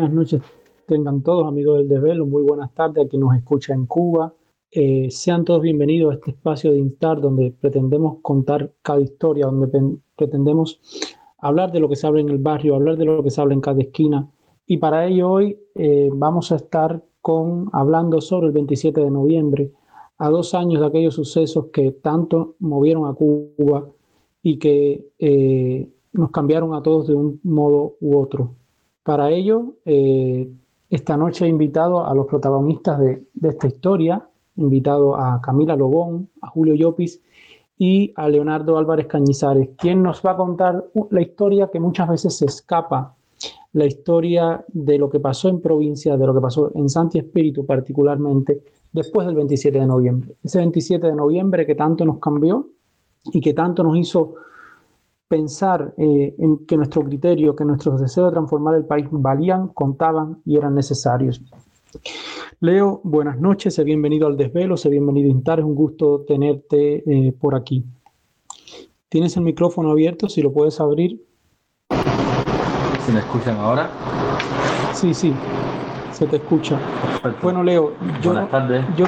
buenas noches tengan todos amigos del desvelo, muy buenas tardes a quien nos escucha en Cuba. Eh, sean todos bienvenidos a este espacio de Instar donde pretendemos contar cada historia, donde pretendemos hablar de lo que se habla en el barrio, hablar de lo que se habla en cada esquina. Y para ello hoy eh, vamos a estar con, hablando sobre el 27 de noviembre, a dos años de aquellos sucesos que tanto movieron a Cuba y que eh, nos cambiaron a todos de un modo u otro. Para ello, eh, esta noche he invitado a los protagonistas de, esta historia, invitado a Camila Lobón, a Julio Llopis y a Leonardo Álvarez Cañizares, quien nos va a contar la historia que muchas veces se escapa, la historia de lo que pasó en provincia, de lo que pasó en Santi Espíritu particularmente, después del 27 de noviembre. Ese 27 de noviembre que tanto nos cambió y que tanto nos hizo pensar eh, en que nuestro criterio, que nuestros deseos de transformar el país valían, contaban y eran necesarios. Leo, buenas noches, sé bienvenido al desvelo, sé bienvenido a Intar, es un gusto tenerte eh, por aquí. Tienes el micrófono abierto, si lo puedes abrir. ¿Se me escuchan ahora? Sí, sí, se te escucha. Bueno, Leo, yo, buenas tardes. Yo,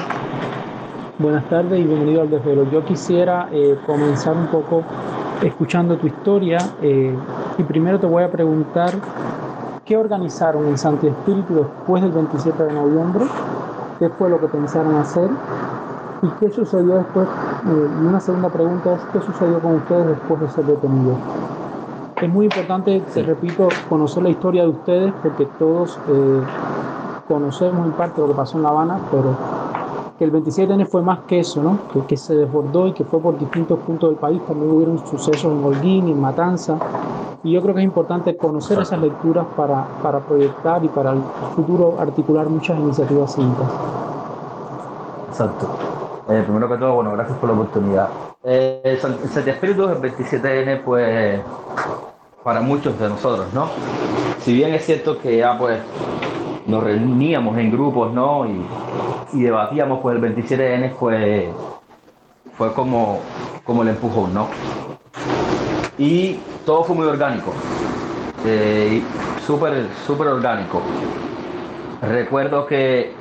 buenas tardes y bienvenido al desvelo. Yo quisiera eh, comenzar un poco escuchando tu historia eh, y primero te voy a preguntar qué organizaron en Santi Espíritu después del 27 de noviembre, qué fue lo que pensaron hacer y qué sucedió después. Eh, y una segunda pregunta es qué sucedió con ustedes después de ser detenidos. Es muy importante, te repito, conocer la historia de ustedes porque todos eh, conocemos en parte lo que pasó en La Habana, pero que el 27N fue más que eso, ¿no? Que, que, se desbordó y que fue por distintos puntos del país. También hubieron sucesos en Holguín, en Matanza. Y yo creo que es importante conocer esas lecturas para, para proyectar y para el futuro articular muchas iniciativas cívicas. Exacto. Eh, primero que todo, bueno, gracias por la oportunidad. Eh, Santi Espíritu, el 27N, pues, para muchos de nosotros, ¿no? Si bien es cierto que ya, pues, nos reuníamos en grupos, ¿no? Y, debatíamos, pues el 27N fue, fue como, como el empujón, ¿no? Y todo fue muy orgánico, eh, súper, súper orgánico. Recuerdo que,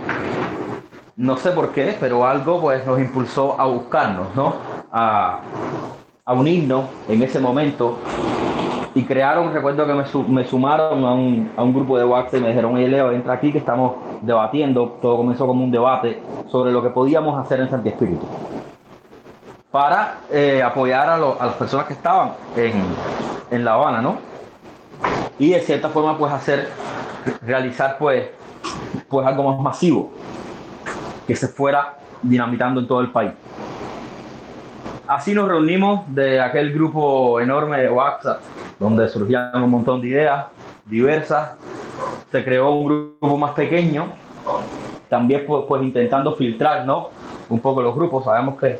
no sé por qué, pero algo pues nos impulsó a buscarnos, ¿no? A, a unirnos en ese momento y crearon, recuerdo que me, sumaron a un, a un, grupo de WhatsApp y me dijeron, oye Leo, entra aquí que estamos debatiendo, todo comenzó como un debate sobre lo que podíamos hacer en Santi Espíritu para eh, apoyar a, a, las personas que estaban en, en, La Habana, ¿no? Y de cierta forma, pues hacer, realizar pues, pues algo más masivo, que se fuera dinamitando en todo el país. Así nos reunimos de aquel grupo enorme de WhatsApp donde surgían un montón de ideas diversas. Se creó un grupo más pequeño, también pues, pues intentando filtrar ¿no? un poco los grupos. Sabemos que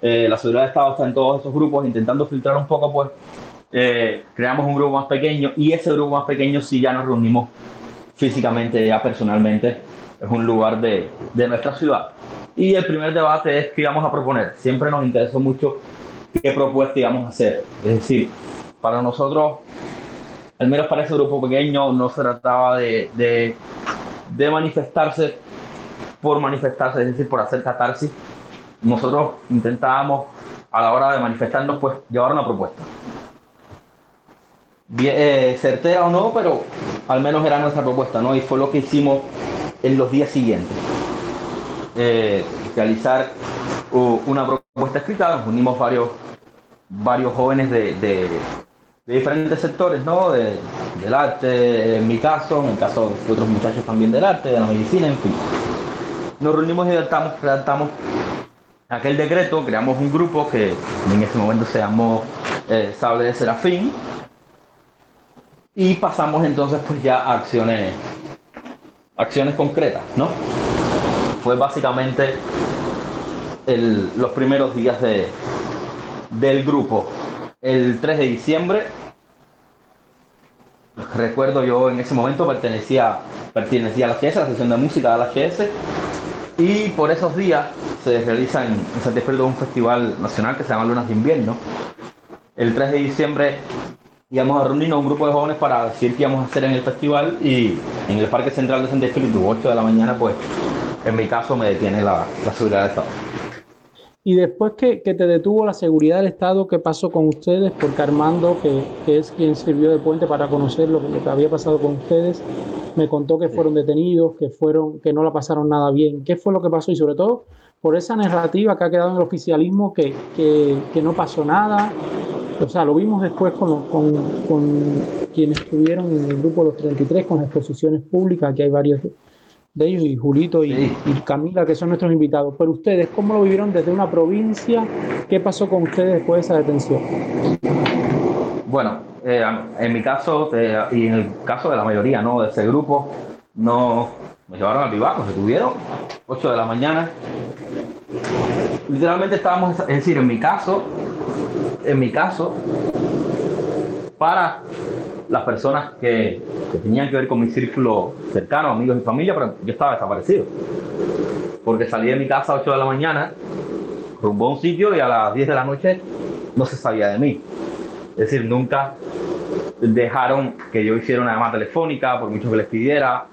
eh, la seguridad de Estado está en todos esos grupos, intentando filtrar un poco, pues eh, creamos un grupo más pequeño y ese grupo más pequeño sí ya nos reunimos físicamente, ya personalmente, es un lugar de, de nuestra ciudad. Y el primer debate es qué íbamos a proponer. Siempre nos interesó mucho qué propuesta íbamos a hacer. Es decir, para nosotros, al menos para ese grupo pequeño, no se trataba de, de, manifestarse por manifestarse, es decir, por hacer catarsis. Nosotros intentábamos, a la hora de manifestarnos, pues llevar una propuesta. Bien, eh, o no, pero al menos era nuestra propuesta, ¿no? Y fue lo que hicimos en los días siguientes. Eh, realizar uh, una propuesta escrita, nos unimos varios, varios jóvenes de, diferentes sectores, ¿no? De, del arte, en mi caso, en el caso de otros muchachos también del arte, de la medicina, en fin. Nos reunimos y redactamos, redactamos aquel decreto, creamos un grupo que en ese momento se llamó eh, Sable de Serafín y pasamos entonces pues ya a acciones, acciones concretas, ¿no? Fue básicamente los primeros días de, del grupo el 3 de diciembre. Recuerdo yo en ese momento pertenecía, pertenecía a la GS, a la sesión de música de la GS, y por esos días se realiza en, en Santi Espíritu un festival nacional que se llama Lunas de Invierno. El 3 de diciembre íbamos a reunirnos un grupo de jóvenes para decir qué íbamos a hacer en el festival y en el Parque Central de Santa Espíritu, 8 de la mañana, pues en mi caso me detiene la, la seguridad del Estado. Y después que, que, te detuvo la seguridad del Estado, ¿qué pasó con ustedes? Porque Armando, que, que es quien sirvió de puente para conocer lo que, lo que, había pasado con ustedes, me contó que fueron detenidos, que, fueron, que no la pasaron nada bien. ¿Qué fue lo que pasó? Y sobre todo, por esa narrativa que ha quedado en el oficialismo, que, que no pasó nada. O sea, lo vimos después con, con, con quienes estuvieron en el grupo de los 33, con las exposiciones públicas, aquí hay varios de ellos, y Julito y, sí. y, Camila, que son nuestros invitados. Pero ustedes, ¿cómo lo vivieron desde una provincia? ¿Qué pasó con ustedes después de esa detención? Bueno, eh, en mi caso, eh, y en el caso de la mayoría ¿no? de ese grupo, no me llevaron al vivaco, se tuvieron 8 de la mañana. Literalmente estábamos, es decir, en mi caso, en mi caso, para las personas que, que, tenían que ver con mi círculo cercano, amigos y familia, pero yo estaba desaparecido. Porque salí de mi casa a 8 de la mañana, rumbo a un sitio y a las 10 de la noche no se sabía de mí. Es decir, nunca dejaron que yo hiciera una llamada telefónica, por mucho que les pidiera.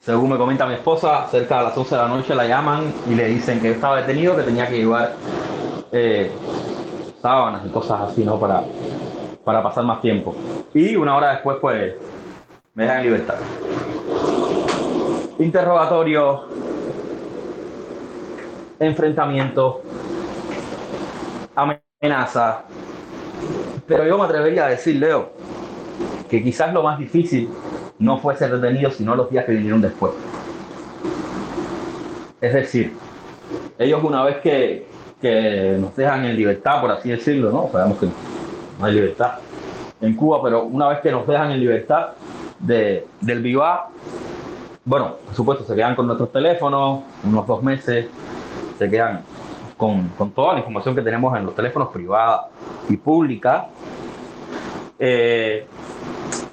Según me comenta mi esposa, cerca de las 11 de la noche la llaman y le dicen que yo estaba detenido, que tenía que llevar eh, sábanas y cosas así, ¿no? Para, para pasar más tiempo. Y una hora después, pues, me dejan en libertad. Interrogatorio, enfrentamiento, amenaza. Pero yo me atrevería a decir, Leo, que quizás lo más difícil no fue ser detenido, sino los días que vinieron después. Es decir, ellos una vez que, que nos dejan en libertad, por así decirlo, ¿no? Sabemos que no hay libertad en Cuba, pero una vez que nos dejan en libertad de, del Viva, bueno, por supuesto, se quedan con nuestros teléfonos, unos dos meses, se quedan con, con toda la información que tenemos en los teléfonos privada y pública. Eh,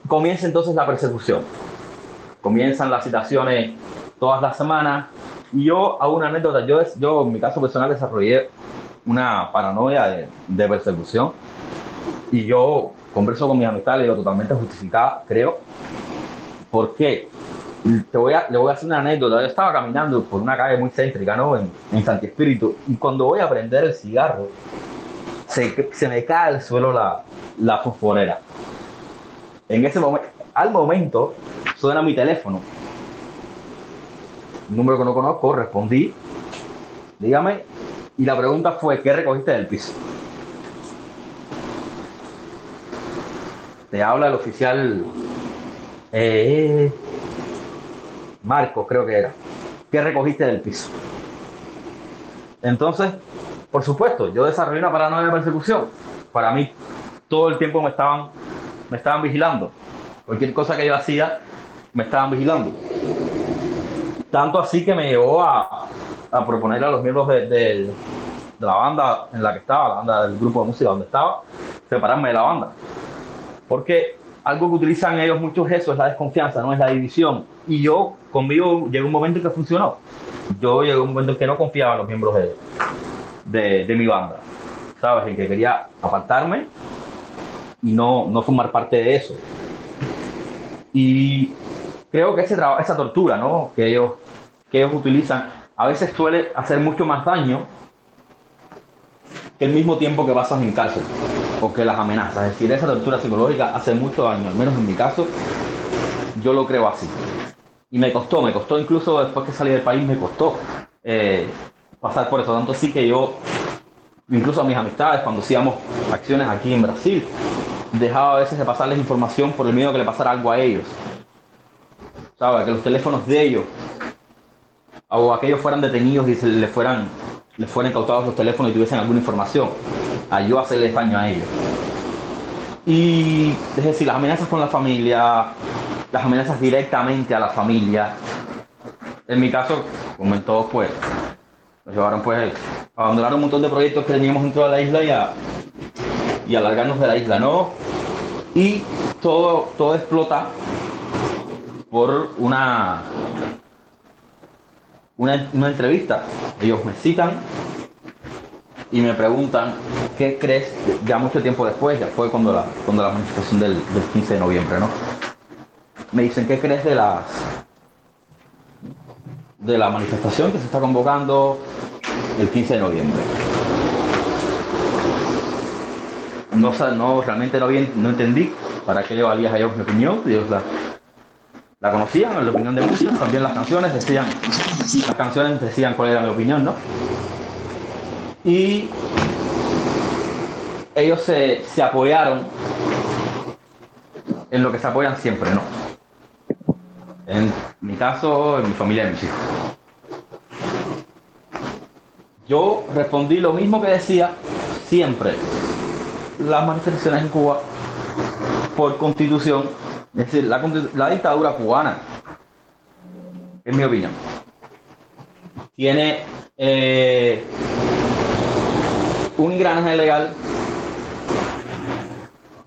comienza entonces la persecución. Comienzan las citaciones todas las semanas. Y yo hago una anécdota. Yo, yo en mi caso personal desarrollé una paranoia de, de persecución. Y yo converso con mis amistades, digo, totalmente justificada, creo. ¿Por qué? Te voy a, le voy a hacer una anécdota. Yo estaba caminando por una calle muy céntrica, ¿no? En, en Santi Espíritu. Y cuando voy a prender el cigarro, se, se me cae al suelo la, la fosforera. En ese momento, al momento, suena mi teléfono. Un número que no conozco, respondí. Dígame. Y la pregunta fue, ¿qué recogiste del piso? Te habla el oficial eh, Marcos, creo que era. ¿Qué recogiste del piso? Entonces, por supuesto, yo desarrollé una paranoia de persecución. Para mí, todo el tiempo me estaban, me estaban vigilando. Cualquier cosa que yo hacía, me estaban vigilando. Tanto así que me llevó a, a proponer a los miembros de, de, de, la banda en la que estaba, la banda del grupo de música donde estaba, separarme de la banda. Porque algo que utilizan ellos muchos eso es la desconfianza, no es la división. Y yo, conmigo, llegó un momento en que funcionó. Yo llegó un momento en que no confiaba en los miembros de, de, mi banda. ¿Sabes? En que quería apartarme y no, no formar parte de eso. Y creo que ese esa tortura ¿no? que, ellos, que ellos utilizan a veces suele hacer mucho más daño que el mismo tiempo que pasas en cárcel o que las amenazas. Es decir, esa tortura psicológica hace mucho daño, al menos en mi caso, yo lo creo así. Y me costó, me costó incluso después que salí del país, me costó eh, pasar por eso. Tanto así que yo, incluso a mis amistades, cuando hacíamos acciones aquí en Brasil, dejaba a veces de pasarles información por el miedo que le pasara algo a ellos. ¿Sabes? Que los teléfonos de ellos o aquellos fueran detenidos y se les fueran, les fueran incautados los teléfonos y tuviesen alguna información a yo hacerle daño a ellos. Y es decir, las amenazas con la familia, las amenazas directamente a la familia. En mi caso, como en todos, pues, nos llevaron pues a abandonar un montón de proyectos que teníamos dentro de la isla y a, y alargarnos de la isla, ¿no? Y todo, todo explota por una, una, una entrevista. Ellos me citan y me preguntan qué crees, ya mucho tiempo después, ya fue cuando la, cuando la manifestación del, 15 de noviembre, ¿no? Me dicen, ¿qué crees de las de la manifestación que se está convocando el 15 de noviembre? No, no realmente no, bien, no entendí para qué le valía a ellos mi opinión, ellos la, la conocían, la opinión de muchos, también las canciones decían, las canciones decían cuál era mi opinión, ¿no? Y ellos se, se apoyaron en lo que se apoyan siempre, ¿no? En mi caso, en mi familia en mis hijos. Yo respondí lo mismo que decía siempre. Las manifestaciones en Cuba, por constitución, es decir, la, dictadura cubana, en mi opinión, tiene eh, un engranaje legal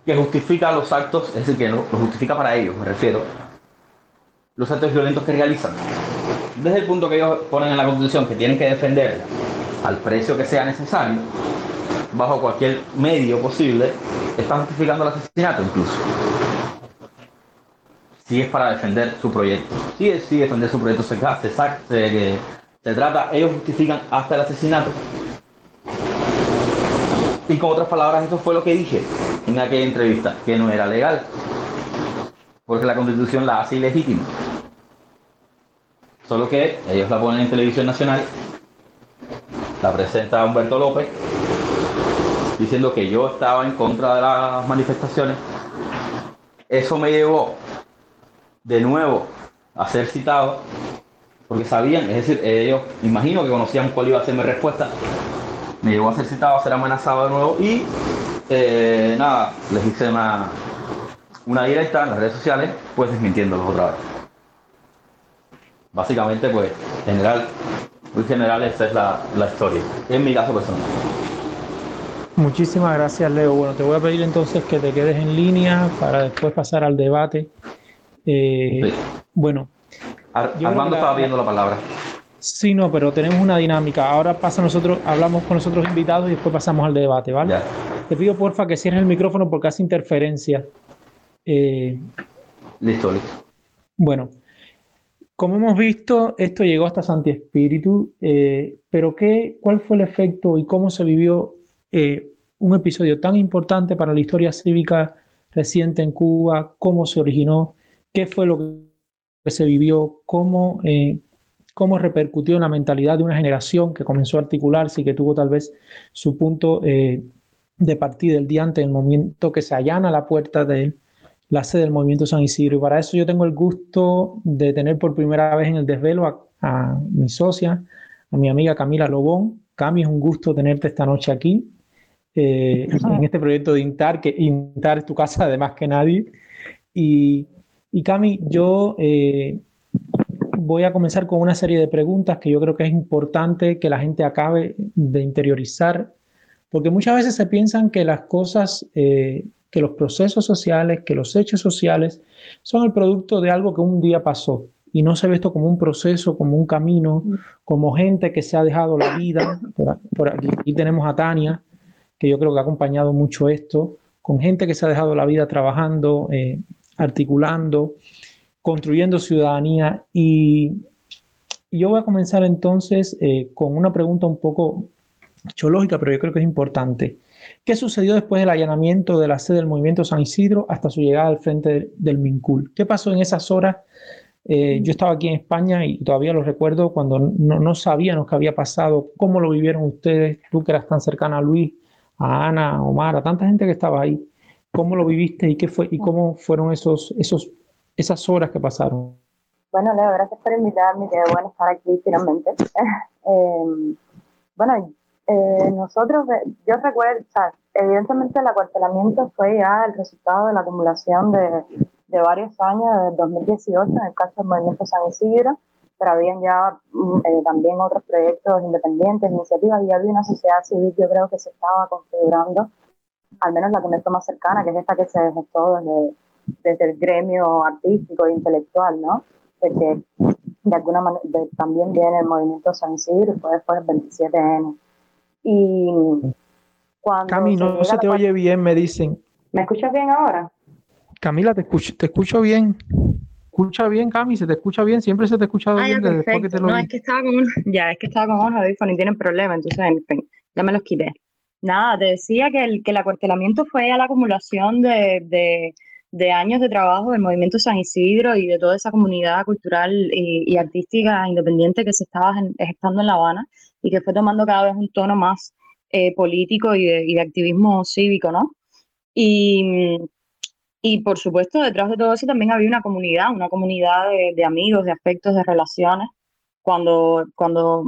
que justifica los actos, es decir, que lo, justifica para ellos, me refiero, los actos violentos que realizan. Desde el punto que ellos ponen en la Constitución que tienen que defender al precio que sea necesario, bajo cualquier medio posible, están justificando el asesinato incluso. Si es para defender su proyecto. Si es, si defender su proyecto se, se, se, se trata, ellos justifican hasta el asesinato y con otras palabras, eso fue lo que dije en aquella entrevista, que no era legal, porque la constitución la hace ilegítima. Solo que ellos la ponen en televisión nacional, la presenta Humberto López, diciendo que yo estaba en contra de las manifestaciones. Eso me llevó de nuevo a ser citado, porque sabían, es decir, ellos imagino que conocían cuál iba a ser mi respuesta, me llegó a ser citado, a ser amenazado de nuevo y eh, nada, les hice una, una directa en las redes sociales, pues desmintiéndolos otra vez. Básicamente, pues, general, muy general, esta es la, la historia, en mi caso personal. Muchísimas gracias, Leo. Bueno, te voy a pedir entonces que te quedes en línea para después pasar al debate. Eh, bueno. Armando estaba viendo la palabra. Sí, no, pero tenemos una dinámica. Ahora pasa nosotros, hablamos con nosotros invitados y después pasamos al debate, ¿vale? Te pido porfa que cierres el micrófono porque hace interferencia. Eh, listo, listo. Bueno, como hemos visto, esto llegó hasta Santi Espíritu, eh, pero ¿qué, ¿cuál fue el efecto y cómo se vivió eh, un episodio tan importante para la historia cívica reciente en Cuba? ¿Cómo se originó? ¿Qué fue lo que se vivió? ¿Cómo cómo repercutió en la mentalidad de una generación que comenzó a articularse y que tuvo tal vez su punto eh, de partida el día antes, el momento que se allana la puerta de la sede del movimiento San Isidro. Y para eso yo tengo el gusto de tener por primera vez en el desvelo a, mi socia, a mi amiga Camila Lobón. Cami, es un gusto tenerte esta noche aquí. Eh, en este proyecto de Intar, que Intar es tu casa además que nadie. Y, y Cami, yo eh, voy a comenzar con una serie de preguntas que yo creo que es importante que la gente acabe de interiorizar, porque muchas veces se piensan que las cosas, eh, que los procesos sociales, que los hechos sociales son el producto de algo que un día pasó y no se ve esto como un proceso, como un camino, como gente que se ha dejado la vida. Por, aquí, tenemos a Tania, que yo creo que ha acompañado mucho esto, con gente que se ha dejado la vida trabajando, eh, articulando, construyendo ciudadanía. Y yo voy a comenzar entonces eh, con una pregunta un poco chológica, pero yo creo que es importante. ¿Qué sucedió después del allanamiento de la sede del movimiento San Isidro hasta su llegada al frente del, Mincul? ¿Qué pasó en esas horas? Eh, yo estaba aquí en España y todavía lo recuerdo cuando no, no sabíamos qué había pasado, cómo lo vivieron ustedes, tú que eras tan cercana a Luis, a Ana, a Omar, a tanta gente que estaba ahí. ¿Cómo lo viviste y qué fue y cómo fueron esos, esos esas horas que pasaron? Bueno, Leo, gracias por invitarme, qué bueno estar aquí finalmente. Em, bueno, eh, nosotros, yo recuerdo, o sea, evidentemente el acuartelamiento fue ya el resultado de la acumulación de, de varios años, de 2018, en el caso del movimiento San Isidro, pero habían ya mm, eh, también otros proyectos independientes, iniciativas, y había una sociedad civil, yo creo que se estaba configurando, al menos la que me está más cercana, que es esta que se gestó desde desde el gremio artístico e intelectual, ¿no? De que de alguna manera también viene el movimiento San Isidro y fue después el 27N. Y cuando... Cami, no se, te oye bien, me dicen. ¿Me escuchas bien ahora? Camila, te escucho, te escucho bien. Escucha bien, Cami, se te escucha bien, siempre se te ha escuchado ah, bien después que te lo No, es que estaba con, ya, es que estaba con unos audífonos y tienen problemas, entonces, en fin, ya me los quité. Nada, te decía que el, que el acuartelamiento fue a la acumulación de, de, años de trabajo del movimiento San Isidro y de toda esa comunidad cultural y, artística independiente que se estaba gestando en La Habana y que fue tomando cada vez un tono más eh, político y de, activismo cívico, ¿no? Y, y por supuesto, detrás de todo eso también había una comunidad, una comunidad de, amigos, de afectos, de relaciones. Cuando, cuando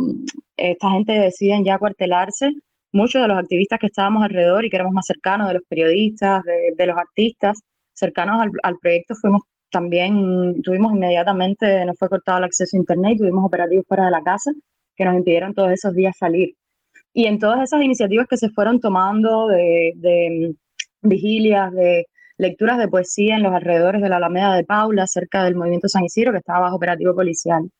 esta gente decide ya cuartelarse, muchos de los activistas que estábamos alrededor y que éramos más cercanos de los periodistas, de, los artistas, cercanos al, proyecto, fuimos también, tuvimos inmediatamente, nos fue cortado el acceso a Internet, tuvimos operativos fuera de la casa que nos impidieron todos esos días salir. Y en todas esas iniciativas que se fueron tomando de, de vigilias, de lecturas de poesía en los alrededores de la Alameda de Paula, cerca del movimiento San Isidro, que estaba bajo operativo policial.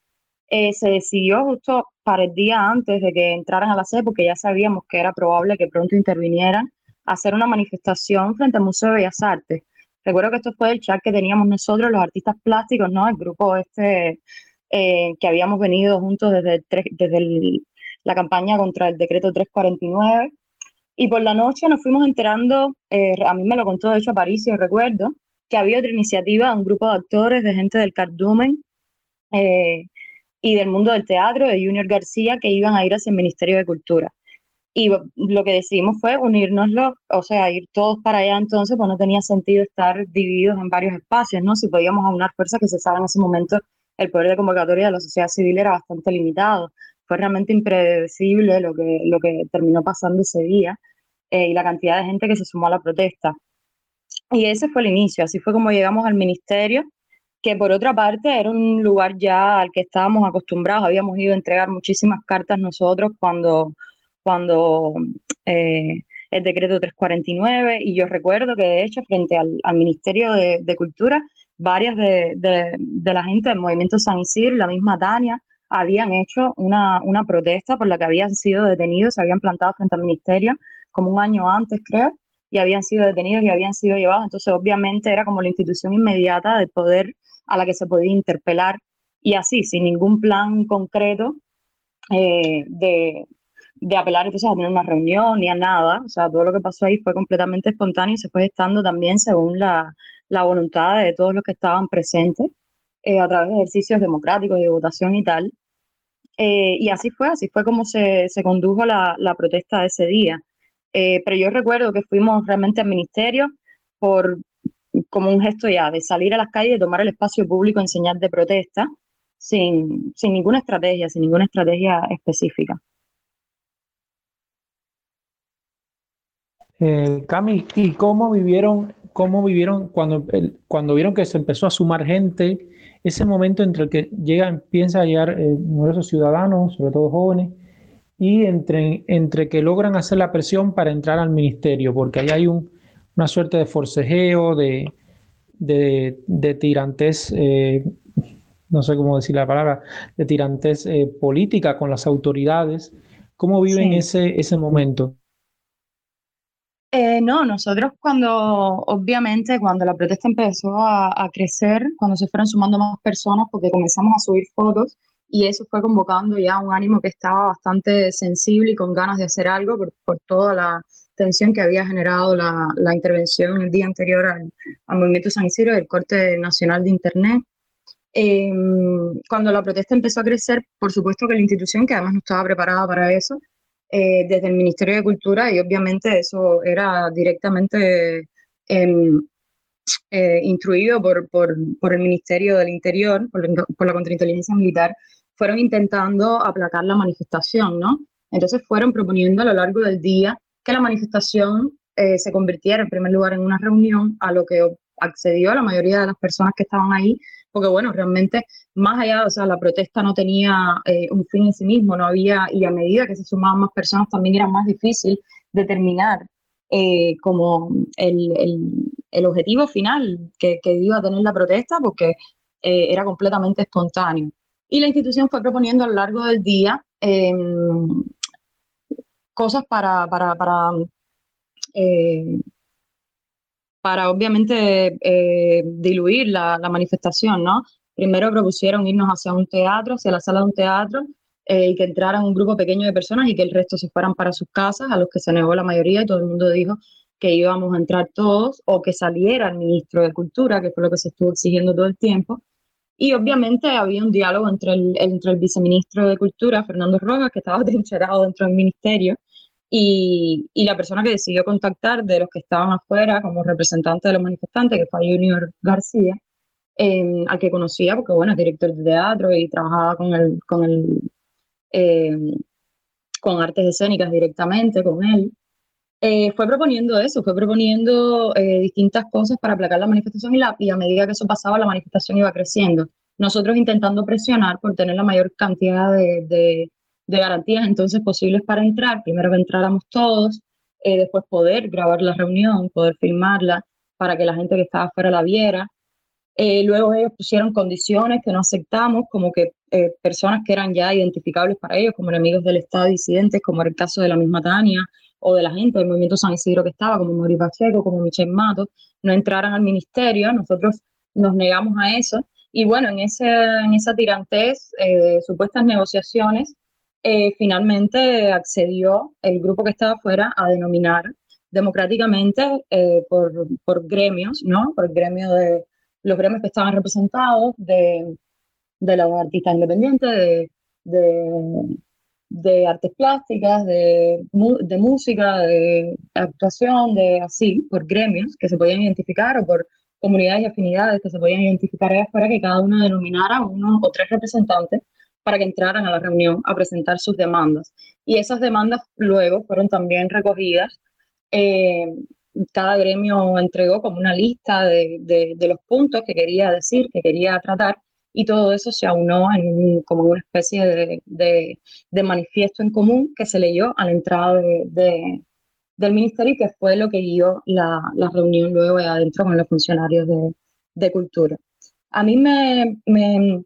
Eh, se decidió justo para el día antes de que entraran a la sede, porque ya sabíamos que era probable que pronto intervinieran, hacer una manifestación frente al Museo de Bellas Artes. Recuerdo que esto fue el chat que teníamos nosotros, los artistas plásticos, ¿no? El grupo este eh, que habíamos venido juntos desde, desde la campaña contra el decreto 349. Y por la noche nos fuimos enterando, eh, a mí me lo contó de hecho Aparicio, recuerdo, que había otra iniciativa, un grupo de actores, de gente del cardumen, eh, y del mundo del teatro, de Junior García, que iban a ir hacia el Ministerio de Cultura. Y lo que decidimos fue unirnoslo, o sea, ir todos para allá entonces, pues no tenía sentido estar divididos en varios espacios, ¿no? Si podíamos aunar fuerzas que se sabe en ese momento, el poder de convocatoria de la sociedad civil era bastante limitado. Fue realmente impredecible lo que, lo que terminó pasando ese día eh, y la cantidad de gente que se sumó a la protesta. Y ese fue el inicio, así fue como llegamos al ministerio que por otra parte era un lugar ya al que estábamos acostumbrados, habíamos ido a entregar muchísimas cartas nosotros cuando, cuando eh, el decreto 349 y yo recuerdo que de hecho frente al, Ministerio de, Cultura, varias de, de, la gente del movimiento San Isidro, la misma Tania, habían hecho una, una protesta por la que habían sido detenidos, se habían plantado frente al ministerio como un año antes creo, y habían sido detenidos y habían sido llevados. Entonces, obviamente, era como la institución inmediata de poder a la que se podía interpelar y así, sin ningún plan concreto eh, de, de, apelar entonces a tener una reunión ni a nada. O sea, todo lo que pasó ahí fue completamente espontáneo y se fue estando también según la, la voluntad de todos los que estaban presentes eh, a través de ejercicios democráticos y de votación y tal. Eh, y así fue, así fue como se, se condujo la, la, protesta de ese día. pero yo recuerdo que fuimos realmente al ministerio por como un gesto ya de salir a las calles, de tomar el espacio público en señal de protesta, sin, sin ninguna estrategia, sin ninguna estrategia específica. Eh, Cami, ¿y cómo vivieron, cómo vivieron cuando, cuando vieron que se empezó a sumar gente, ese momento entre el que llega, empieza a llegar eh, numerosos ciudadanos, sobre todo jóvenes, y entre, entre que logran hacer la presión para entrar al ministerio, porque ahí hay un, una suerte de forcejeo, de, de, de tirantes, eh, no sé cómo decir la palabra, de tirantes eh, política con las autoridades. ¿Cómo viven ese, ese momento? Eh, no, nosotros cuando, obviamente, cuando la protesta empezó a, a, crecer, cuando se fueron sumando más personas, porque comenzamos a subir fotos y eso fue convocando ya un ánimo que estaba bastante sensible y con ganas de hacer algo por, por toda la, tensión que había generado la, la intervención el día anterior al, al, movimiento San Isidro del Corte Nacional de Internet. Eh, cuando la protesta empezó a crecer, por supuesto que la institución, que además no estaba preparada para eso, eh, desde el Ministerio de Cultura, y obviamente eso era directamente em, eh, instruido por, por, por, el Ministerio del Interior, por, por la contrainteligencia militar, fueron intentando aplacar la manifestación, ¿no? Entonces fueron proponiendo a lo largo del día que la manifestación eh, se convirtiera en primer lugar en una reunión a lo que accedió la mayoría de las personas que estaban ahí, porque bueno, realmente más allá, o sea, la protesta no tenía eh, un fin en sí mismo, no había, y a medida que se sumaban más personas también era más difícil determinar eh, como el, el, el, objetivo final que, que, iba a tener la protesta, porque era completamente espontáneo. Y la institución fue proponiendo a lo largo del día em, cosas para, para, para, eh, para obviamente eh, diluir la, la, manifestación, ¿no? Primero propusieron irnos hacia un teatro, hacia la sala de un teatro, eh, y que entraran un grupo pequeño de personas y que el resto se fueran para sus casas, a los que se negó la mayoría y todo el mundo dijo que íbamos a entrar todos o que saliera el ministro de Cultura, que fue lo que se estuvo exigiendo todo el tiempo. Y obviamente había un diálogo entre el, entre el viceministro de Cultura, Fernando Rojas, que estaba trincherado dentro del ministerio, y, y, la persona que decidió contactar de los que estaban afuera como representante de los manifestantes, que fue Junior García, eh, al que conocía porque, bueno, es director de teatro y trabajaba con el, con el eh, con artes escénicas directamente, con él, eh, fue proponiendo eso, fue proponiendo eh, distintas cosas para aplacar la manifestación y, la, y a medida que eso pasaba, la manifestación iba creciendo. Nosotros intentando presionar por tener la mayor cantidad de, de, garantías entonces posibles para entrar, primero que entráramos todos, después poder grabar la reunión, poder filmarla para que la gente que estaba afuera la viera. luego ellos pusieron condiciones que no aceptamos, como que eh, personas que eran ya identificables para ellos como enemigos del Estado disidentes, como era el caso de la misma Tania o de la gente del movimiento San Isidro que estaba, como Mori Pacheco, como Michel Mato, no entraran al ministerio. Nosotros nos negamos a eso. Y bueno, en, ese, en esa tirantez eh, supuestas negociaciones, eh, finalmente accedió el grupo que estaba afuera a denominar democráticamente por, por gremios, ¿no? Por el gremio de los gremios que estaban representados, de de los artistas independientes, de, de, de artes plásticas, de, de, música, de actuación, de así, por gremios que se podían identificar o por comunidades y afinidades que se podían identificar para que cada uno denominara uno o tres representantes para que entraran a la reunión a presentar sus demandas. Y esas demandas luego fueron también recogidas. Eh, cada gremio entregó como una lista de, de, los puntos que quería decir, que quería tratar, y todo eso se aunó en como una especie de, de, manifiesto en común que se leyó a la entrada de, del ministerio y que fue lo que guió la, la reunión luego adentro con los funcionarios de, cultura. A mí me, me,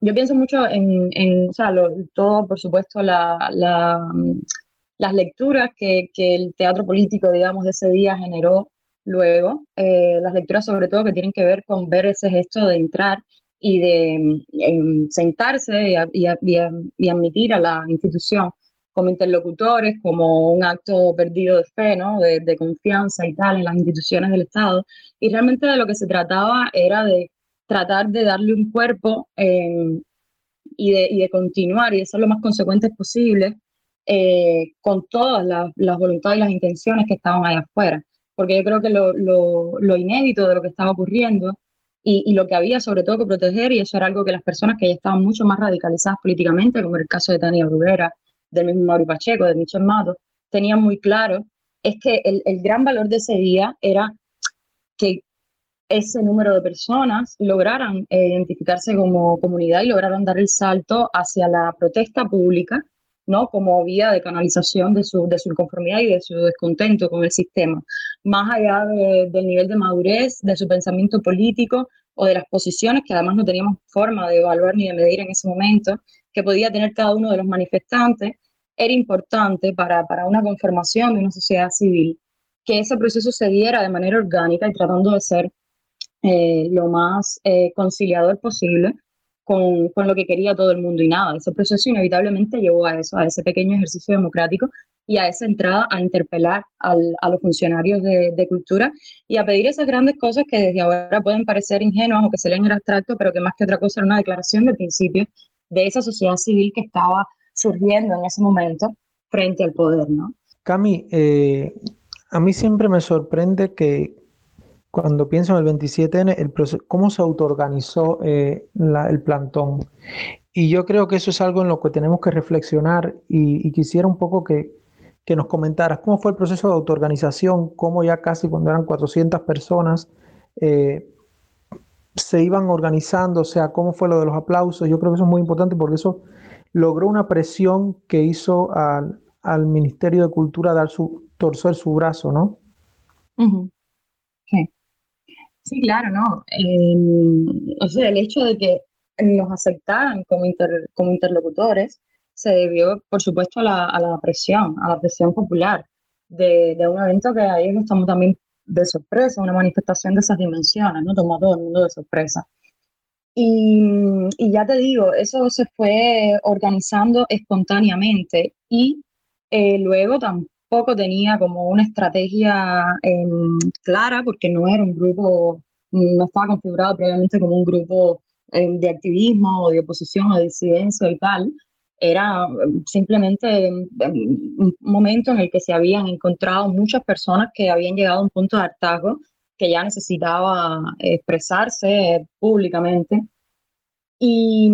yo pienso mucho en, en o sea, todo, por supuesto, la, la, las lecturas que, que, el teatro político, digamos, de ese día generó luego, eh, las lecturas sobre todo que tienen que ver con ver ese gesto de entrar y de em, sentarse y, y, admitir a la institución como interlocutores, como un acto perdido de fe, ¿no? de, de, confianza y tal en las instituciones del Estado. Y realmente de lo que se trataba era de tratar de darle un cuerpo em, y, de, y, de, continuar y de ser lo más consecuentes posible eh, con todas las, las, voluntades y las intenciones que estaban allá afuera. Porque yo creo que lo, lo, lo inédito de lo que estaba ocurriendo y, lo que había sobre todo que proteger, y eso era algo que las personas que ya estaban mucho más radicalizadas políticamente, como el caso de Tania Bruguera, del mismo Mauri Pacheco, de Michel Mato, tenían muy claro, es que el, el gran valor de ese día era que ese número de personas lograran eh, identificarse como comunidad y lograran dar el salto hacia la protesta pública ¿no? como vía de canalización de su, de su inconformidad y de su descontento con el sistema, más allá del nivel de madurez, de su pensamiento político o de las posiciones que además no teníamos forma de evaluar ni de medir en ese momento, que podía tener cada uno de los manifestantes, era importante para, para una conformación de una sociedad civil que ese proceso se diera de manera orgánica y tratando de ser eh, lo más eh, conciliador posible con, con, lo que quería todo el mundo y nada. Ese proceso inevitablemente llevó a eso, a ese pequeño ejercicio democrático y a esa entrada a interpelar al, a los funcionarios de, de, cultura y a pedir esas grandes cosas que desde ahora pueden parecer ingenuas o que se leen en abstracto, pero que más que otra cosa era una declaración de principio de esa sociedad civil que estaba surgiendo en ese momento frente al poder, ¿no? Cami, eh, a mí siempre me sorprende que, cuando pienso en el 27N, el cómo se autoorganizó eh, el plantón. Y yo creo que eso es algo en lo que tenemos que reflexionar y, quisiera un poco que, que, nos comentaras cómo fue el proceso de autoorganización, cómo ya casi cuando eran 400 personas eh, se iban organizando, o sea, cómo fue lo de los aplausos. Yo creo que eso es muy importante porque eso logró una presión que hizo al, al Ministerio de Cultura dar su, torcer su brazo, ¿no? Sí. Sí, claro, ¿no? o sea, el hecho de que nos aceptaran como, como interlocutores se debió, por supuesto, a la, a la presión, a la presión popular de, de, un evento que ahí estamos también de sorpresa, una manifestación de esas dimensiones, ¿no? Tomó a todo el mundo de sorpresa. Y, y, ya te digo, eso se fue organizando espontáneamente y eh, luego tampoco tenía como una estrategia eh, clara porque no era un grupo, no estaba configurado previamente como un grupo eh, de activismo o de oposición o de disidencia y tal. Era simplemente un momento en el que se habían encontrado muchas personas que habían llegado a un punto de hartazgo que ya necesitaba expresarse públicamente. Y,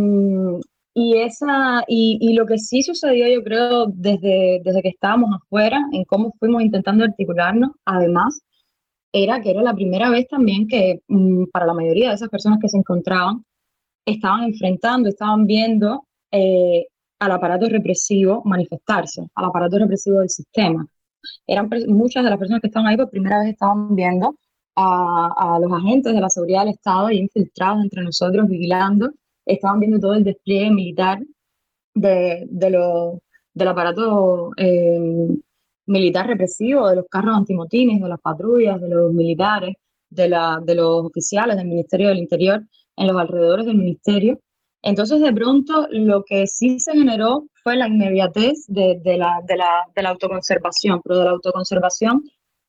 y, esa, y, y, lo que sí sucedió, yo creo, desde, desde que estábamos afuera, en cómo fuimos intentando articularnos, además, era que era la primera vez también que mm, para la mayoría de esas personas que se encontraban, estaban enfrentando, estaban viendo eh, al aparato represivo manifestarse, al aparato represivo del sistema. Eran muchas de las personas que estaban ahí por primera vez estaban viendo a, los agentes de la seguridad del Estado infiltrados entre nosotros, vigilando, estaban viendo todo el despliegue militar de, de lo, del aparato eh, militar represivo, de los carros antimotines, de las patrullas, de los militares, de, la, de los oficiales del Ministerio del Interior en los alrededores del ministerio. Entonces, de pronto, lo que sí se generó fue la inmediatez de, de, la, de, la, de la, autoconservación, pero de la autoconservación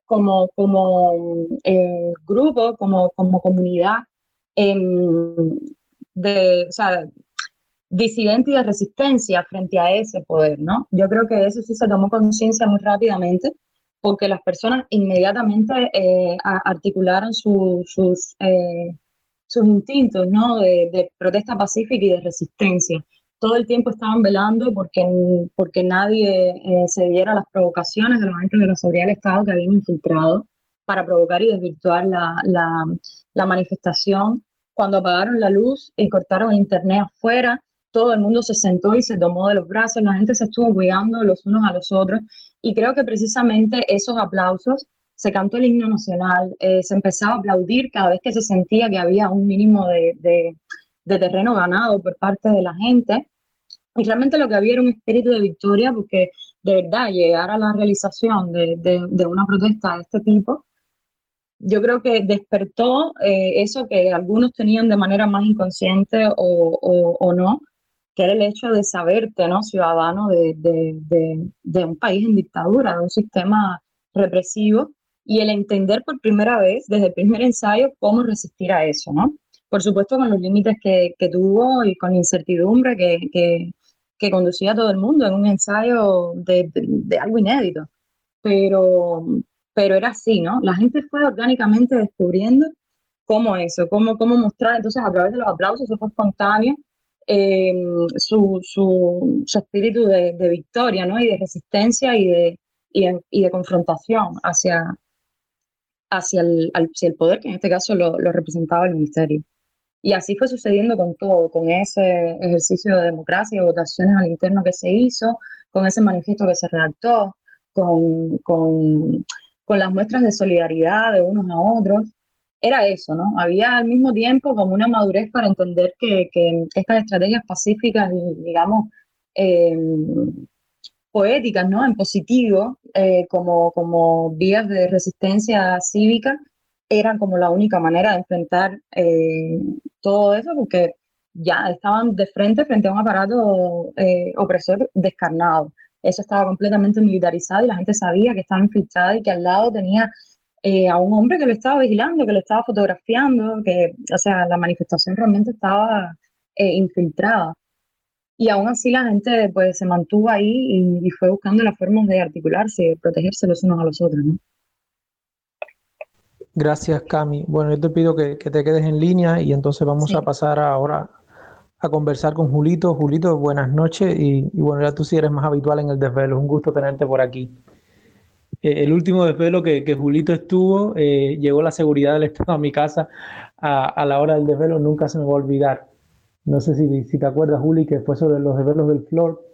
como, como eh, grupo, como, como comunidad eh, de, o sea, disidente y de resistencia frente a ese poder, ¿no? Yo creo que eso sí se tomó conciencia muy rápidamente porque las personas inmediatamente eh, articularon su, sus, eh, sus instintos, ¿no? De, de, protesta pacífica y de resistencia. Todo el tiempo estaban velando porque, porque nadie eh, se diera las provocaciones de los agentes de la seguridad del Estado que habían infiltrado para provocar y desvirtuar la, la, la manifestación. Cuando apagaron la luz y cortaron internet afuera, todo el mundo se sentó y se tomó de los brazos, la gente se estuvo cuidando los unos a los otros y creo que precisamente esos aplausos, se cantó el himno nacional, eh, se empezaba a aplaudir cada vez que se sentía que había un mínimo de, de, de, terreno ganado por parte de la gente y realmente lo que había era un espíritu de victoria porque de verdad llegar a la realización de, de una protesta de este tipo yo creo que despertó eh, eso que algunos tenían de manera más inconsciente o, o, o, no, que era el hecho de saberte, ¿no? Ciudadano de, de, de, un país en dictadura, de un sistema represivo, y el entender por primera vez, desde el primer ensayo, cómo resistir a eso, ¿no? Por supuesto, con los límites que, que tuvo y con la incertidumbre que, que, que, conducía a todo el mundo en un ensayo de, de algo inédito. Pero, pero era así, ¿no? La gente fue orgánicamente descubriendo cómo eso, cómo, cómo mostrar, entonces a través de los aplausos, eso fue espontáneo, eh, su, su, su, espíritu de, de, victoria, ¿no? Y de resistencia y de, y de, y de confrontación hacia, hacia, el, hacia el poder, que en este caso lo, lo representaba el ministerio. Y así fue sucediendo con todo, con ese ejercicio de democracia y votaciones al interno que se hizo, con ese manifiesto que se redactó, con, con, con las muestras de solidaridad de unos a otros era eso, ¿no? Había al mismo tiempo como una madurez para entender que, que estas estrategias pacíficas, digamos, eh, poéticas, ¿no? En positivo, eh, como, como vías de resistencia cívica, eran como la única manera de enfrentar eh, todo eso, porque ya estaban de frente frente a un aparato eh, opresor descarnado. Eso estaba completamente militarizado y la gente sabía que estaba infiltrada y que al lado tenía eh, a un hombre que lo estaba vigilando, que lo estaba fotografiando, que, o sea, la manifestación realmente estaba eh, infiltrada. Y aún así la gente pues se mantuvo ahí y, y, fue buscando las formas de articularse de protegerse los unos a los otros, ¿no? Gracias, Cami. Bueno, yo te pido que, que te quedes en línea y entonces vamos sí. a pasar ahora a conversar con Julito. Julito, buenas noches y, y, bueno, ya tú sí eres más habitual en el desvelo. Un gusto tenerte por aquí. Eh, el último desvelo que, que Julito estuvo, eh, llegó la seguridad del Estado a mi casa a, a, la hora del desvelo, nunca se me va a olvidar. No sé si, si te acuerdas, Juli, que fue sobre los desvelos del Flor.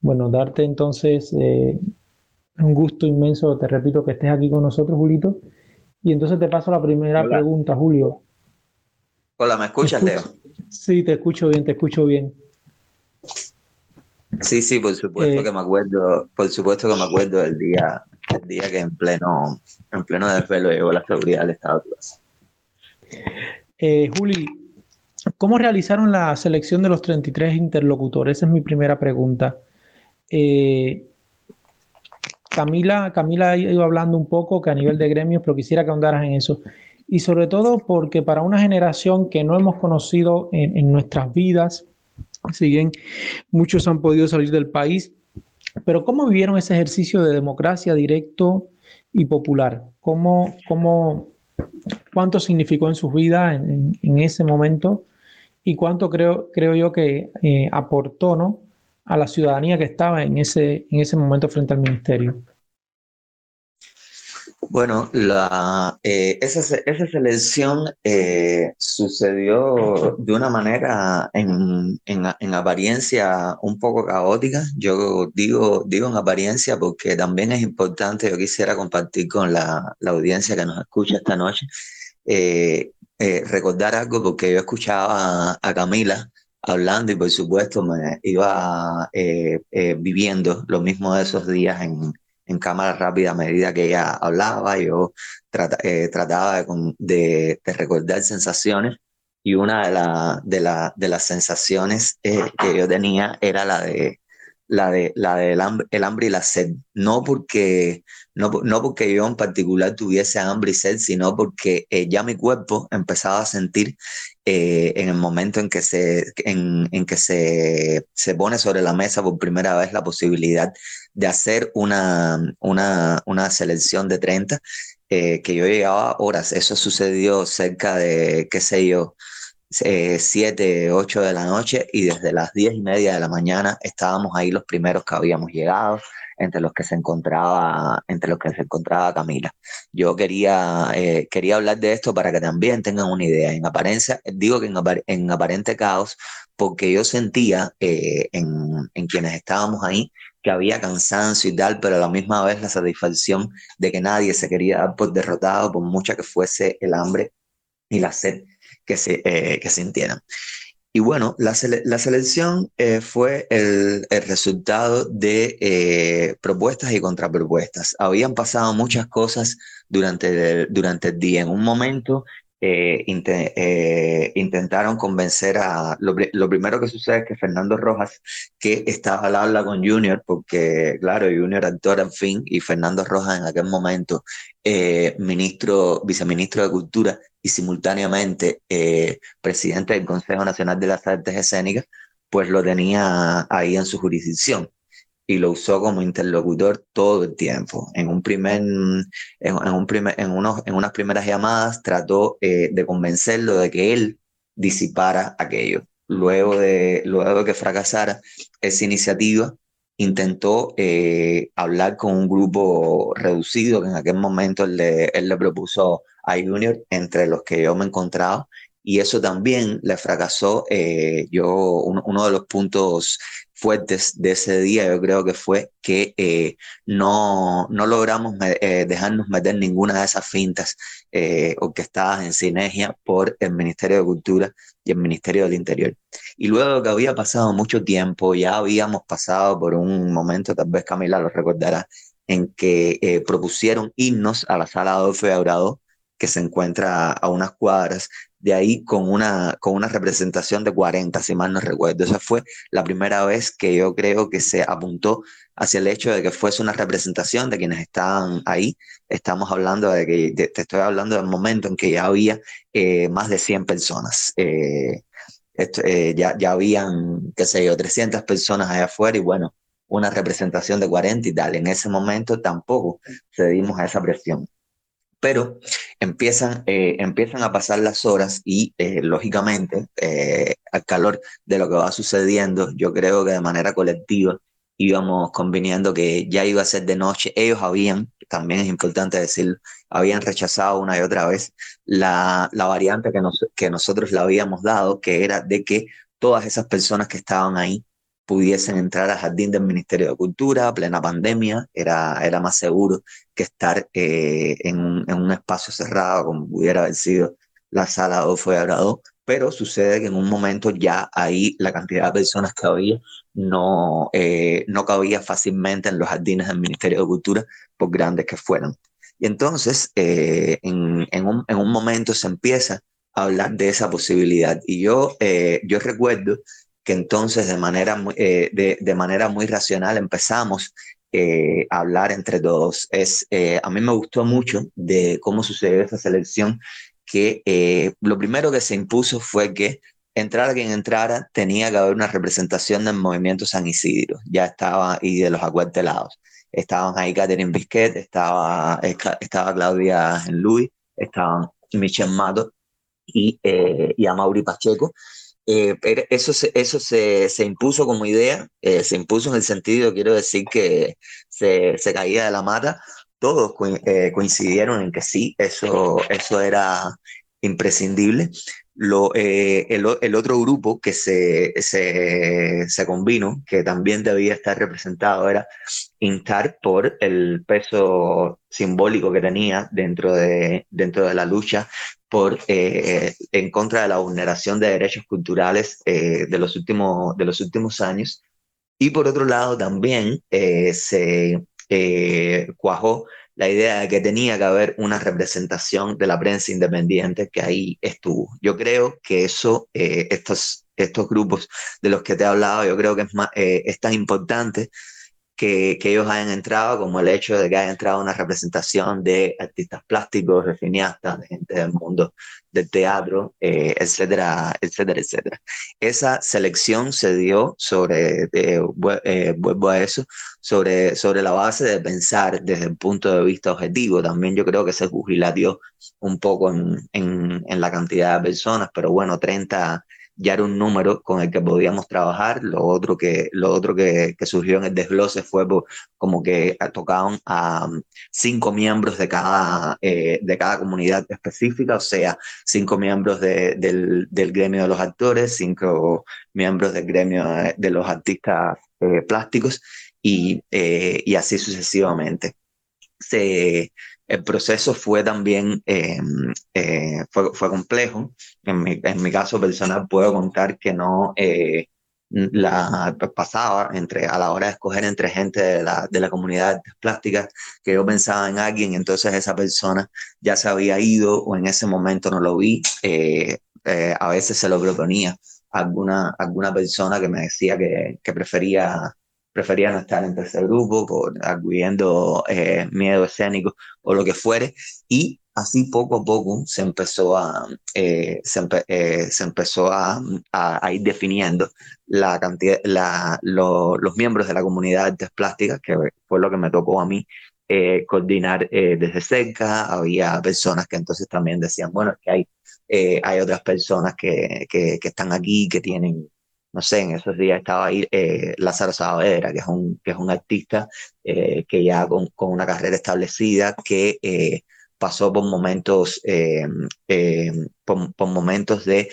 Bueno, darte entonces eh, un gusto inmenso, te repito, que estés aquí con nosotros, Julito. Y entonces te paso la primera Hola. pregunta, Julio. Hola, ¿me escuchas, Leo? Sí, te escucho bien, te escucho bien. Sí, sí, por supuesto eh, que me acuerdo, por supuesto que me acuerdo del día, el día que en pleno, en pleno desvelo llegó la seguridad del Estado eh, Juli, ¿cómo realizaron la selección de los 33 interlocutores? Esa es mi primera pregunta. Eh, Camila, Camila ido hablando un poco que a nivel de gremios, pero quisiera que ahondaras en eso. Y sobre todo porque para una generación que no hemos conocido en, nuestras vidas, si bien muchos han podido salir del país, pero ¿cómo vivieron ese ejercicio de democracia directo y popular? ¿Cómo, cómo, ¿Cuánto significó en sus vidas en, ese momento? ¿Y cuánto creo, creo yo que eh, aportó ¿no? a la ciudadanía que estaba en ese, en ese momento frente al ministerio? Bueno, eh, esa, esa, selección eh, sucedió de una manera en, en, apariencia un poco caótica. Yo digo, digo en apariencia porque también es importante, yo quisiera compartir con la, la audiencia que nos escucha esta noche, eh, recordar algo porque yo escuchaba a Camila hablando y por supuesto me iba viviendo lo mismo de esos días en en cámara rápida a medida que ella hablaba, yo eh, trataba de, recordar sensaciones y una de, de, de las sensaciones eh, que yo tenía era la de la de la del hambre, el hambre y la sed. No porque, no, no porque yo en particular tuviese hambre y sed, sino porque eh, ya mi cuerpo empezaba a sentir en el momento en que, se, en, en que se, se pone sobre la mesa por primera vez la posibilidad de hacer una, una, una selección de 30, eh, que yo llegaba horas. Eso sucedió cerca de, qué sé yo, 7, eh, 8 de la noche y desde las 10 y media de la mañana estábamos ahí los primeros que habíamos llegado, entre los que se encontraba, entre los que se encontraba Camila. Yo quería, eh, quería hablar de esto para que también tengan una idea. En apariencia, digo que en, en aparente caos, porque yo sentía en, en quienes estábamos ahí que había cansancio y tal, pero a la misma vez la satisfacción de que nadie se quería dar por derrotado, por mucha que fuese el hambre y la sed que, se, eh, sintieran. Y bueno, la, la selección eh, fue el, el, resultado de eh, propuestas y contrapropuestas. Habían pasado muchas cosas durante durante el día. En un momento eh, eh, intentaron convencer a... Lo, primero que sucede es que Fernando Rojas, que estaba al habla con Junior, porque claro, Junior actor al fin, y Fernando Rojas en aquel momento eh, ministro, viceministro de Cultura y simultáneamente presidente del Consejo Nacional de las Artes Escénicas, pues lo tenía ahí en su jurisdicción y lo usó como interlocutor todo el tiempo. En un primer, en, un primer, en, unos, en unas primeras llamadas trató eh, de convencerlo de que él disipara aquello. Luego de, luego de que fracasara esa iniciativa, intentó eh, hablar con un grupo reducido que en aquel momento él le, él le propuso a Junior, entre los que yo me encontraba, y eso también le fracasó. Eh, yo, uno de los puntos fuertes de ese día yo creo que fue que eh, no, no logramos eh, dejarnos meter ninguna de esas fintas eh, orquestadas en sinergia por el Ministerio de Cultura y el Ministerio del Interior. Y luego que había pasado mucho tiempo, ya habíamos pasado por un momento, tal vez Camila lo recordará, en que eh, propusieron himnos a la sala Adolfo Abrado, que se encuentra a unas cuadras de ahí con una, con una representación de 40, si mal no recuerdo. Esa fue la primera vez que yo creo que se apuntó hacia el hecho de que fuese una representación de quienes estaban ahí. Estamos hablando de que, te estoy hablando del momento en que ya había eh, más de 100 personas. Eh, eh, ya, ya habían, qué sé yo, 300 personas allá afuera y bueno, una representación de 40 y tal. En ese momento tampoco cedimos a esa presión pero empiezan, eh, empiezan a pasar las horas y eh, lógicamente eh, al calor de lo que va sucediendo, yo creo que de manera colectiva íbamos conviniendo que ya iba a ser de noche. Ellos habían, también es importante decirlo, habían rechazado una y otra vez la, la variante que, nos, que nosotros le habíamos dado, que era de que todas esas personas que estaban ahí pudiesen entrar al jardín del Ministerio de Cultura, plena pandemia, era, era más seguro que estar eh, en, un, en, un, espacio cerrado como pudiera haber sido la sala o fue agrado pero sucede que en un momento ya ahí la cantidad de personas que había no, eh, no cabía fácilmente en los jardines del Ministerio de Cultura, por grandes que fueran. Y entonces, eh, en, en, un, en, un, momento se empieza a hablar de esa posibilidad. Y yo, yo recuerdo que entonces de manera, eh, de, manera muy racional empezamos eh, a hablar entre todos. Es, eh, a mí me gustó mucho de cómo sucedió esa selección, que lo primero que se impuso fue que entrara quien entrara, tenía que haber una representación del movimiento San Isidro, ya estaba, y de los acuartelados. Estaban ahí Catherine Bisquet, estaba, estaba Claudia Luis, estaban Michel Mato y, y a Mauri Pacheco. Eh, eso se, eso se, se, impuso como idea, eh, se impuso en el sentido, quiero decir, que se, se caía de la mata. Todos eh, coincidieron en que sí, eso, eso era imprescindible. Lo, eh, el, el, otro grupo que se, se, se combinó, que también debía estar representado, era Intar por el peso simbólico que tenía dentro de, dentro de la lucha por, eh, en contra de la vulneración de derechos culturales eh, de, los últimos, de los últimos años. Y por otro lado, también eh, se cuajó la idea de que tenía que haber una representación de la prensa independiente que ahí estuvo. Yo creo que eso, estos, estos grupos de los que te he hablado, yo creo que es, más, es tan importante que, ellos hayan entrado, como el hecho de que haya entrado una representación de artistas plásticos, de cineastas, de gente del mundo del teatro, eh, etcétera, etcétera, etcétera. Esa selección se dio sobre, eh, vuelvo a eso, sobre, sobre la base de pensar desde el punto de vista objetivo. También yo creo que se jubilatió un poco en, en, en la cantidad de personas, pero bueno, 30 ya era un número con el que podíamos trabajar. Lo otro que, lo otro que, que surgió en el desglose fue como que tocaban a cinco miembros de cada, eh, de cada comunidad específica, o sea, cinco miembros de, del, del, gremio de los actores, cinco miembros del gremio de los artistas eh, plásticos y, eh, y así sucesivamente. Se, el proceso fue también eh, eh, fue, fue, complejo. En mi, en mi, caso personal puedo contar que no eh, la pasaba entre a la hora de escoger entre gente de la, de la comunidad plástica que yo pensaba en alguien entonces esa persona ya se había ido o en ese momento no lo vi eh, a veces se lo proponía alguna alguna persona que me decía que, que prefería prefería no estar entre ese grupo por arguyendo eh, miedo escénico o lo que fuere. Y así poco a poco se empezó a, eh, se, empe eh, se, empezó a, a, a, ir definiendo la cantidad, la, lo, los miembros de la comunidad de artes plásticas, que fue lo que me tocó a mí eh, coordinar desde cerca. Había personas que entonces también decían, bueno, que hay, hay otras personas que, que, que están aquí, que tienen no sé, en esos días estaba ahí eh, Lázaro Saavedra, que es un, que es un artista eh, que ya con, con, una carrera establecida, que eh, pasó por momentos, eh, por, por, momentos de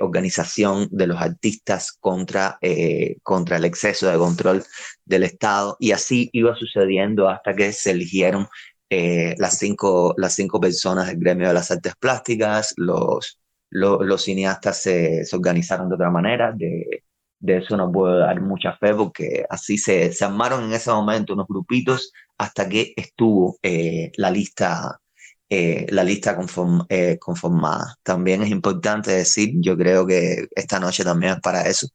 organización de los artistas contra, contra el exceso de control del Estado, y así iba sucediendo hasta que se eligieron las, cinco, las cinco personas del gremio de las artes plásticas, los lo, los cineastas se, se, organizaron de otra manera, de, de, eso no puedo dar mucha fe porque así se, se armaron en ese momento unos grupitos hasta que estuvo eh, la lista. Eh, la lista conform, eh, conformada. También es importante decir, yo creo que esta noche también es para eso,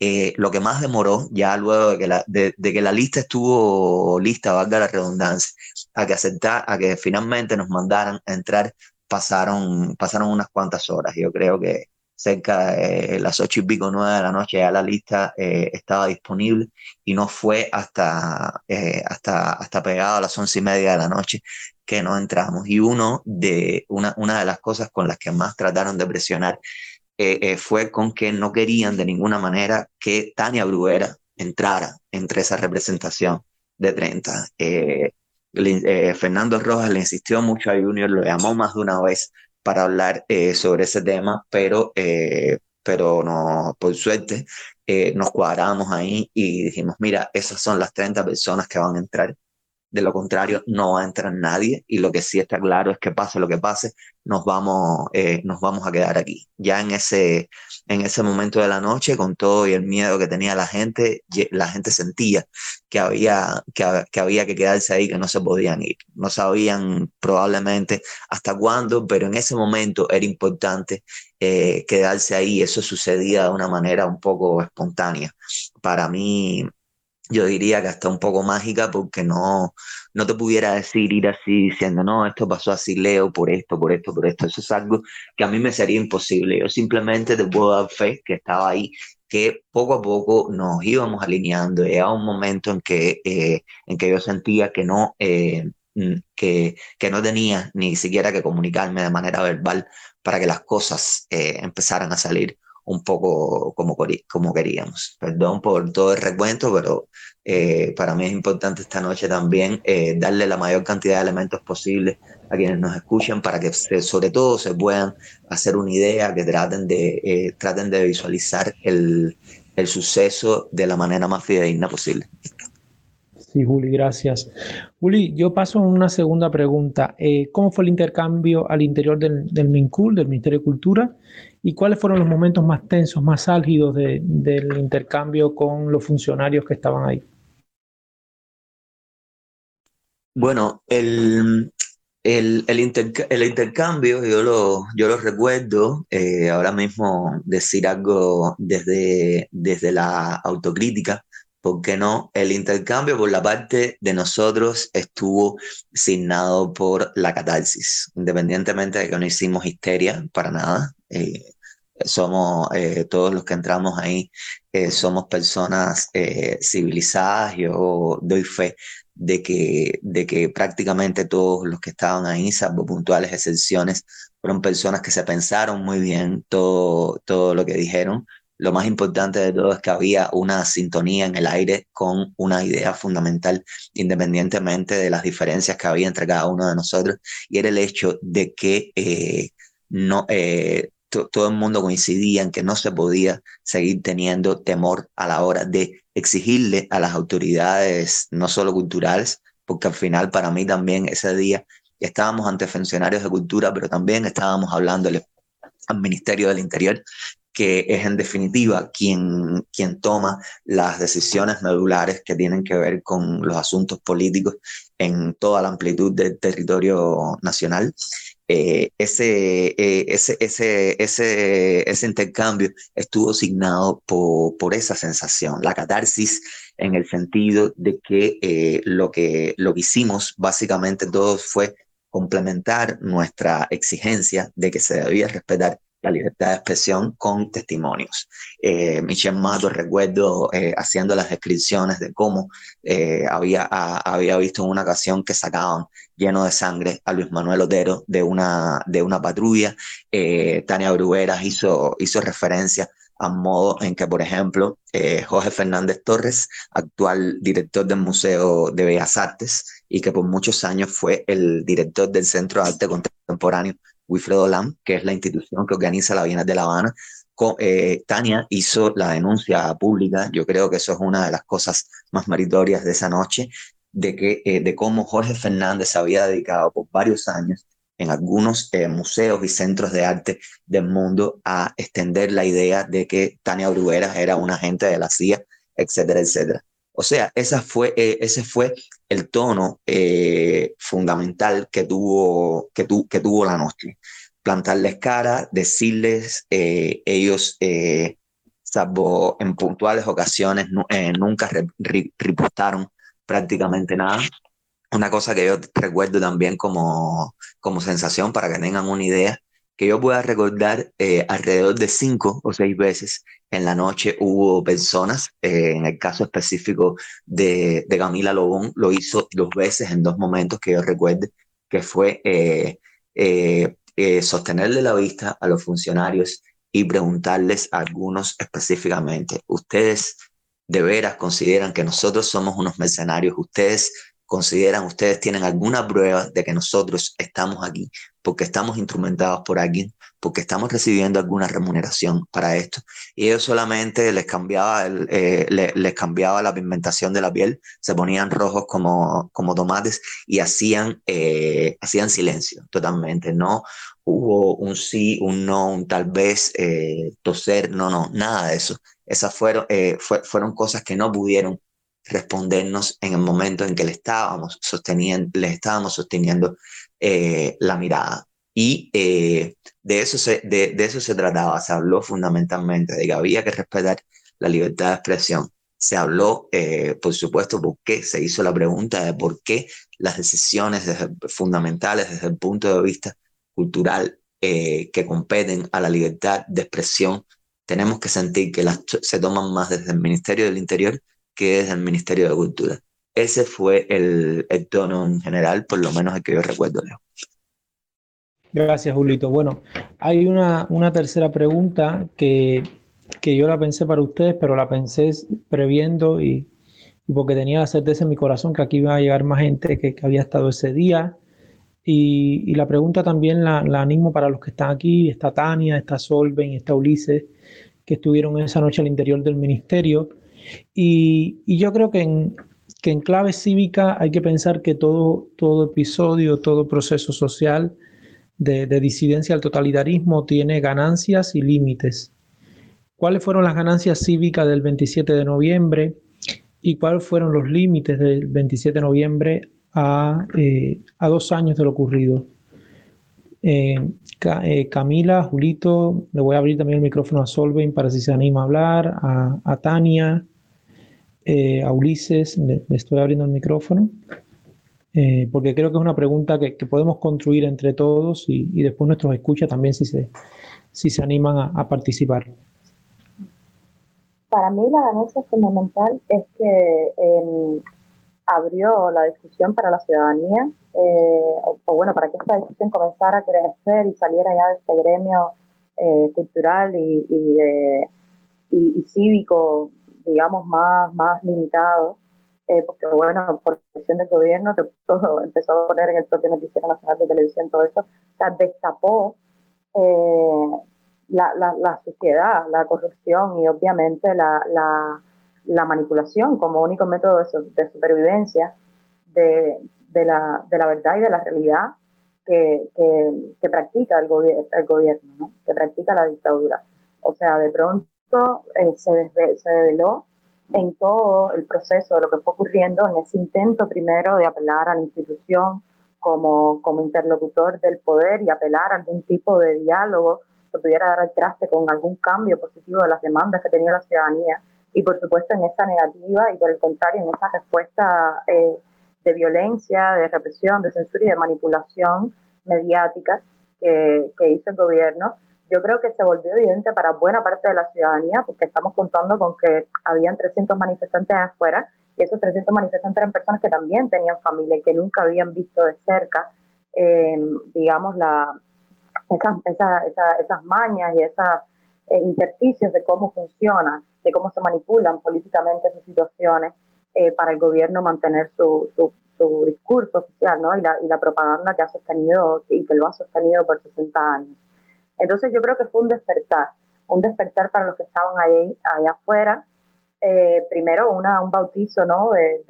eh, lo que más demoró, ya luego de que, la, de, de que la lista estuvo lista, valga la redundancia, a que aceptar, a que finalmente nos mandaran a entrar pasaron, pasaron unas cuantas horas. Yo creo que cerca de las ocho y pico, nueve de la noche ya la lista eh, estaba disponible y no fue hasta, eh, hasta, hasta pegado a las once y media de la noche que no entramos. Y uno de, una, una de las cosas con las que más trataron de presionar eh, eh fue con que no querían de ninguna manera que Tania Bruera entrara entre esa representación de 30. Eh, eh, Fernando Rojas le insistió mucho a Junior, lo llamó más de una vez para hablar eh, sobre ese tema, pero, eh, pero no, por suerte eh, nos cuadramos ahí y dijimos, mira, esas son las 30 personas que van a entrar. De lo contrario no va a entrar nadie y lo que sí está claro es que pase lo que pase, nos vamos, eh, nos vamos a quedar aquí. Ya en ese, en ese momento de la noche, con todo y el miedo que tenía la gente, la gente sentía que había que, que había que quedarse ahí, que no se podían ir. No sabían probablemente hasta cuándo, pero en ese momento era importante eh, quedarse ahí. Eso sucedía de una manera un poco espontánea. Para mí, yo diría que hasta un poco mágica porque no, no te pudiera decir ir así diciendo, no, esto pasó así, leo por esto, por esto, por esto. Eso es algo que a mí me sería imposible. Yo simplemente te puedo dar fe que estaba ahí, que poco a poco nos íbamos alineando. Era un momento en que, eh, en que yo sentía que no, eh, mm, que, que no tenía ni siquiera que comunicarme de manera verbal para que las cosas eh, empezaran a salir un poco como, como queríamos. Perdón por todo el recuento, pero eh, para mí es importante esta noche también eh, darle la mayor cantidad de elementos posibles a quienes nos escuchan para que sobre todo se puedan hacer una idea, que traten de, eh, traten de visualizar el, el suceso de la manera más fidedigna posible. Sí, Juli, gracias. Juli, yo paso a una segunda pregunta. ¿Cómo fue el intercambio al interior del, del MINCUL, del Ministerio de Cultura? ¿Y cuáles fueron los momentos más tensos, más álgidos del intercambio con los funcionarios que estaban ahí? Bueno, el, el, el, intercambio, yo lo, yo lo recuerdo, eh, ahora mismo decir algo desde, desde la autocrítica, ¿por qué no? El intercambio por la parte de nosotros estuvo signado por la catarsis, independientemente de que no hicimos histeria para nada. Eh, somos eh, todos los que entramos ahí, eh, somos personas civilizadas. Yo doy fe de que, de que prácticamente todos los que estaban ahí, salvo puntuales excepciones, fueron personas que se pensaron muy bien todo, todo lo que dijeron. Lo más importante de todo es que había una sintonía en el aire con una idea fundamental, independientemente de las diferencias que había entre cada uno de nosotros, y era el hecho de que no, todo el mundo coincidía en que no se podía seguir teniendo temor a la hora de exigirle a las autoridades, no solo culturales, porque al final para mí también ese día estábamos ante funcionarios de cultura, pero también estábamos hablándole al Ministerio del Interior, que es en definitiva quien, quien toma las decisiones medulares que tienen que ver con los asuntos políticos en toda la amplitud del territorio nacional. Eh, ese, eh, ese, ese, ese, ese intercambio estuvo signado por, por esa sensación, la catarsis en el sentido de que, eh, lo que lo que hicimos básicamente todos fue complementar nuestra exigencia de que se debía respetar la libertad de expresión con testimonios. Eh, Michel Mato, recuerdo eh, haciendo las descripciones de cómo eh, había, había visto en una ocasión que sacaban lleno de sangre a Luis Manuel Otero de una, de una patrulla. Eh, Tania Brugueras hizo, hizo referencia a modo en que, por ejemplo, Jorge Fernández Torres, actual director del Museo de Bellas Artes y que por muchos años fue el director del Centro de Arte Contemporáneo Wilfredo Lam, que es la institución que organiza la Bienal de La Habana. Eh, Tania hizo la denuncia pública, yo creo que eso es una de las cosas más meritorias de esa noche, de, que, eh, de cómo Jorge Fernández había dedicado por varios años en algunos eh, museos y centros de arte del mundo a extender la idea de que Tania Bruguera era una agente de la CIA, etcétera, etcétera. O sea, esa fue, ese fue el tono eh, fundamental que tuvo, que, que tuvo la noche. Plantarles cara, decirles, eh, ellos, salvo en puntuales ocasiones, nunca repostaron prácticamente nada. Una cosa que yo recuerdo también como, como sensación para que tengan una idea que yo pueda recordar, eh, alrededor de cinco o seis veces en la noche hubo personas, eh, en el caso específico de, de, Camila Lobón, lo hizo dos veces en dos momentos que yo recuerde, que fue eh, sostenerle la vista a los funcionarios y preguntarles a algunos específicamente, ustedes de veras consideran que nosotros somos unos mercenarios, ustedes consideran, ustedes tienen alguna prueba de que nosotros estamos aquí, porque estamos instrumentados por alguien, porque estamos recibiendo alguna remuneración para esto. Y ellos solamente les cambiaba, el, eh, les, cambiaba la pigmentación de la piel, se ponían rojos como, como tomates y hacían, eh, hacían silencio totalmente. No hubo un sí, un no, un tal vez, eh, toser, no, no, nada de eso. Esas fueron, fueron cosas que no pudieron respondernos en el momento en que le estábamos sosteniendo, les estábamos sosteniendo eh, la mirada. Y eh, de, eso se, de, eso se trataba, se habló fundamentalmente de que había que respetar la libertad de expresión. Se habló, eh, por supuesto, porque se hizo la pregunta de por qué las decisiones fundamentales desde el punto de vista cultural que competen a la libertad de expresión, tenemos que sentir que las se toman más desde el Ministerio del Interior que es el Ministerio de Cultura. Ese fue el, tono en general, por lo menos el que yo recuerdo. Gracias, Julito. Bueno, hay una, una tercera pregunta que, que, yo la pensé para ustedes, pero la pensé previendo y, porque tenía la certeza en mi corazón que aquí iba a llegar más gente que, que había estado ese día. Y, y la pregunta también la, la, animo para los que están aquí. Está Tania, está Solven, está Ulises, que estuvieron esa noche al interior del ministerio. Y, yo creo que en, que en clave cívica hay que pensar que todo, todo episodio, todo proceso social de, disidencia al totalitarismo tiene ganancias y límites. ¿Cuáles fueron las ganancias cívicas del 27 de noviembre y cuáles fueron los límites del 27 de noviembre a, eh, dos años de lo ocurrido? Eh, eh, Camila, Julito, le voy a abrir también el micrófono a Solveig para si se anima a hablar, a Tania, eh, a Ulises, le, estoy abriendo el micrófono, eh, porque creo que es una pregunta que, podemos construir entre todos y, después nuestros escucha también si se, si se animan a, participar. Para mí la ganancia fundamental es que em, abrió la discusión para la ciudadanía, eh, o, bueno, para que esta discusión comenzara a crecer y saliera ya de este gremio cultural y, y cívico digamos, más, más limitado, eh, porque bueno, por decisión del gobierno, que todo empezó a poner en el propio Noticiero Nacional de Televisión todo eso, o destapó eh, la, la, la, sociedad, la corrupción y obviamente la, la, la manipulación como único método de, de supervivencia de, de, la, de la verdad y de la realidad que, que, que practica el, el gobierno, ¿no? que practica la dictadura. O sea, de pronto eh, se, se develó en todo el proceso de lo que fue ocurriendo en ese intento primero de apelar a la institución como, como interlocutor del poder y apelar a algún tipo de diálogo que pudiera dar al traste con algún cambio positivo de las demandas que tenía la ciudadanía. Y por supuesto en esa negativa y por el contrario en esa respuesta eh, de violencia, de represión, de censura y de manipulación mediática que, que hizo el gobierno yo creo que se volvió evidente para buena parte de la ciudadanía, porque estamos contando con que habían 300 manifestantes afuera, y esos 300 manifestantes eran personas que también tenían familia y que nunca habían visto de cerca, eh, digamos, la, esas, esas mañas y esos eh, intersticios de cómo funciona, de cómo se manipulan políticamente esas situaciones eh, para el gobierno mantener su, su, su discurso oficial ¿no? y, la, y la propaganda que ha sostenido y que lo ha sostenido por 60 años. Entonces yo creo que fue un despertar, un despertar para los que estaban ahí, allá afuera. Eh, primero un bautizo ¿no? de,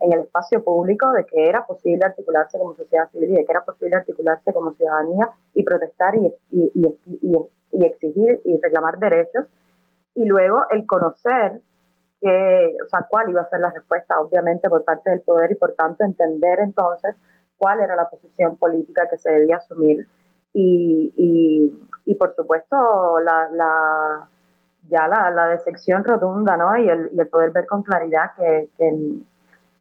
en el espacio público de que era posible articularse como sociedad civil y de que era posible articularse como ciudadanía y protestar y, y exigir y reclamar derechos. Y luego el conocer que, o sea, cuál iba a ser la respuesta, obviamente, por parte del poder y por tanto entender entonces cuál era la posición política que se debía asumir y, y, y por supuesto la, la ya la, la, decepción rotunda, ¿no? Y el, y el poder ver con claridad que, que,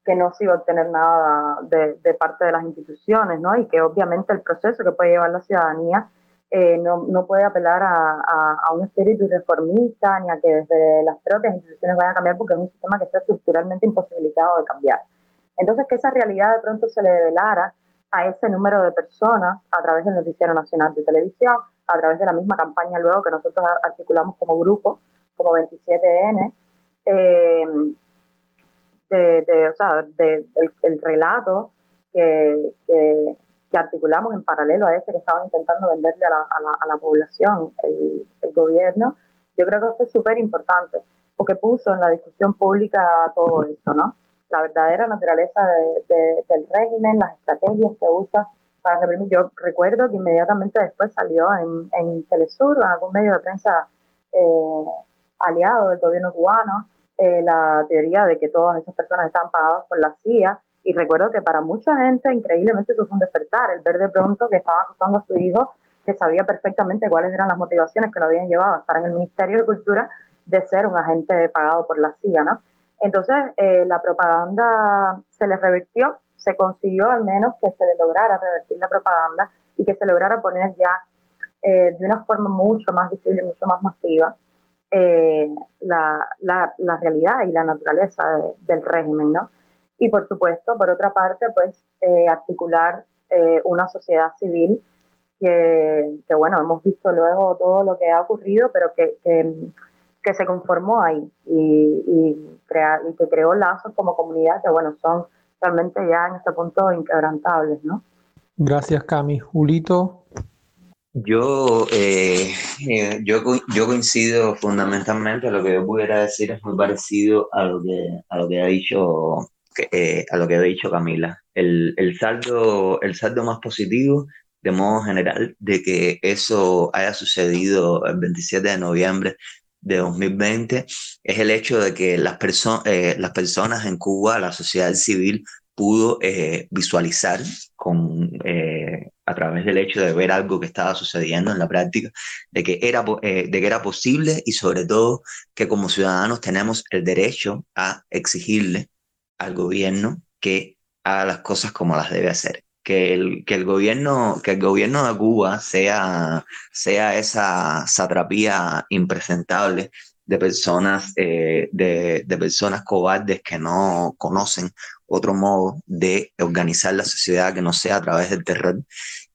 que, no se iba a obtener nada de, de, parte de las instituciones, ¿no? Y que obviamente el proceso que puede llevar la ciudadanía eh, no, no, puede apelar a, a, a, un espíritu reformista ni a que desde las propias instituciones vayan a cambiar porque es un sistema que está estructuralmente imposibilitado de cambiar. Entonces, que esa realidad de pronto se le develara a ese número de personas a través del Noticiero Nacional de Televisión, a través de la misma campaña luego que nosotros articulamos como grupo, como 27N, eh, de, o sea, de, el relato que, que, articulamos en paralelo a ese que estaban intentando venderle a la, a la, población el, el, gobierno, yo creo que eso es súper importante, porque puso en la discusión pública todo esto, ¿no? La verdadera naturaleza del régimen, las estrategias que usa para reprimir. Yo recuerdo que inmediatamente después salió en, en Telesur, en algún medio de prensa eh, aliado del gobierno cubano, eh, la teoría de que todas esas personas están pagadas por la CIA y recuerdo que para mucha gente, increíblemente, eso fue un despertar, el ver de pronto que estaba acusando a su hijo, que sabía perfectamente cuáles eran las motivaciones que lo habían llevado a estar en el Ministerio de Cultura, de ser un agente pagado por la CIA, ¿no? Entonces, eh, la propaganda se le revirtió, se consiguió al menos que se le lograra revertir la propaganda y que se lograra poner ya eh, de una forma mucho más visible, mucho más masiva, eh, la, la, la, realidad y la naturaleza del régimen, ¿no? y por supuesto, por otra parte, pues articular una sociedad civil que, que, bueno, hemos visto luego todo lo que ha ocurrido, pero que, se conformó ahí y, y, crea, y que creó lazos como comunidad que, bueno, son realmente ya en este punto inquebrantables, ¿no? Gracias, Cami. Julito. Yo, eh, yo, yo coincido fundamentalmente, lo que yo pudiera decir es muy parecido a lo que, a lo que ha dicho eh, a lo que ha dicho Camila. El, el, saldo, el saldo más positivo, de modo general, de que eso haya sucedido el 27 de noviembre de 2020 es el hecho de que las, eh, las personas en Cuba, la sociedad civil, pudo eh, visualizar con, a través del hecho de ver algo que estaba sucediendo en la práctica, de que, era, de que era posible y sobre todo que como ciudadanos tenemos el derecho a exigirle al gobierno que haga las cosas como las debe hacer. Que el, que el, gobierno, que el gobierno de Cuba sea, sea esa satrapía impresentable de personas, eh, de, de, personas cobardes que no conocen otro modo de organizar la sociedad que no sea a través del terror.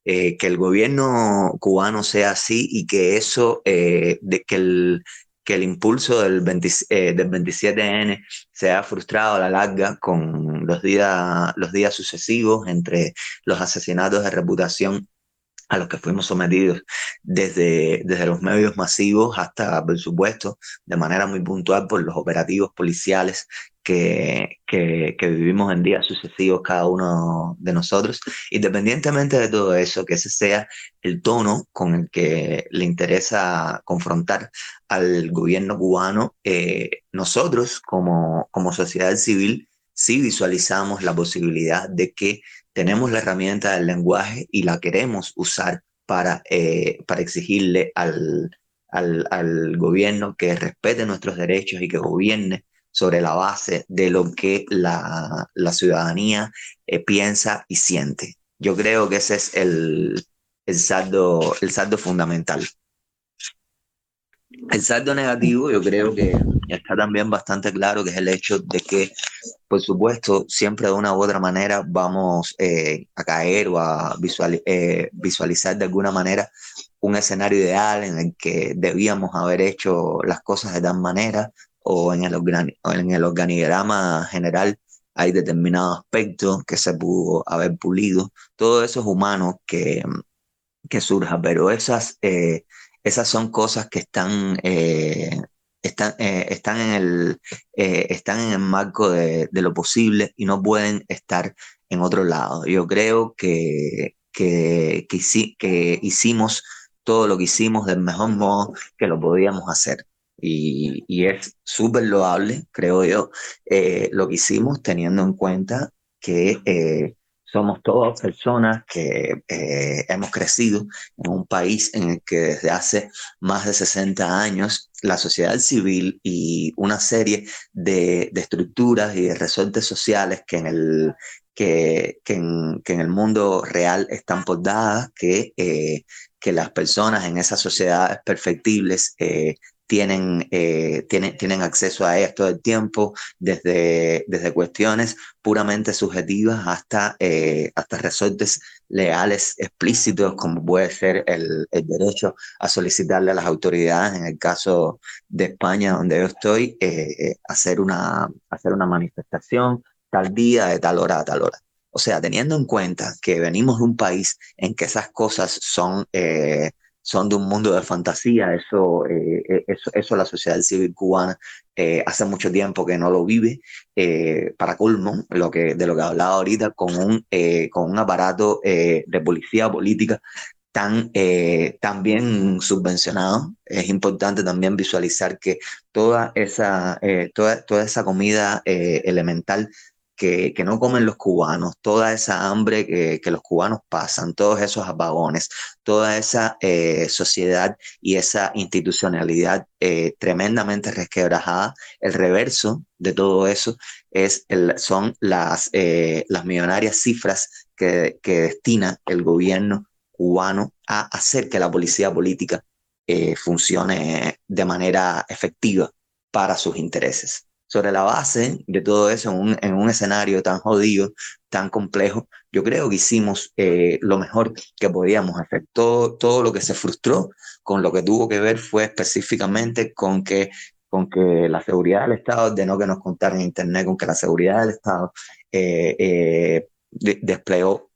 Eh, que el gobierno cubano sea así y que eso, eh, de que el, que el impulso del, 20, eh, del 27N se ha frustrado a la larga con los días, los días sucesivos entre los asesinatos de reputación a los que fuimos sometidos desde, desde los medios masivos hasta, por supuesto, de manera muy puntual por los operativos policiales que, que, que, vivimos en días sucesivos cada uno de nosotros, independientemente de todo eso, que ese sea el tono con el que le interesa confrontar al gobierno cubano, eh, nosotros como, como sociedad civil sí visualizamos la posibilidad de que tenemos la herramienta del lenguaje y la queremos usar para, eh, para exigirle al, al, al, gobierno que respete nuestros derechos y que gobierne sobre la base de lo que la, la ciudadanía eh, piensa y siente. Yo creo que ese es el, el, saldo, el saldo fundamental. El saldo negativo yo creo que está también bastante claro, que es el hecho de que, por supuesto, siempre de una u otra manera vamos eh, a caer o a eh, visualizar de alguna manera un escenario ideal en el que debíamos haber hecho las cosas de tal manera o en el, en el organigrama general hay determinados aspectos que se pudo haber pulido. Todo eso es humano que, que surja, pero esas... Eh, esas son cosas que están, eh, están, eh, están, en el, eh, están en el marco de, lo posible y no pueden estar en otro lado. Yo creo que, que, que, que hicimos todo lo que hicimos del mejor modo que lo podíamos hacer. Y, y es súper loable, creo yo, lo que hicimos teniendo en cuenta que somos todas personas que eh, hemos crecido en un país en el que desde hace más de 60 años la sociedad civil y una serie de, estructuras y de resortes sociales que en el, que, en, el mundo real están dadas, que, eh, que las personas en esas sociedades perfectibles eh, tienen, eh, tienen, tienen acceso a esto todo el tiempo, desde, desde cuestiones puramente subjetivas hasta, eh, hasta resortes legales explícitos, como puede ser el, el, derecho a solicitarle a las autoridades, en el caso de España, donde yo estoy, eh, hacer, una, hacer una manifestación tal día, de tal hora a tal hora. O sea, teniendo en cuenta que venimos de un país en que esas cosas son son de un mundo de fantasía, eso, eh, eh, eso, eso la sociedad civil cubana eh, hace mucho tiempo que no lo vive, para colmo, lo que, de lo que hablaba ahorita, con un, con un aparato de policía política tan, tan bien subvencionado. Es importante también visualizar que toda esa, toda, toda esa comida elemental que, no comen los cubanos, toda esa hambre que, que, los cubanos pasan, todos esos apagones, toda esa eh, sociedad y esa institucionalidad eh, tremendamente resquebrajada, el reverso de todo eso es el, son las, eh, las millonarias cifras que, que, destina el gobierno cubano a hacer que la policía política funcione de manera efectiva para sus intereses sobre la base de todo eso en un, en un escenario tan jodido, tan complejo, yo creo que hicimos eh, lo mejor que podíamos hacer. Todo, lo que se frustró con lo que tuvo que ver fue específicamente con que, con que la seguridad del Estado ordenó que nos contaran en Internet, con que la seguridad del Estado eh, eh, desplegó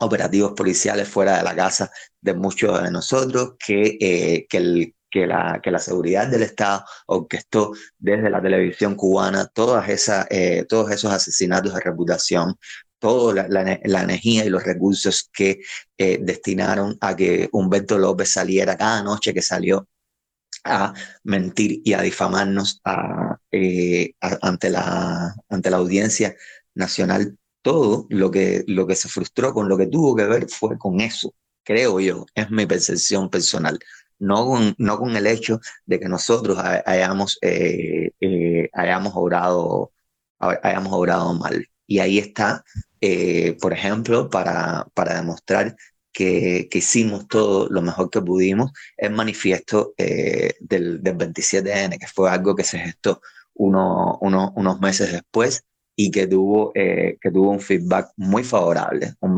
operativos policiales fuera de la casa de muchos de nosotros, que, que el que la, que la seguridad del Estado orquestó desde la televisión cubana todas esas, eh, todos esos asesinatos de reputación, toda la, la, energía y los recursos que eh, destinaron a que Humberto López saliera cada noche que salió a mentir y a difamarnos eh, ante, la, ante la audiencia nacional. Todo lo que, lo que se frustró con lo que tuvo que ver fue con eso, creo yo, es mi percepción personal no con, el hecho de que nosotros hayamos, eh, eh, hayamos, obrado, hayamos obrado mal. Y ahí está, eh, por ejemplo, para, para demostrar que, que, hicimos todo lo mejor que pudimos, el manifiesto del, del 27N, que fue algo que se gestó uno, uno, unos meses después y que tuvo, eh, que tuvo un feedback muy favorable. Un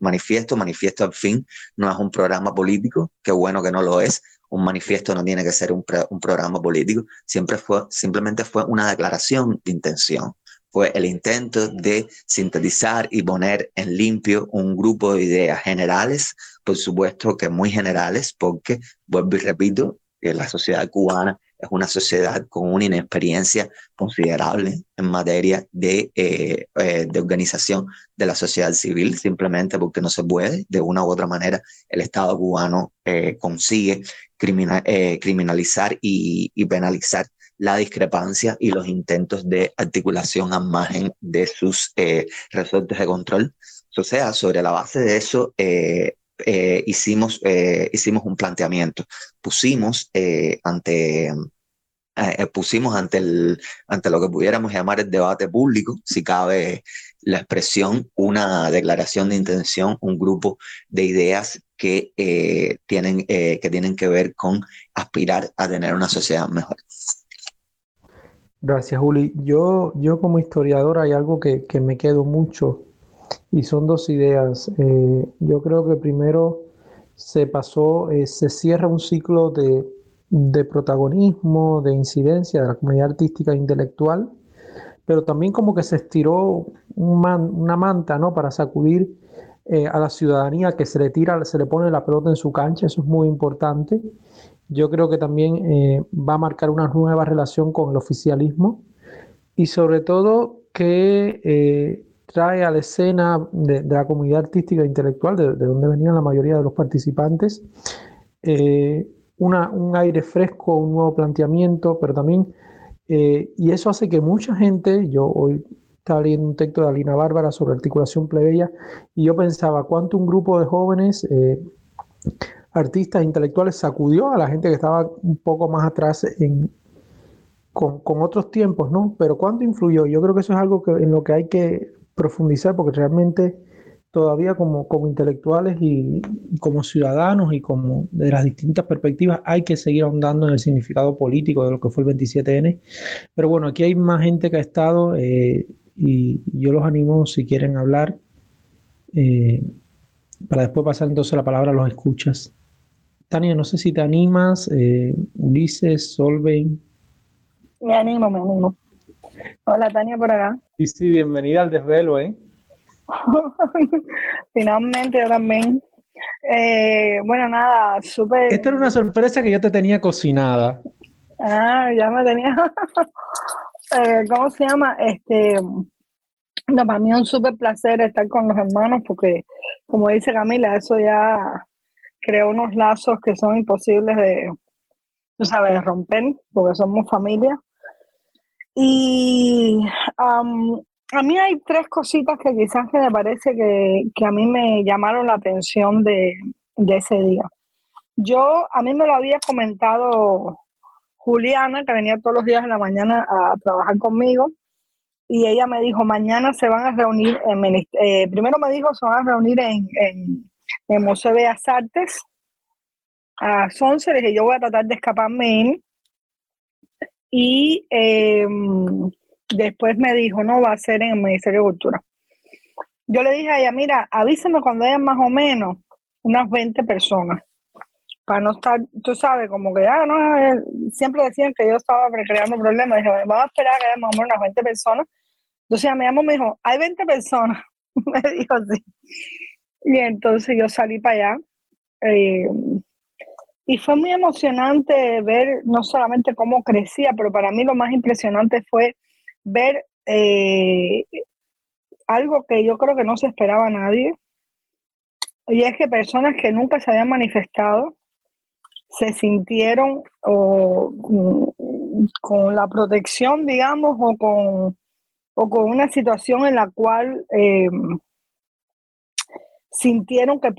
manifiesto, manifiesto al fin, no es un programa político, qué bueno que no lo es. Un manifiesto no tiene que ser un, un programa político, siempre fue, simplemente fue una declaración de intención. Fue el intento de sintetizar y poner en limpio un grupo de ideas generales, por supuesto que muy generales, porque, vuelvo y repito, que la sociedad cubana es una sociedad con una inexperiencia considerable en materia de, eh, eh, de organización de la sociedad civil, simplemente porque no se puede, de una u otra manera, el Estado cubano eh, consigue criminalizar y, penalizar la discrepancia y los intentos de articulación a margen de sus resortes de control. O sea, sobre la base de eso, eh, hicimos, eh, hicimos un planteamiento. Pusimos eh, ante, pusimos ante, el, ante lo que pudiéramos llamar el debate público, si cabe la expresión, una declaración de intención, un grupo de ideas que, tienen, que tienen que ver con aspirar a tener una sociedad mejor. Gracias, Juli. Yo, yo como historiador hay algo que, que me quedo mucho y son dos ideas. Eh, yo creo que primero se pasó, eh, se cierra un ciclo de, de, protagonismo, de incidencia de la comunidad artística e intelectual, pero también como que se estiró una manta ¿no? para sacudir eh, a la ciudadanía que se le tira, se le pone la pelota en su cancha, eso es muy importante. Yo creo que también va a marcar una nueva relación con el oficialismo y sobre todo que trae a la escena de, la comunidad artística e intelectual, de, donde venían la mayoría de los participantes, eh, un aire fresco, un nuevo planteamiento, pero también, eh, y eso hace que mucha gente, yo hoy estaba leyendo un texto de Alina Bárbara sobre articulación plebeya, y yo pensaba cuánto un grupo de jóvenes eh, artistas intelectuales sacudió a la gente que estaba un poco más atrás con, con, otros tiempos, ¿no? Pero cuánto influyó. Yo creo que eso es algo que, en lo que hay que profundizar porque realmente todavía como, como intelectuales y como ciudadanos y como de las distintas perspectivas hay que seguir ahondando en el significado político de lo que fue el 27N. Pero bueno, aquí hay más gente que ha estado eh, y yo los animo si quieren hablar eh, para después pasar entonces la palabra a los escuchas. Tania, no sé si te animas, eh, Ulises, Solveig. Me animo, me animo. Hola Tania por acá. Sí, sí, bienvenida al desvelo, ¿eh? Finalmente, yo también. Eh, bueno, nada, súper. Esta era una sorpresa que yo te tenía cocinada. Ah, ya me tenía. Eh, ¿Cómo se llama? Este. No, para mí es un súper placer estar con los hermanos porque, como dice Camila, eso ya creó unos lazos que son imposibles de, tú sabes, romper porque somos familia. Y a mí hay tres cositas que quizás que me parece que, a mí me llamaron la atención de, ese día. Yo, a mí me lo había comentado Juliana, que venía todos los días en la mañana a trabajar conmigo, y ella me dijo, mañana se van a reunir, en, eh, primero me dijo, se van a reunir en, en, en Museo de Bellas Artes a las 11, le dije, yo voy a tratar de escaparme y eh, Después me dijo, no, va a ser en el Ministerio de Cultura. Yo le dije a ella, mira, avísame cuando haya más o menos unas 20 personas. Para no estar, tú sabes, como que, ah, no, eh, siempre decían que yo estaba creando problemas. Dije, vamos a esperar que haya más o menos unas 20 personas. Entonces ella me llamó me dijo, hay 20 personas. me dijo así. Y entonces yo salí para allá. Eh, y fue muy emocionante ver no solamente cómo crecía, pero para mí lo más impresionante fue ver eh, algo que yo creo que no se esperaba a nadie, y es que personas que nunca se habían manifestado se sintieron mm, con la protección, digamos, o con, o con una situación en la cual em, sintieron que,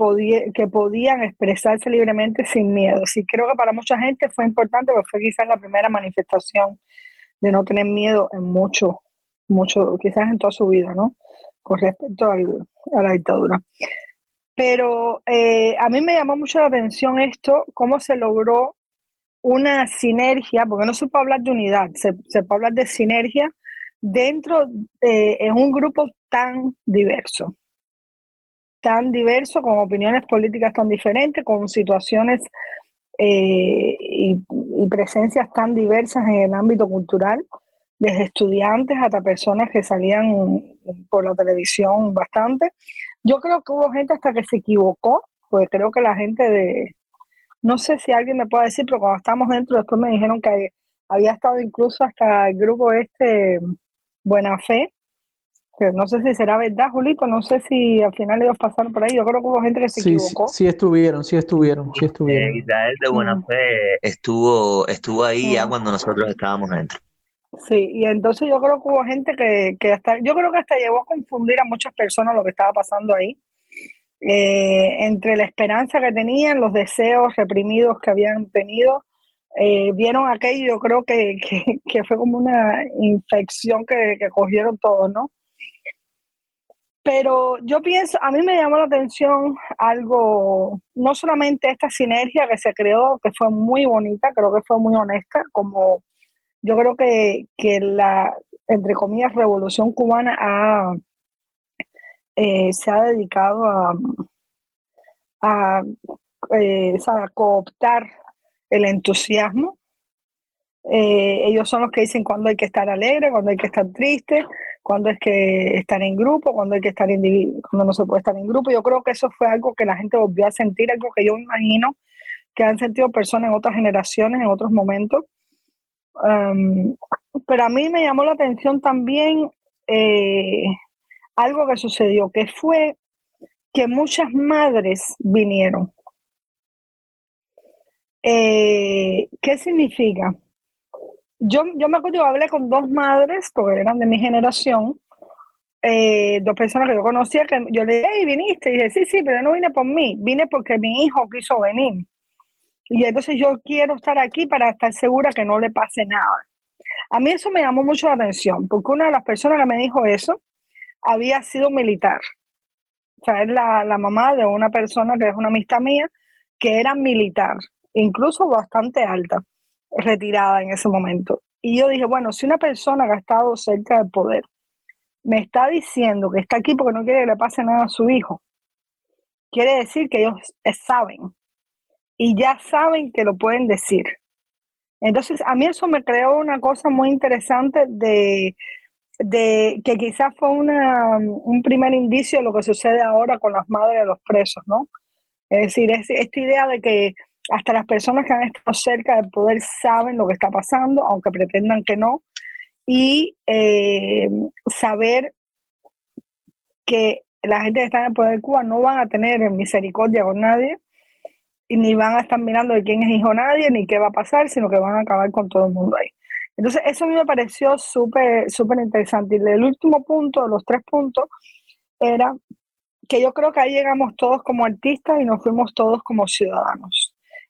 que podían expresarse libremente sin miedo. Sí, creo que para mucha gente fue importante porque fue quizás la primera manifestación de no tener miedo en mucho, mucho, quizás en toda su vida, ¿no? Con respecto a la dictadura. Pero eh, a mí me llamó mucho la atención esto, cómo se logró una sinergia, porque no se puede hablar de unidad, se, se puede hablar de sinergia dentro de en un grupo tan diverso, tan diverso, con opiniones políticas tan diferentes, con situaciones eh, y, presencias tan diversas en el ámbito cultural, desde estudiantes hasta personas que salían por la televisión bastante. Yo creo que hubo gente hasta que se equivocó, porque creo que la gente de, no sé si alguien me puede decir, pero cuando estábamos dentro después me dijeron que había estado incluso hasta el grupo este Buena Fe, no sé si será verdad, Julito, no sé si al final ellos pasaron por ahí, yo creo que hubo gente que se equivocó. Sí, estuvieron, sí estuvieron, sí estuvieron. Eh, Israel de Buena mm. Fe estuvo, estuvo ahí ya mm. cuando nosotros estábamos dentro. Sí, y entonces yo creo que hubo gente que, que hasta, yo creo que hasta llegó a confundir a muchas personas lo que estaba pasando ahí. Eh, entre la esperanza que tenían, los deseos reprimidos que habían tenido, eh, vieron aquello, yo creo que, que, fue como una infección que, que cogieron todos, ¿no? Pero yo pienso, a mí me llamó la atención algo, no solamente esta sinergia que se creó, que fue muy bonita, creo que fue muy honesta, como yo creo que, la, entre comillas, revolución cubana eh, se ha dedicado a, a, eh, a cooptar el entusiasmo eh, ellos son los que dicen cuándo hay que estar alegre, cuándo hay que estar triste, cuándo es que estar en grupo, cuándo hay que estar individuo, cuando no se puede estar en grupo. Yo creo que eso fue algo que la gente volvió a sentir, algo que yo imagino que han sentido personas en otras generaciones, en otros momentos. Pero a mí me llamó la atención también eh, algo que sucedió, que fue que muchas madres vinieron. Eh, ¿Qué significa? Yo, yo me acuerdo, yo hablé con dos madres, porque eran de mi generación, eh, dos personas que yo conocía, que yo le dije, hey, viniste, y dije, sí, sí, pero no vine por mí, vine porque mi hijo quiso venir. Y entonces yo quiero estar aquí para estar segura que no le pase nada. A mí eso me llamó mucho la atención, porque una de las personas que me dijo eso había sido militar. o sea, es la, la mamá de una persona que es una amistad mía, que era militar, incluso bastante alta, retirada en ese momento. Y yo dije, bueno, si una persona ha estado cerca del poder me está diciendo que está aquí porque no quiere que le pase nada a su hijo, quiere decir que ellos saben y ya saben que lo pueden decir. Entonces, a mí eso me creó una cosa muy interesante de, de que quizás fue una, un primer indicio de lo que sucede ahora con las madres de los presos, ¿no? Es decir, es, esta idea de que hasta las personas que han estado cerca del poder saben lo que está pasando, aunque pretendan que no, y eh, saber que la gente que está en el poder de Cuba no van a tener misericordia con nadie, y ni van a estar mirando de quién es hijo nadie, ni qué va a pasar, sino que van a acabar con todo el mundo ahí. Entonces, eso a mí me pareció súper, súper interesante. Y el último punto, los tres puntos, era que yo creo que ahí llegamos todos como artistas y nos fuimos todos como ciudadanos.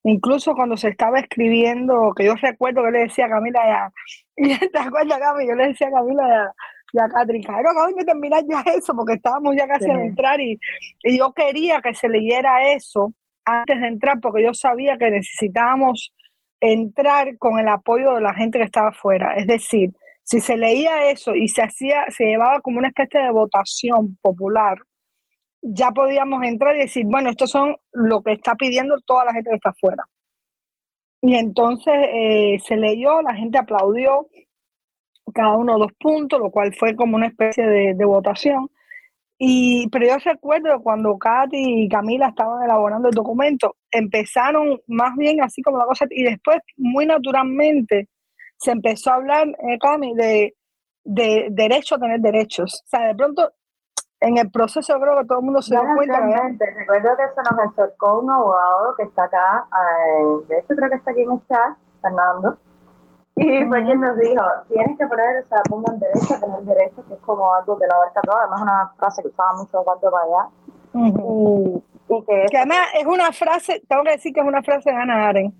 Incluso cuando se estaba escribiendo, que yo recuerdo que le decía a Camila ya, ¿te acuerdas, Camila? Yo le decía a Camila ya, ya Catherine, claro, acabo de terminar ya eso, porque estábamos ya casi a entrar y, y yo quería que se leyera eso antes de entrar, porque yo sabía que necesitábamos entrar con el apoyo de la gente que estaba afuera. Es decir, si se leía eso y se hacía, se llevaba como una especie de votación popular, ya podíamos entrar y decir, bueno, esto son lo que está pidiendo toda la gente que está afuera. Y entonces eh, se leyó, la gente aplaudió cada uno de los puntos, lo cual fue como una especie de, de votación. Y, pero yo recuerdo cuando Katy y Camila estaban elaborando el documento, empezaron más bien así como la cosa, y después muy naturalmente se empezó a hablar, eh, Cami, de, de derecho a tener derechos. O sea, de pronto en el proceso creo que todo el mundo se dio cuenta. Recuerdo que se nos acercó un abogado que está acá, eh, de hecho creo que está aquí en el chat, Fernando, y fue quien nos dijo, tienes que poner, o sea, pongan derecho, tener derecho, que es como algo que lo abarca todo, además una frase que usaba mucho cuando para allá. y, que, además es una frase, tengo que decir que es una frase de Ana Aren.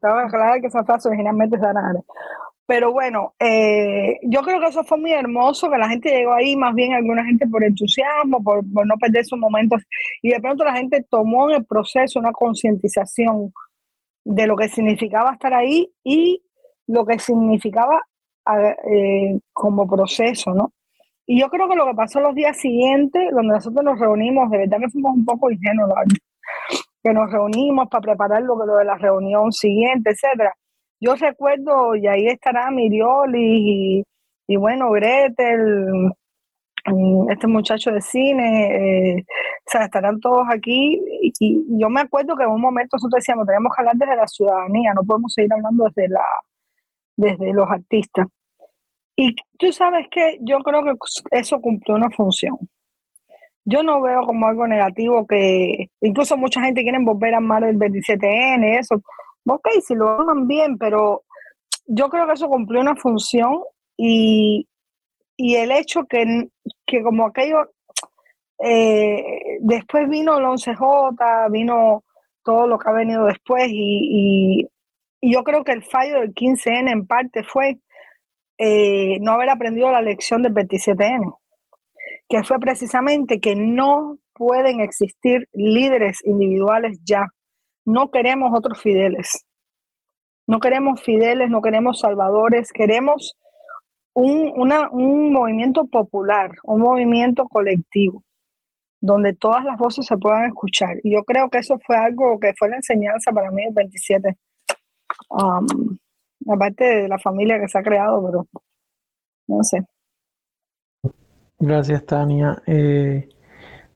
Tengo que aclarar que esa frase originalmente es de Ana Aren. Pero bueno, eh, yo creo que eso fue muy hermoso, que la gente llegó ahí, más bien alguna gente por entusiasmo, por, no perder sus momentos, y de pronto la gente tomó en el proceso una concientización de lo que significaba estar ahí y lo que significaba eh, como proceso, ¿no? Y yo creo que lo que pasó los días siguientes, donde nosotros nos reunimos, de verdad que fuimos un poco ingenuos, que nos reunimos para preparar lo, lo de la reunión siguiente, etcétera. Yo recuerdo, y ahí estará Mirioli y, bueno, Gretel, mm, este muchacho de cine, eh, o sea, estarán todos aquí. Y, y, yo me acuerdo que en un momento nosotros decíamos, tenemos que hablar desde la ciudadanía, no podemos seguir hablando desde la desde los artistas. Y tú sabes que yo creo que eso cumplió una función. Yo no veo como algo negativo que incluso mucha gente quiere volver a armar el 27N, eso. Ok, si lo hagan bien, pero yo creo que eso cumplió una función y, y el hecho que, que como aquello, eh, después vino el 11J, vino todo lo que ha venido después y, y yo creo que el fallo del 15N en parte fue eh, no haber aprendido la lección del 27N, que fue precisamente que no pueden existir líderes individuales ya. No queremos otros fideles. No queremos fideles, no queremos salvadores, queremos un, un movimiento popular, un movimiento colectivo, donde todas las voces se puedan escuchar. Y yo creo que eso fue algo que fue la enseñanza para mí el 27 um, aparte de la familia que se ha creado, pero no sé. Gracias, Tania. Eh,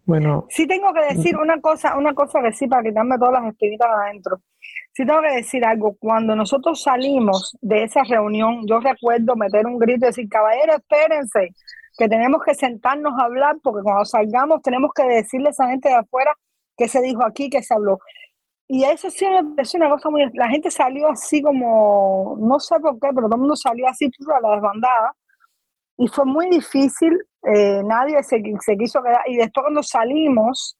bueno. Sí tengo que decir una cosa, una cosa que sí, para quitarme todas las espinitas adentro. Sí tengo que decir algo. Cuando nosotros salimos de esa reunión, yo recuerdo meter un grito y decir, caballero, espérense, que tenemos que sentarnos a hablar, porque cuando salgamos tenemos que decirle a esa gente de afuera que se dijo aquí, que se habló. Y eso sí me una cosa muy... La gente salió así como, no sé por qué, pero todo el mundo salió así a la desbandada. Y fue muy difícil, eh, nadie se, se quiso quedar. Y después cuando salimos,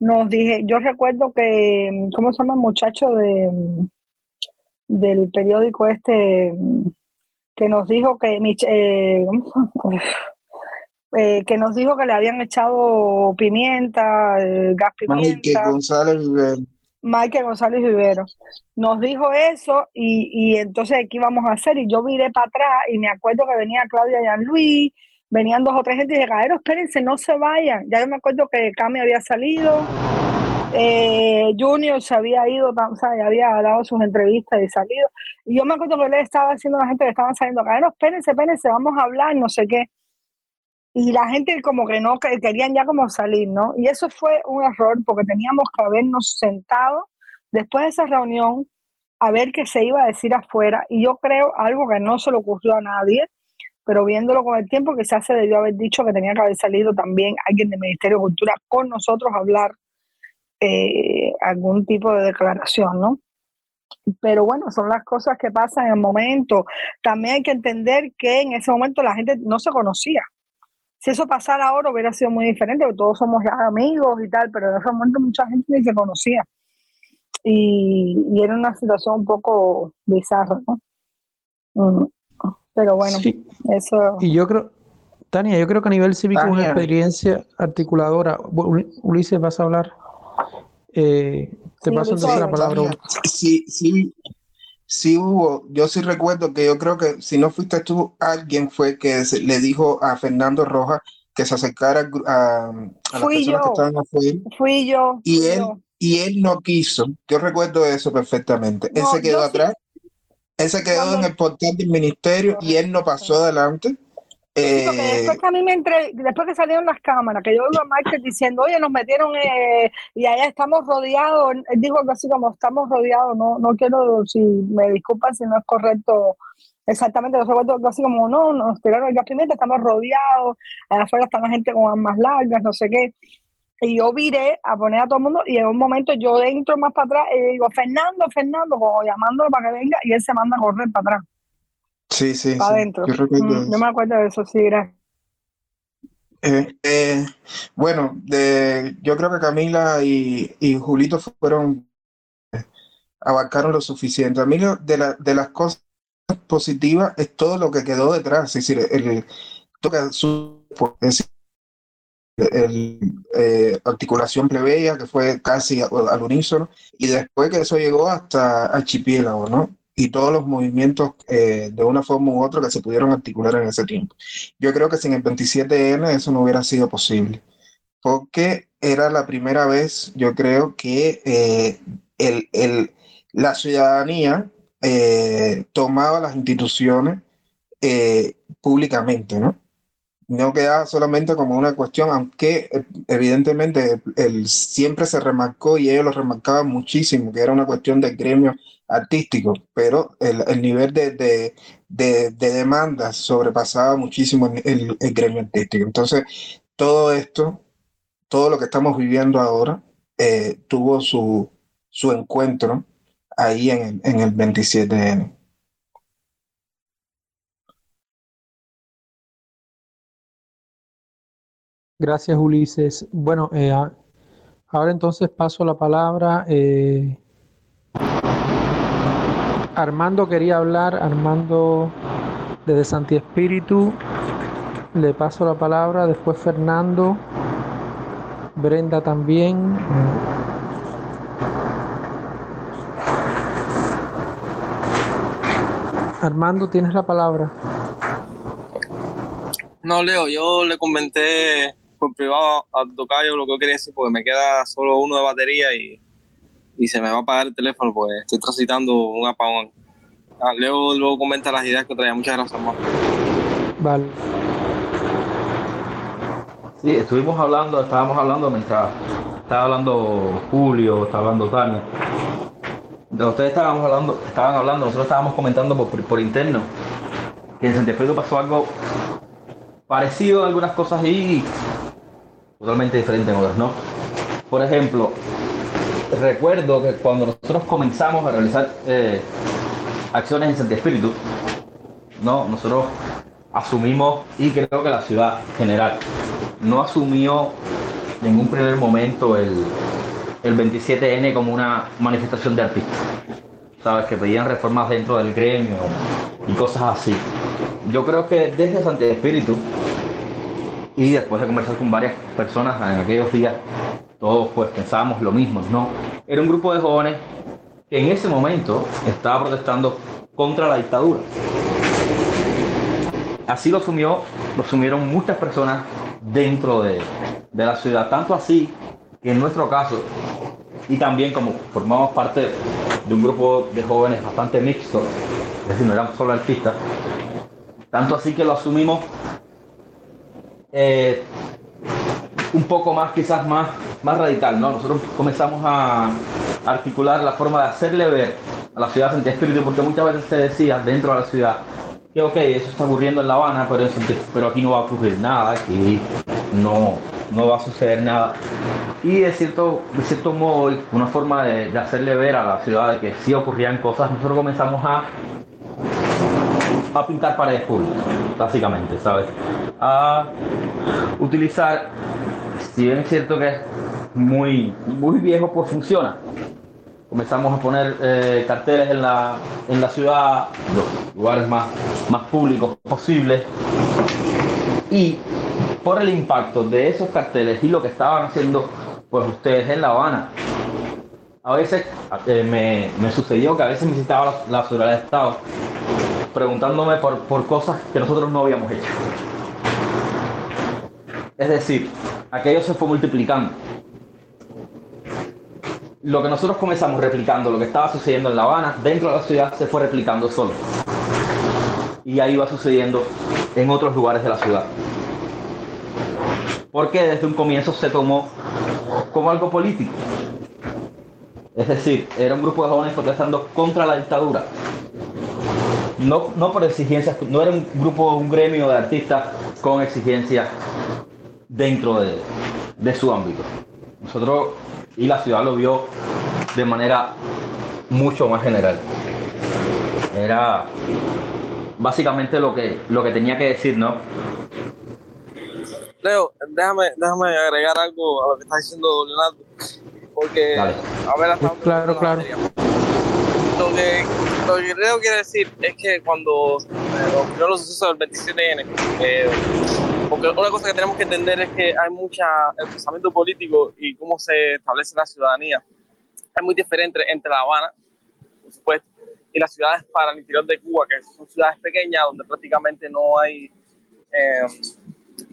nos dije, yo recuerdo que, ¿cómo se llama el muchacho de, del periódico este? Que nos dijo que, eh, eh, que nos dijo que le habían echado pimienta, eh, gas pimienta. Michael González Vivero. Michael González Vivero. Nos dijo eso y, y entonces, ¿qué íbamos a hacer? Y yo miré para atrás y me acuerdo que venía Claudia Jan Luis, venían dos o tres gente y dije, cabrón, espérense, no se vayan. Ya yo me acuerdo que Cami había salido, eh, Junior se había ido, o sea, había dado sus entrevistas y salido. Y yo me acuerdo que le estaba haciendo a la gente que estaban saliendo, cabrón, espérense, espérense, vamos a hablar, no sé qué. Y la gente como que no, que querían ya como salir, ¿no? Y eso fue un error porque teníamos que habernos sentado después de esa reunión a ver qué se iba a decir afuera. Y yo creo algo que no se le ocurrió a nadie, pero viéndolo con el tiempo, quizás se debió haber dicho que tenía que haber salido también alguien del Ministerio de Cultura con nosotros a hablar eh, algún tipo de declaración, ¿no? Pero bueno, son las cosas que pasan en el momento. También hay que entender que en ese momento la gente no se conocía. Si eso pasara ahora hubiera sido muy diferente, porque todos somos ya amigos y tal, pero en ese momento mucha gente ni se conocía. Y, y era una situación un poco bizarra, ¿no? Mm, Pero bueno, Sí. eso... Y yo creo, Tania, yo creo que a nivel cívico una Tania. experiencia articuladora. Ul- Ulises, vas a hablar. Eh, te Sí, paso entonces la palabra. Tania, sí, sí, sí hubo, yo sí recuerdo que yo creo que si no fuiste tú, alguien fue que se- le dijo a Fernando Rojas que se acercara a, a las Fui personas que yo. estaban afuera Fui yo. y fui él, yo. y él no quiso. Yo recuerdo eso perfectamente. Él se quedó sí- atrás, él se quedó en el portal del ministerio y él no pasó adelante. Sí, Eh, después que a mí me entré, después que salieron las cámaras, que yo oigo a Michael diciendo, oye, nos metieron eh, y allá estamos rodeados, él dijo algo así como estamos rodeados, no, no quiero, si me disculpan si no es correcto exactamente, no recuerdo algo así como, no, nos tiraron el gas pimienta, estamos rodeados, allá afuera está la gente con armas largas, no sé qué. Y yo viré a poner a todo el mundo y en un momento yo entro más para atrás y digo, Fernando, Fernando, como llamándolo para que venga y él se manda a correr para atrás, sí, sí, para sí, adentro. yo recuerdo Mm, me acuerdo de eso, sí, gracias. Eh, eh, bueno, de, yo creo que Camila y, y Julito fueron, abarcaron lo suficiente. A mí lo- de, la- de las cosas positivas es todo lo que quedó detrás, es decir, el, es decir, eh, articulación plebeya, que fue casi al unísono, y después que eso llegó hasta archipiélago, ¿no? Y todos los movimientos eh, de una forma u otra que se pudieron articular en ese tiempo. Yo creo que sin el 27N eso no hubiera sido posible, porque era la primera vez, yo creo, que eh, el, el- la ciudadanía tomaba las instituciones públicamente, ¿no? No quedaba solamente como una cuestión, aunque eh, evidentemente el, siempre se remarcó y ellos lo remarcaban muchísimo, que era una cuestión del gremio artístico, pero el, el nivel de, de, de, de demandas sobrepasaba muchísimo el, el- gremio artístico. Entonces, todo esto, todo lo que estamos viviendo ahora, eh, tuvo su, su encuentro ahí en el, en el 27N. Gracias, Ulises. Bueno, eh, ahora entonces paso la palabra. eh, Armando quería hablar, Armando desde Santi Espíritu. Le paso la palabra, después Fernando, Brenda también. Armando, tienes la palabra. No, Leo, yo le comenté por privado a Tocayo lo que yo quería decir porque me queda solo uno de batería y, y se me va a apagar el teléfono porque estoy transitando un apagón. Ah, Leo luego comenta las ideas que traía. Muchas gracias, hermano. Vale. Sí, estuvimos hablando, estábamos hablando mientras estaba hablando Julio, estaba hablando Tania. De ustedes estábamos hablando, estaban hablando, nosotros estábamos comentando por, por interno que en Santiago pasó algo parecido a algunas cosas y totalmente diferente en otras, ¿no? Por ejemplo, recuerdo que cuando nosotros comenzamos a realizar eh, acciones en Santi Espíritu, ¿no? Nosotros asumimos, y creo que la ciudad general, no asumió en un primer momento el, el 27N como una manifestación de artistas. ¿Sabes? Que pedían reformas dentro del gremio y cosas así. Yo creo que desde Santi Espíritu y después de conversar con varias personas en aquellos días, todos pues pensábamos lo mismo, ¿no? Era un grupo de jóvenes que en ese momento estaba protestando contra la dictadura. Así lo asumió, lo asumieron muchas personas dentro de, de la ciudad, tanto así que en nuestro caso, y también como formamos parte de un grupo de jóvenes bastante mixto, es decir, no éramos solo artistas, tanto así que lo asumimos eh, un poco más, quizás más, más radical, ¿no? Nosotros comenzamos a articular la forma de hacerle ver a la ciudad de Espíritu, porque muchas veces se decía dentro de la ciudad que, ok, eso está ocurriendo en La Habana, pero, pero aquí no va a ocurrir nada, aquí no, no va a suceder nada. Y de cierto, cierto modo, una forma de, de hacerle ver a la ciudad de que sí ocurrían cosas, nosotros comenzamos a a pintar paredes públicas, básicamente, ¿sabes? A utilizar, si bien es cierto que es muy, muy viejo, pues funciona. Comenzamos a poner eh, carteles en la, en la ciudad, los lugares más, más públicos posibles. Y por el impacto de esos carteles y lo que estaban haciendo pues ustedes en La Habana, a veces eh, me, me, sucedió que a veces visitaba la, la ciudad de Estado preguntándome por, por cosas que nosotros no habíamos hecho. Es decir, aquello se fue multiplicando. Lo que nosotros comenzamos replicando, lo que estaba sucediendo en La Habana, dentro de la ciudad, se fue replicando solo. Y ahí va sucediendo en otros lugares de la ciudad. Porque desde un comienzo se tomó como algo político. Es decir, era un grupo de jóvenes protestando contra la dictadura no, no por exigencias, no era un grupo, un gremio de artistas con exigencias dentro de, de su ámbito. Nosotros y la ciudad lo vio de manera mucho más general. Era básicamente lo que, lo que tenía que decir, ¿no? Leo, déjame, déjame agregar algo a lo que está diciendo Leonardo, porque Dale. a ver hasta Claro, claro. Lo que, lo que creo quiere decir es que cuando eh, ocurrieron los sucesos del 27N, eh, porque una cosa que tenemos que entender es que hay mucha, el pensamiento político y cómo se establece la ciudadanía es muy diferente entre La Habana, por supuesto, y las ciudades para el interior de Cuba, que son ciudades pequeñas donde prácticamente no hay eh,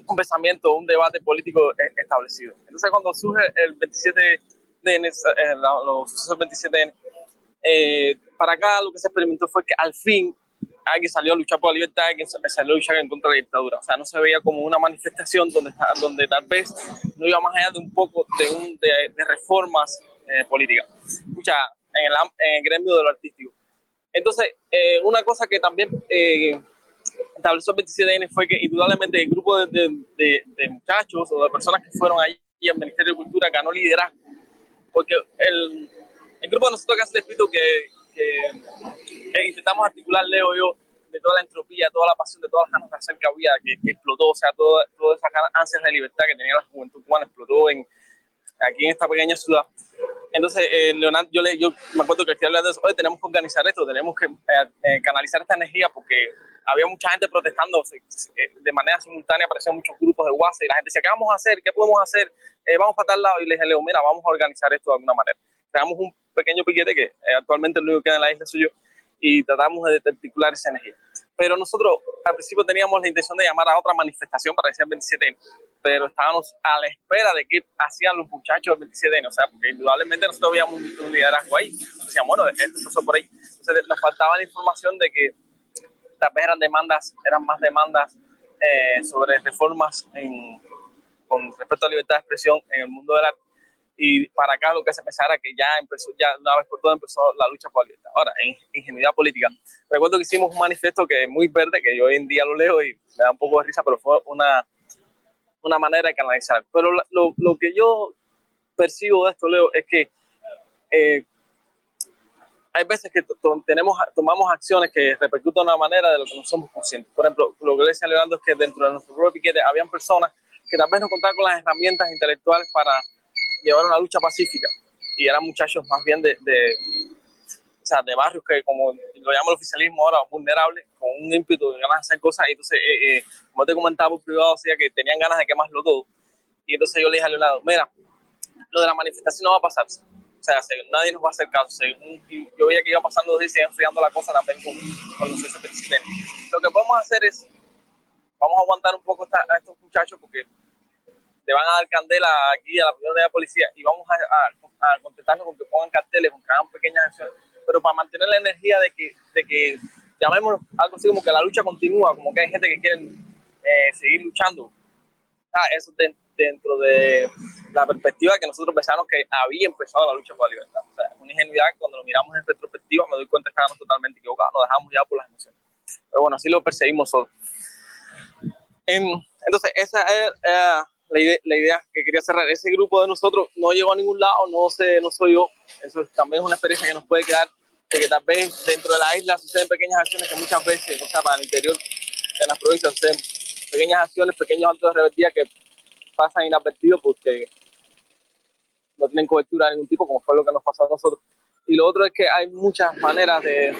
un pensamiento, un debate político eh, establecido. Entonces, cuando surge el 27 de eh, los sucesos del 27 eh, para acá lo que se experimentó fue que al fin alguien salió a luchar por la libertad, alguien sa- salió a luchar en contra de la dictadura. O sea, no se veía como una manifestación donde, donde tal vez no iba más allá de un poco de, un, de, de reformas eh, políticas. Escucha, en el, en el gremio de lo artístico. Entonces, eh, una cosa que también eh, estableció el 27N fue que indudablemente el grupo de- de- de muchachos o de personas que fueron allí al Ministerio de Cultura ganó liderazgo. Porque el, el grupo de nosotros hace el espíritu que, que, que intentamos articular, Leo y yo, de toda la entropía, toda la pasión, de todas las ganas de hacer que había, que, que explotó, o sea, toda, toda esa ansias de libertad que tenía la juventud cubana explotó en, aquí en esta pequeña ciudad. Entonces, eh, Leonardo, yo, le, yo me acuerdo que estoy hablando de eso, oye, tenemos que organizar esto, tenemos que eh, eh, canalizar esta energía porque había mucha gente protestando eh, de manera simultánea, aparecían muchos grupos de WhatsApp y la gente decía, ¿qué vamos a hacer? ¿Qué podemos hacer? Eh, vamos para tal lado. Y le dije, Leo, mira, vamos a organizar esto de alguna manera. Creamos un pequeño piquete que eh, actualmente lo único que queda en la isla soy yo y tratamos de, articular esa energía. Pero nosotros al principio teníamos la intención de llamar a otra manifestación para decir el 27 pero estábamos a la espera de qué hacían los muchachos del 27 o sea, porque indudablemente nosotros veíamos un, liderazgo ahí. Decíamos, bueno, esto pasó por ahí. Entonces nos faltaba la información de que tal vez eran demandas, eran más demandas eh, sobre reformas en, con respecto a libertad de expresión en el mundo del arte. Y para acá lo que se pensara que ya empezó, ya una vez por todas empezó la lucha por la libertad. Ahora, en ingenuidad política. Recuerdo que hicimos un manifiesto que es muy verde, que yo hoy en día lo leo y me da un poco de risa, pero fue una, una manera de canalizar. Pero lo, lo que yo percibo de esto, Leo, es que eh, hay veces que tenemos, tomamos acciones que repercuten de una manera de lo que no somos conscientes. Por ejemplo, lo que le decía Leonardo es que dentro de nuestro propio piquete habían personas que tal vez no contaban con las herramientas intelectuales para llevar una lucha pacífica. Y eran muchachos más bien de, de, o sea, de barrios que, como lo llama el oficialismo ahora, vulnerables, con un ímpetu de ganas de hacer cosas. Y entonces, eh, eh, como te comentaba por privado, decía que tenían ganas de quemarlo todo. Y entonces yo le dije a Leonardo, mira, lo de la manifestación no va a pasar. O sea, nadie nos va a hacer caso. yo veía que iba pasando dos días y enfriando la cosa también con, con los Lo que podemos hacer es, vamos a aguantar un poco a estos muchachos porque te van a dar candela aquí a la de la policía y vamos a, a, a contestarnos con que pongan carteles, con que hagan pequeñas acciones, pero para mantener la energía de que, de que llamemos algo así como que la lucha continúa, como que hay gente que quiere eh, seguir luchando. Ah, eso dentro de la perspectiva que nosotros pensamos que había empezado la lucha por la libertad. O sea, una ingenuidad cuando lo miramos en retrospectiva me doy cuenta que estábamos totalmente equivocados, nos dejamos ya por las emociones. Pero bueno, así lo perseguimos todos. entonces, esa es la, idea, la, idea, que quería cerrar. Ese grupo de nosotros no llegó a ningún lado, no sé, no soy yo. Eso también es una experiencia que nos puede quedar de que tal vez dentro de la isla suceden pequeñas acciones que muchas veces, o sea, para el interior de las provincias suceden pequeñas acciones, pequeños actos de rebeldía que pasan inadvertidos porque no tienen cobertura de ningún tipo, como fue lo que nos pasó a nosotros. Y lo otro es que hay muchas maneras de,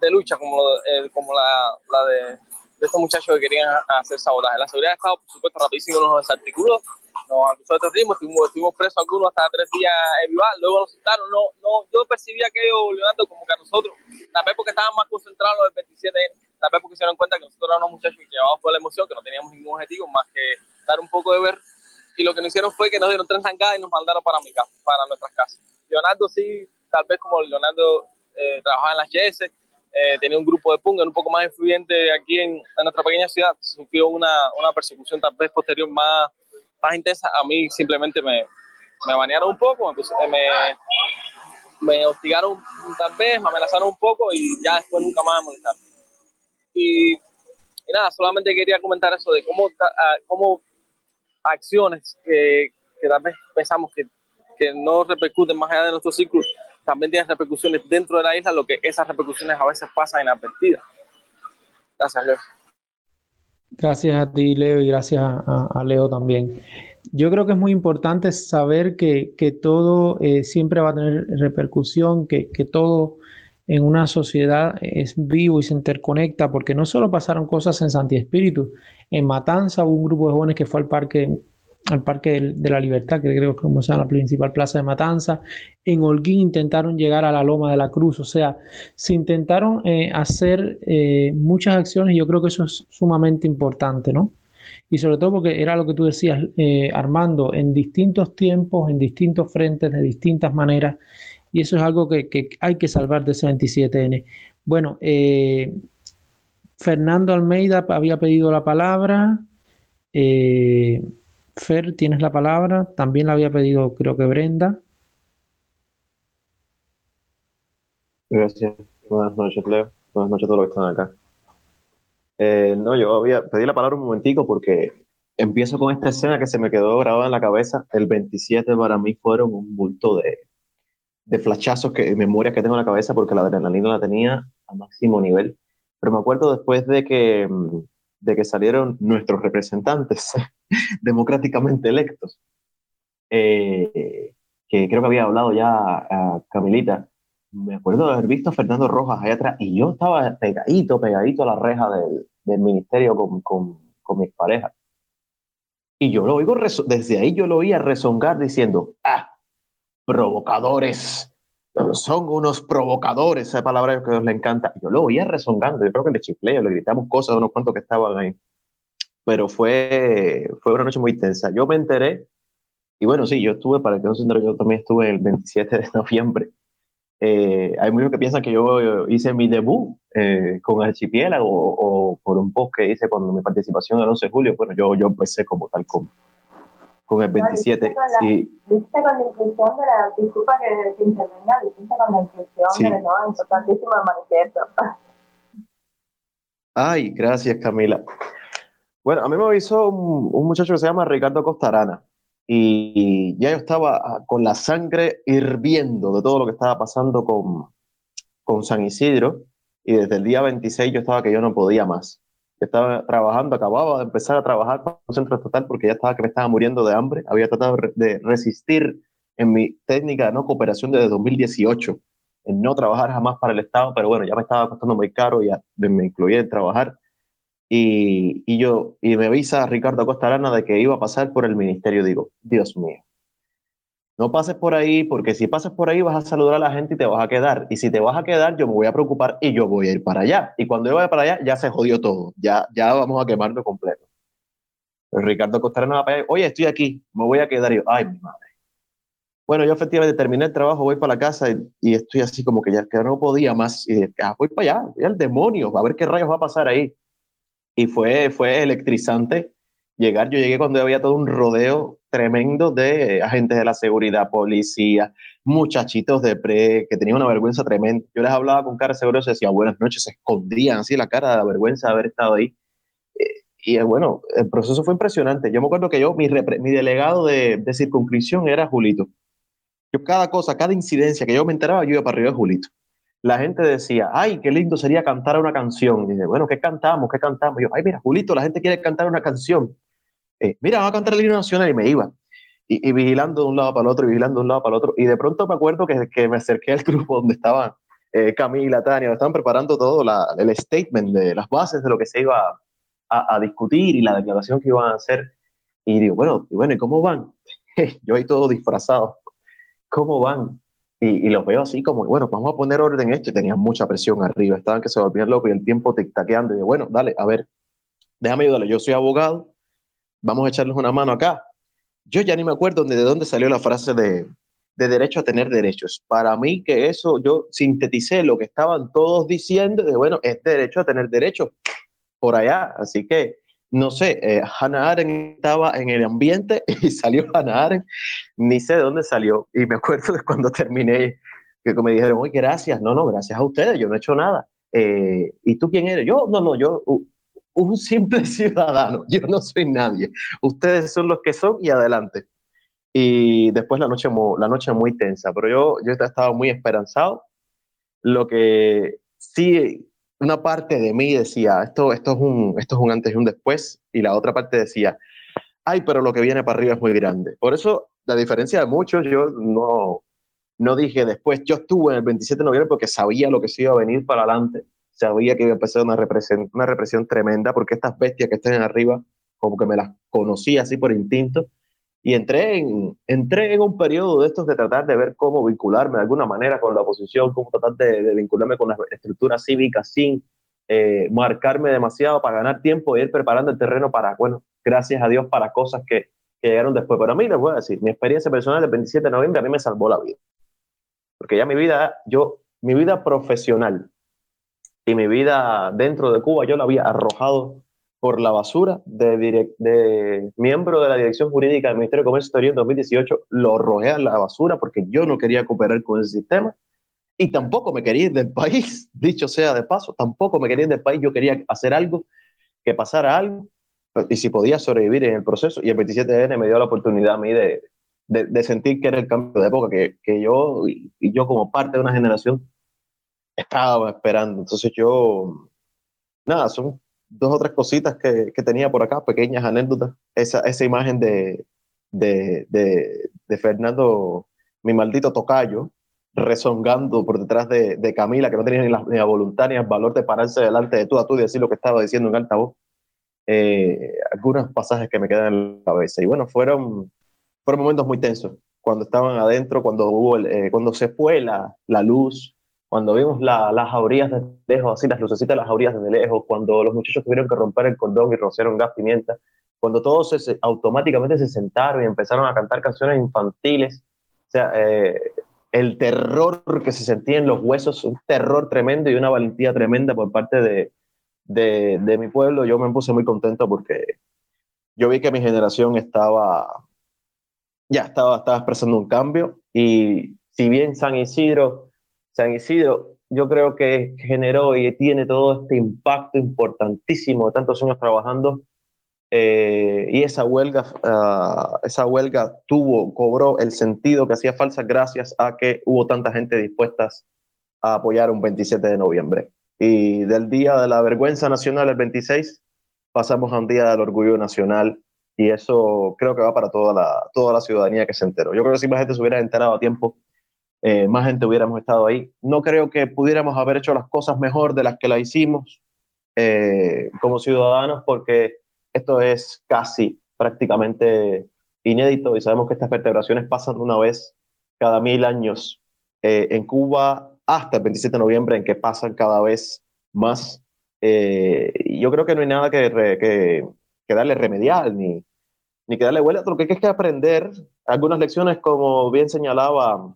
de lucha, como, eh, como la, la de, de, estos muchachos que querían hacer sabotaje. La seguridad ha estado, por supuesto, rapidísimo, nos desarticuló, nos acusó de terrorismo, estuvimos, estuvimos presos algunos hasta tres días en Vival, luego nos citaron, no, no, yo percibía aquello, Leonardo, como que a nosotros, tal vez porque estaban más concentrados en el 27 tal vez porque se dieron cuenta que nosotros éramos muchachos que llevábamos por la emoción, que no teníamos ningún objetivo más que dar un poco de ver, y lo que nos hicieron fue que nos dieron tres zancadas y nos mandaron para mi casa, para nuestras casas. Leonardo sí, tal vez como Leonardo eh, trabajaba en las YS, eh, tenía un grupo de punk un poco más influyente aquí en, en nuestra pequeña ciudad, sufrió una, una persecución tal vez posterior más más intensa, a mí simplemente me, me banearon un poco, me, me hostigaron tal vez, me amenazaron un poco y ya después nunca más me molestaron. Y, y nada, solamente quería comentar eso de cómo, ah, cómo acciones que, que tal vez pensamos que, que no repercuten más allá de nuestro círculo, también tienen repercusiones dentro de la isla, lo que esas repercusiones a veces pasan inadvertidas. Gracias, Leo. Gracias a ti, Leo, y gracias a, Leo también. Yo creo que es muy importante saber que, que todo eh, siempre va a tener repercusión, que, que, todo en una sociedad es vivo y se interconecta, porque no solo pasaron cosas en Santi Espíritu, en Matanza hubo un grupo de jóvenes que fue al parque al Parque de la Libertad, que creo que como sea la principal plaza de Matanza. En Holguín intentaron llegar a la Loma de la Cruz, o sea, se intentaron eh, hacer eh, muchas acciones y yo creo que eso es sumamente importante, ¿no? Y sobre todo porque era lo que tú decías, eh, Armando, en distintos tiempos, en distintos frentes, de distintas maneras, y eso es algo que, hay que salvar de ese 27N. Bueno, Fernando Almeida había pedido la palabra. Eh, Fer, tienes la palabra. También la había pedido, creo que Brenda. Gracias. Buenas noches, Leo. Buenas noches a todos los que están acá. Eh, no, yo había pedí la palabra un momentico porque empiezo con esta escena que se me quedó grabada en la cabeza. El 27 para mí fueron un bulto de, de flashazos, que, memorias que tengo en la cabeza porque la adrenalina la tenía a máximo nivel. Pero me acuerdo después de que mm, de que salieron nuestros representantes democráticamente electos, eh, que creo que había hablado ya a Camilita, me acuerdo de haber visto a Fernando Rojas allá atrás y yo estaba pegadito, pegadito a la reja del, ministerio con, con, con, mis parejas. Y yo lo oigo, desde ahí yo lo oía rezongar diciendo, ah, provocadores, son unos provocadores, esa palabra que a Dios le encanta. Yo lo oía rezongando, yo creo que le chifleo, le gritamos cosas a unos cuantos que estaban ahí. Pero fue, fue una noche muy tensa. Yo me enteré, y bueno, sí, yo estuve, para que no se entere, yo también estuve el 27 de noviembre. Eh, hay muchos que piensan que yo hice mi debut eh, con Archipiélago o, o, por un post que hice con mi participación el 11 de julio. Bueno, yo, yo empecé como tal como con el 27. No, sí. con la inclusión de la, disculpa que, que intervenga, viste con la inclusión sí. de, ¿no? Importantísimo el manifiesto. Ay, gracias Camila. Bueno, a mí me avisó un, un muchacho que se llama Ricardo Costarana y ya yo estaba ah, con la sangre hirviendo de todo lo que estaba pasando con, con San Isidro y desde el día 26 yo estaba que yo no podía más estaba trabajando, acababa de empezar a trabajar para un centro total porque ya estaba que me estaba muriendo de hambre. Había tratado de resistir en mi técnica de no cooperación desde 2018. en no trabajar jamás para el Estado, pero bueno, ya me estaba costando muy caro, ya me incluí en trabajar. Y, y yo, y me avisa Ricardo Acosta Arana de que iba a pasar por el ministerio. Digo, Dios mío, no pases por ahí, porque si pasas por ahí vas a saludar a la gente y te vas a quedar. Y si te vas a quedar, yo me voy a preocupar y yo voy a ir para allá. Y cuando yo vaya para allá, ya se jodió todo. Ya, ya vamos a quemarlo completo. Ricardo Costarena va oye, estoy aquí, me voy a quedar. Y yo, ay, mi madre. Bueno, yo efectivamente terminé el trabajo, voy para la casa y, estoy así como que ya que no podía más. Y ah, voy para allá, voy al demonio, a ver qué rayos va a pasar ahí. Y fue, fue electrizante llegar. Yo llegué cuando había todo un rodeo tremendo de agentes de la seguridad, policía, muchachitos de pre, que tenían una vergüenza tremenda. Yo les hablaba con cara seguro, se decía buenas noches, se escondían así la cara de la vergüenza de haber estado ahí. Eh, y eh, bueno, el proceso fue impresionante. Yo me acuerdo que yo, mi, mi delegado de, de, circunscripción era Julito. Yo cada cosa, cada incidencia que yo me enteraba, yo iba para arriba de Julito. La gente decía, ay, qué lindo sería cantar una canción. Y dice, bueno, ¿qué cantamos? ¿Qué cantamos? Y yo, ay, mira, Julito, la gente quiere cantar una canción. Eh, mira, vamos a cantar el himno nacional y me iba. Y, vigilando de un lado para el otro, y vigilando de un lado para el otro. Y de pronto me acuerdo que, que me acerqué al grupo donde estaban eh, Camila, Tania, estaban preparando todo la, el statement de las bases de lo que se iba a, a, discutir y la declaración que iban a hacer. Y digo, bueno, y bueno, ¿y cómo van? Yo ahí todo disfrazado. ¿Cómo van? Y, y, los veo así como, bueno, vamos a poner orden en esto. Y tenían mucha presión arriba, estaban que se volvían locos y el tiempo tic-taqueando. Y digo, bueno, dale, a ver, déjame ayudarle. Yo soy abogado, vamos a echarles una mano acá. Yo ya ni me acuerdo de dónde salió la frase de, de derecho a tener derechos. Para mí que eso, yo sinteticé lo que estaban todos diciendo, de bueno, es derecho a tener derechos por allá. Así que, no sé, eh, Hannah Arendt estaba en el ambiente y salió Hannah Arendt, ni sé de dónde salió. Y me acuerdo de cuando terminé, que me dijeron, oye, gracias, no, no, gracias a ustedes, yo no he hecho nada. Eh, ¿Y tú quién eres? Yo, no, no, yo, un simple ciudadano, yo no soy nadie, ustedes son los que son y adelante. Y después la noche, la noche muy tensa, pero yo, yo estaba muy esperanzado. Lo que sí, una parte de mí decía, esto, esto, es un, esto es un antes y un después, y la otra parte decía, ay, pero lo que viene para arriba es muy grande. Por eso, la diferencia de muchos, yo no, no dije después, yo estuve en el 27 de noviembre porque sabía lo que se iba a venir para adelante sabía que iba a empezar una represión, una represión tremenda porque estas bestias que están arriba, como que me las conocía así por instinto, y entré en, entré en un periodo de estos de tratar de ver cómo vincularme de alguna manera con la oposición, cómo tratar de, vincularme con las estructuras cívicas sin eh, marcarme demasiado para ganar tiempo e ir preparando el terreno para, bueno, gracias a Dios, para cosas que, que llegaron después. Pero a mí les voy a decir, mi experiencia personal del 27 de noviembre a mí me salvó la vida. Porque ya mi vida, yo, mi vida profesional, y mi vida dentro de Cuba yo la había arrojado por la basura de, de miembro de la Dirección Jurídica del Ministerio de Comercio Exterior en 2018, lo arrojé a la basura porque yo no quería cooperar con ese sistema y tampoco me quería ir del país, dicho sea de paso, tampoco me quería ir del país, yo quería hacer algo, que pasara algo y si podía sobrevivir en el proceso y el 27 de enero me dio la oportunidad a mí de, de, sentir que era el cambio de época, que, que yo y yo como parte de una generación estaba esperando. Entonces yo, nada, son dos o tres cositas que, que tenía por acá, pequeñas anécdotas. Esa, esa imagen de, de, de, Fernando, mi maldito tocayo, rezongando por detrás de, de Camila, que no tenía ni la, ni la, voluntad ni el valor de pararse delante de tú a tú y decir lo que estaba diciendo en alta voz. Eh, algunos pasajes que me quedan en la cabeza. Y bueno, fueron, fueron momentos muy tensos. Cuando estaban adentro, cuando, hubo eh, cuando se fue la luz, cuando vimos las jaurías desde lejos, así las lucecitas de las jaurías desde lejos, cuando los muchachos tuvieron que romper el cordón y rociaron gas pimienta, cuando todos se, automáticamente se sentaron y empezaron a cantar canciones infantiles, o sea, eh, el terror que se sentía en los huesos, un terror tremendo y una valentía tremenda por parte de, de, de mi pueblo, yo me puse muy contento porque yo vi que mi generación estaba, ya estaba, estaba expresando un cambio y si bien San Isidro San Isidro, yo creo que generó y tiene todo este impacto importantísimo de tantos años trabajando. Eh, y esa huelga, uh, esa huelga tuvo, cobró el sentido que hacía falta gracias a que hubo tanta gente dispuesta a apoyar un 27 de noviembre. Y del Día de la Vergüenza Nacional, el 26, pasamos a un Día del Orgullo Nacional. Y eso creo que va para toda la, toda la ciudadanía que se enteró. Yo creo que si más gente se hubiera enterado a tiempo, eh, más gente hubiéramos estado ahí. No creo que pudiéramos haber hecho las cosas mejor de las que las hicimos eh, como ciudadanos, porque esto es casi prácticamente inédito y sabemos que estas vertebraciones pasan una vez cada mil años eh, en Cuba hasta el 27 de noviembre, en que pasan cada vez más. yo creo que no hay nada que darle remedial ni, ni que darle vuelta, lo que hay que aprender algunas lecciones, como bien señalaba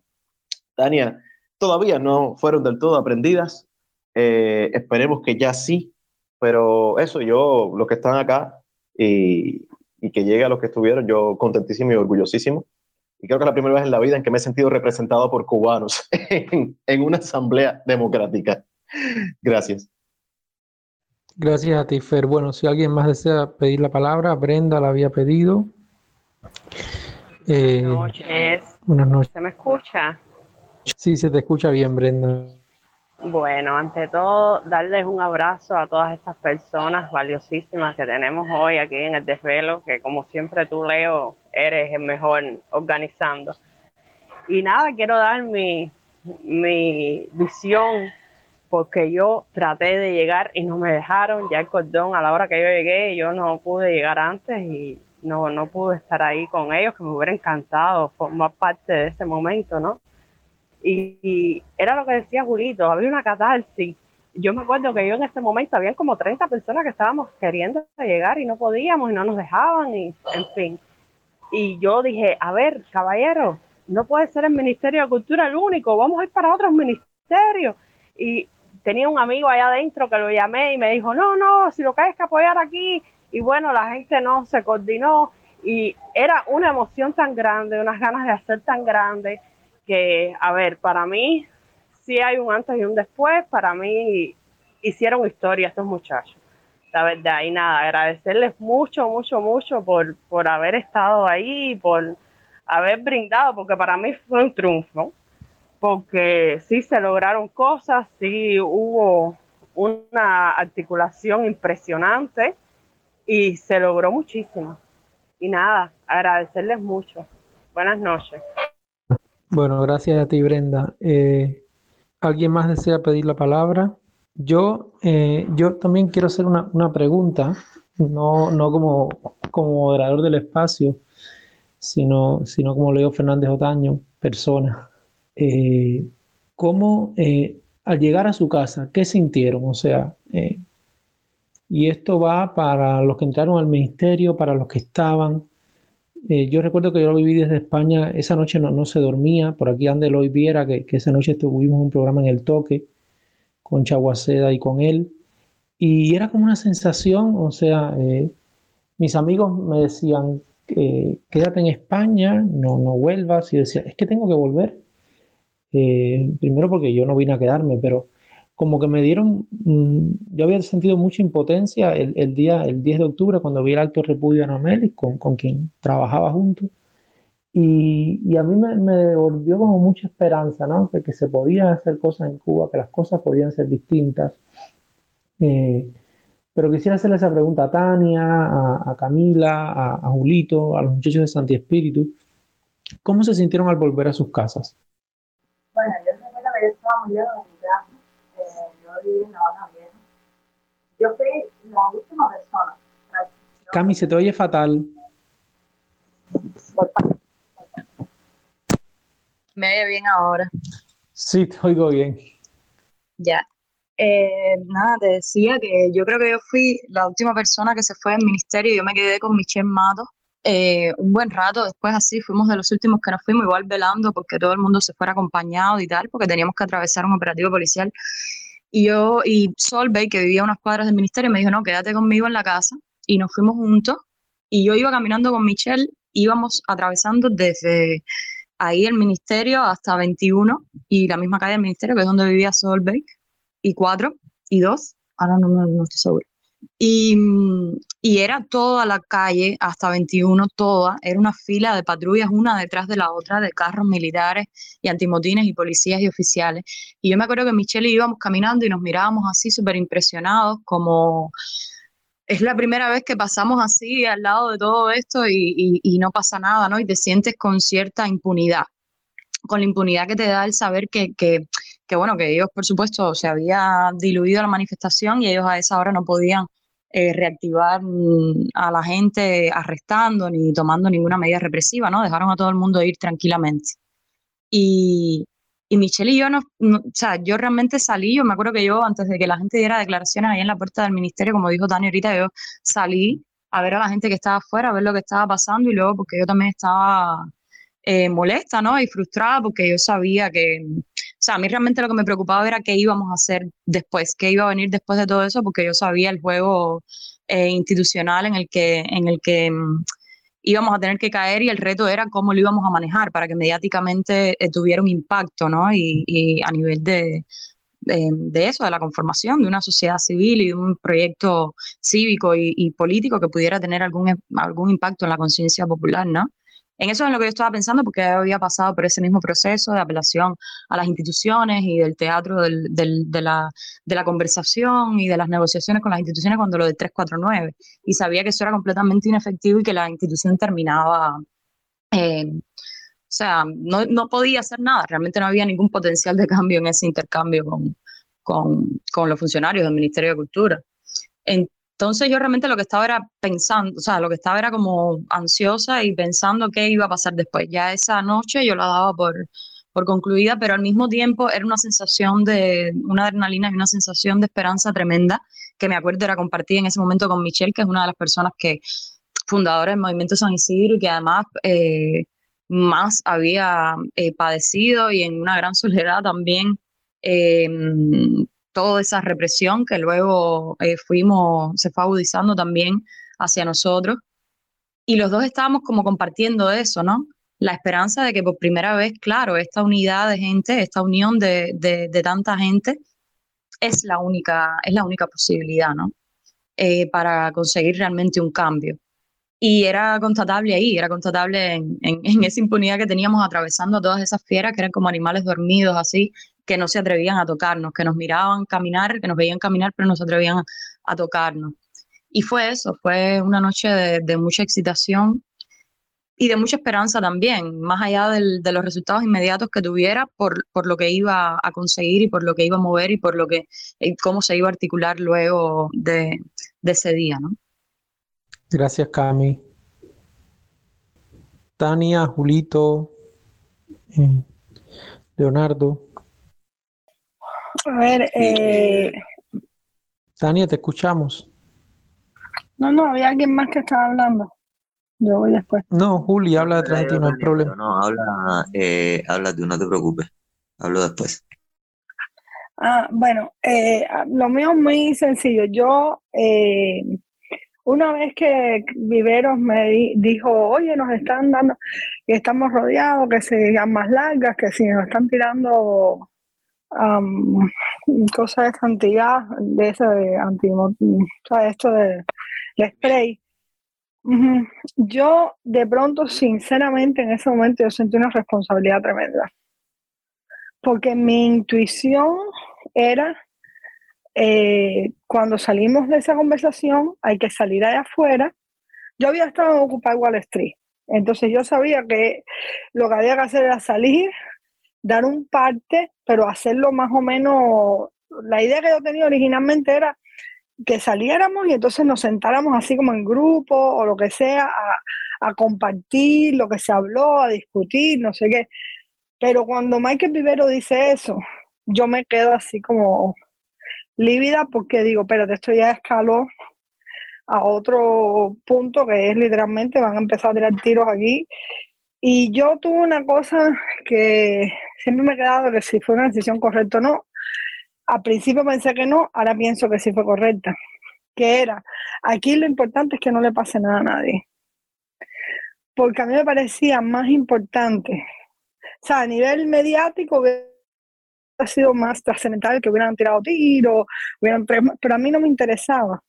Tania, todavía no fueron del todo aprendidas. Eh, esperemos que ya sí, pero eso, yo, los que están acá y, y, que llegue a los que estuvieron, yo contentísimo y orgullosísimo. Y creo que es la primera vez en la vida en que me he sentido representado por cubanos en, en una asamblea democrática. Gracias. Gracias a ti, Fer. Bueno, si alguien más desea pedir la palabra, Brenda la había pedido. Eh, buenas noches. Buenas noches. ¿Se me escucha? Sí, se te escucha bien, Brenda. Bueno, ante todo, darles un abrazo a todas estas personas valiosísimas que tenemos hoy aquí en el desvelo, que como siempre tú, Leo, eres el mejor organizando. Y nada, quiero dar mi, mi visión, porque yo traté de llegar y no me dejaron, ya el cordón a la hora que yo llegué, yo no pude llegar antes y no, no pude estar ahí con ellos, que me hubiera encantado formar parte de ese momento, ¿no? Y, era lo que decía Julito, había una catarsis. Yo me acuerdo que yo en ese momento había como 30 personas que estábamos queriendo llegar y no podíamos y no nos dejaban y en fin. Y yo dije, a ver, caballero, no puede ser el Ministerio de Cultura el único, vamos a ir para otros ministerios. Y tenía un amigo allá adentro que lo llamé y me dijo, no, no, si lo que hay que apoyar aquí. Y bueno, la gente no se coordinó y era una emoción tan grande, unas ganas de hacer tan grande que, a ver, para mí sí hay un antes y un después, para mí hicieron historia estos muchachos. La verdad, y nada, agradecerles mucho, mucho, mucho por, por haber estado ahí, por haber brindado, porque para mí fue un triunfo, porque sí se lograron cosas, sí hubo una articulación impresionante y se logró muchísimo. Y nada, agradecerles mucho. Buenas noches. Bueno, gracias a ti, Brenda. Eh, ¿Alguien más desea pedir la palabra? Yo, eh, yo también quiero hacer una, pregunta, no, no como, como moderador del espacio, sino, sino como Leo Fernández Otaño, persona. Eh, ¿Cómo, al llegar a su casa, qué sintieron? O sea, y esto va para los que entraron al ministerio, para los que estaban, eh, yo recuerdo que yo lo viví desde España, esa noche no, no se dormía, por aquí ande hoy viera que, que, esa noche tuvimos un programa en el toque con Chaguaceda y con él, y era como una sensación, o sea, eh, mis amigos me decían, eh, quédate en España, no, no vuelvas, y decía, es que tengo que volver, primero porque yo no vine a quedarme, pero como que me dieron, mm, yo había sentido mucha impotencia el, el, día, el 10 de octubre cuando vi el alto repudio a Nomelis, con, con quien trabajaba junto, y, y a mí me, me, devolvió como mucha esperanza, ¿no? De que se podían hacer cosas en Cuba, que las cosas podían ser distintas. Eh, pero quisiera hacerle esa pregunta a Tania, a, a Camila, a, a, Julito, a los muchachos de Santi Espíritu. ¿Cómo se sintieron al volver a sus casas? Bueno, yo que yo estaba muy lejos yo fui la última persona. Cami, se te oye fatal. ¿Me oye bien ahora? Sí, te oigo bien. Ya. Eh, nada, te decía que yo creo que yo fui la última persona que se fue del ministerio. Yo me quedé con Michelle Mato eh, un buen rato. Después, así, fuimos de los últimos que nos fuimos, igual velando porque todo el mundo se fuera acompañado y tal, porque teníamos que atravesar un operativo policial. Y yo, y Solveig, que vivía a unas cuadras del ministerio, me dijo, no, quédate conmigo en la casa. Y nos fuimos juntos. Y yo iba caminando con Michelle, íbamos atravesando desde ahí el ministerio hasta 21 y la misma calle del ministerio, que es donde vivía Solveig, y 4 y 2, ahora no, no estoy seguro. Y, y, era toda la calle, hasta 21, toda, era una fila de patrullas una detrás de la otra, de carros militares y antimotines y policías y oficiales. Y yo me acuerdo que Michelle y íbamos caminando y nos mirábamos así súper impresionados, como es la primera vez que pasamos así al lado de todo esto y, y, no pasa nada, ¿no? Y te sientes con cierta impunidad. con la impunidad que te da el saber que, que, bueno, que ellos, por supuesto, se había diluido la manifestación y ellos a esa hora no podían eh, reactivar mm, a la gente arrestando ni tomando ninguna medida represiva, ¿no? Dejaron a todo el mundo ir tranquilamente. Y, y Michelle y yo, no, o sea, yo realmente salí, yo me acuerdo que yo, antes de que la gente diera declaraciones ahí en la puerta del ministerio, como dijo Tania ahorita, yo salí a ver a la gente que estaba afuera, a ver lo que estaba pasando y luego porque yo también estaba eh, molesta, ¿no? Y frustrada porque yo sabía que, sea, a mí realmente lo que me preocupaba era qué íbamos a hacer después, qué iba a venir después de todo eso, porque yo sabía el juego eh, institucional en el que, en el que mm, íbamos a tener que caer y el reto era cómo lo íbamos a manejar para que mediáticamente eh, tuviera un impacto, ¿no? Y, a nivel de, de, eso, de la conformación de una sociedad civil y de un proyecto cívico y, y político que pudiera tener algún, algún impacto en la conciencia popular, ¿no? En eso es lo que yo estaba pensando porque había pasado por ese mismo proceso de apelación a las instituciones y del teatro del, de, la, de, la, conversación y de las negociaciones con las instituciones cuando lo de 349. Y sabía que eso era completamente inefectivo y que la institución terminaba... Eh, o sea, no, no, podía hacer nada, realmente no había ningún potencial de cambio en ese intercambio con, con, con los funcionarios del Ministerio de Cultura. Entonces yo realmente lo que estaba era pensando, o sea, lo que estaba era como ansiosa y pensando qué iba a pasar después. Ya esa noche yo la daba por, por concluida, pero al mismo tiempo era una sensación de, una adrenalina y una sensación de esperanza tremenda que me acuerdo era compartida en ese momento con Michelle, que es una de las personas que, fundadora del Movimiento San Isidro y que además eh, más había eh, padecido y en una gran soledad también eh, toda esa represión que luego eh, fuimos, se fue agudizando también hacia nosotros. Y los dos estábamos como compartiendo eso, ¿no? La esperanza de que por primera vez, claro, esta unidad de gente, esta unión de, de, tanta gente, es la única, es la única posibilidad, ¿no? Eh, para conseguir realmente un cambio. Y era constatable ahí, era constatable en, en, en, esa impunidad que teníamos atravesando a todas esas fieras que eran como animales dormidos, así, que no se atrevían a tocarnos, que nos miraban caminar, que nos veían caminar, pero no se atrevían a, tocarnos. Y fue eso, fue una noche de, mucha excitación y de mucha esperanza también, más allá de los resultados inmediatos que tuviera por, por, lo que iba a conseguir y por lo que iba a mover y por lo que cómo se iba a articular luego de, ese día, ¿no? Gracias, Cami. Tania, Julito, eh, Leonardo. A ver, eh... Tania, te escuchamos. No, no, había alguien más que estaba hablando. Yo voy después. No, Juli, habla detrás de ti, no hay problema. No, habla, eh, habla tú, no te preocupes. Hablo después. Ah, bueno, eh, lo mío es muy sencillo. Yo, eh, una vez que Viveros me dijo, oye, nos están dando, que estamos rodeados, que sean más largas, que si nos están tirando um, cosas de santidad, de ese de anti, esto de, spray. Yo de pronto, sinceramente, en ese momento yo sentí una responsabilidad tremenda. Porque mi intuición era, eh, cuando salimos de esa conversación, hay que salir allá afuera. Yo había estado en Occupy Wall Street, entonces yo sabía que lo que había que hacer era salir, dar un parte, pero hacerlo más o menos, la idea que yo tenía originalmente era que saliéramos y entonces nos sentáramos así como en grupo o lo que sea a, compartir lo que se habló, a discutir, no sé qué. Pero cuando Michael Vivero dice eso, yo me quedo así como lívida porque digo, espérate, esto ya escaló a otro punto que es literalmente van a empezar a tirar tiros aquí y yo tuve una cosa que siempre me he quedado que si fue una decisión correcta o no. Al principio pensé que no, ahora pienso que sí fue correcta. Que era, aquí lo importante es que no le pase nada a nadie. Porque a mí me parecía más importante, o sea, a nivel mediático hubiera sido más trascendental que hubieran tirado tiros, pero a mí no me interesaba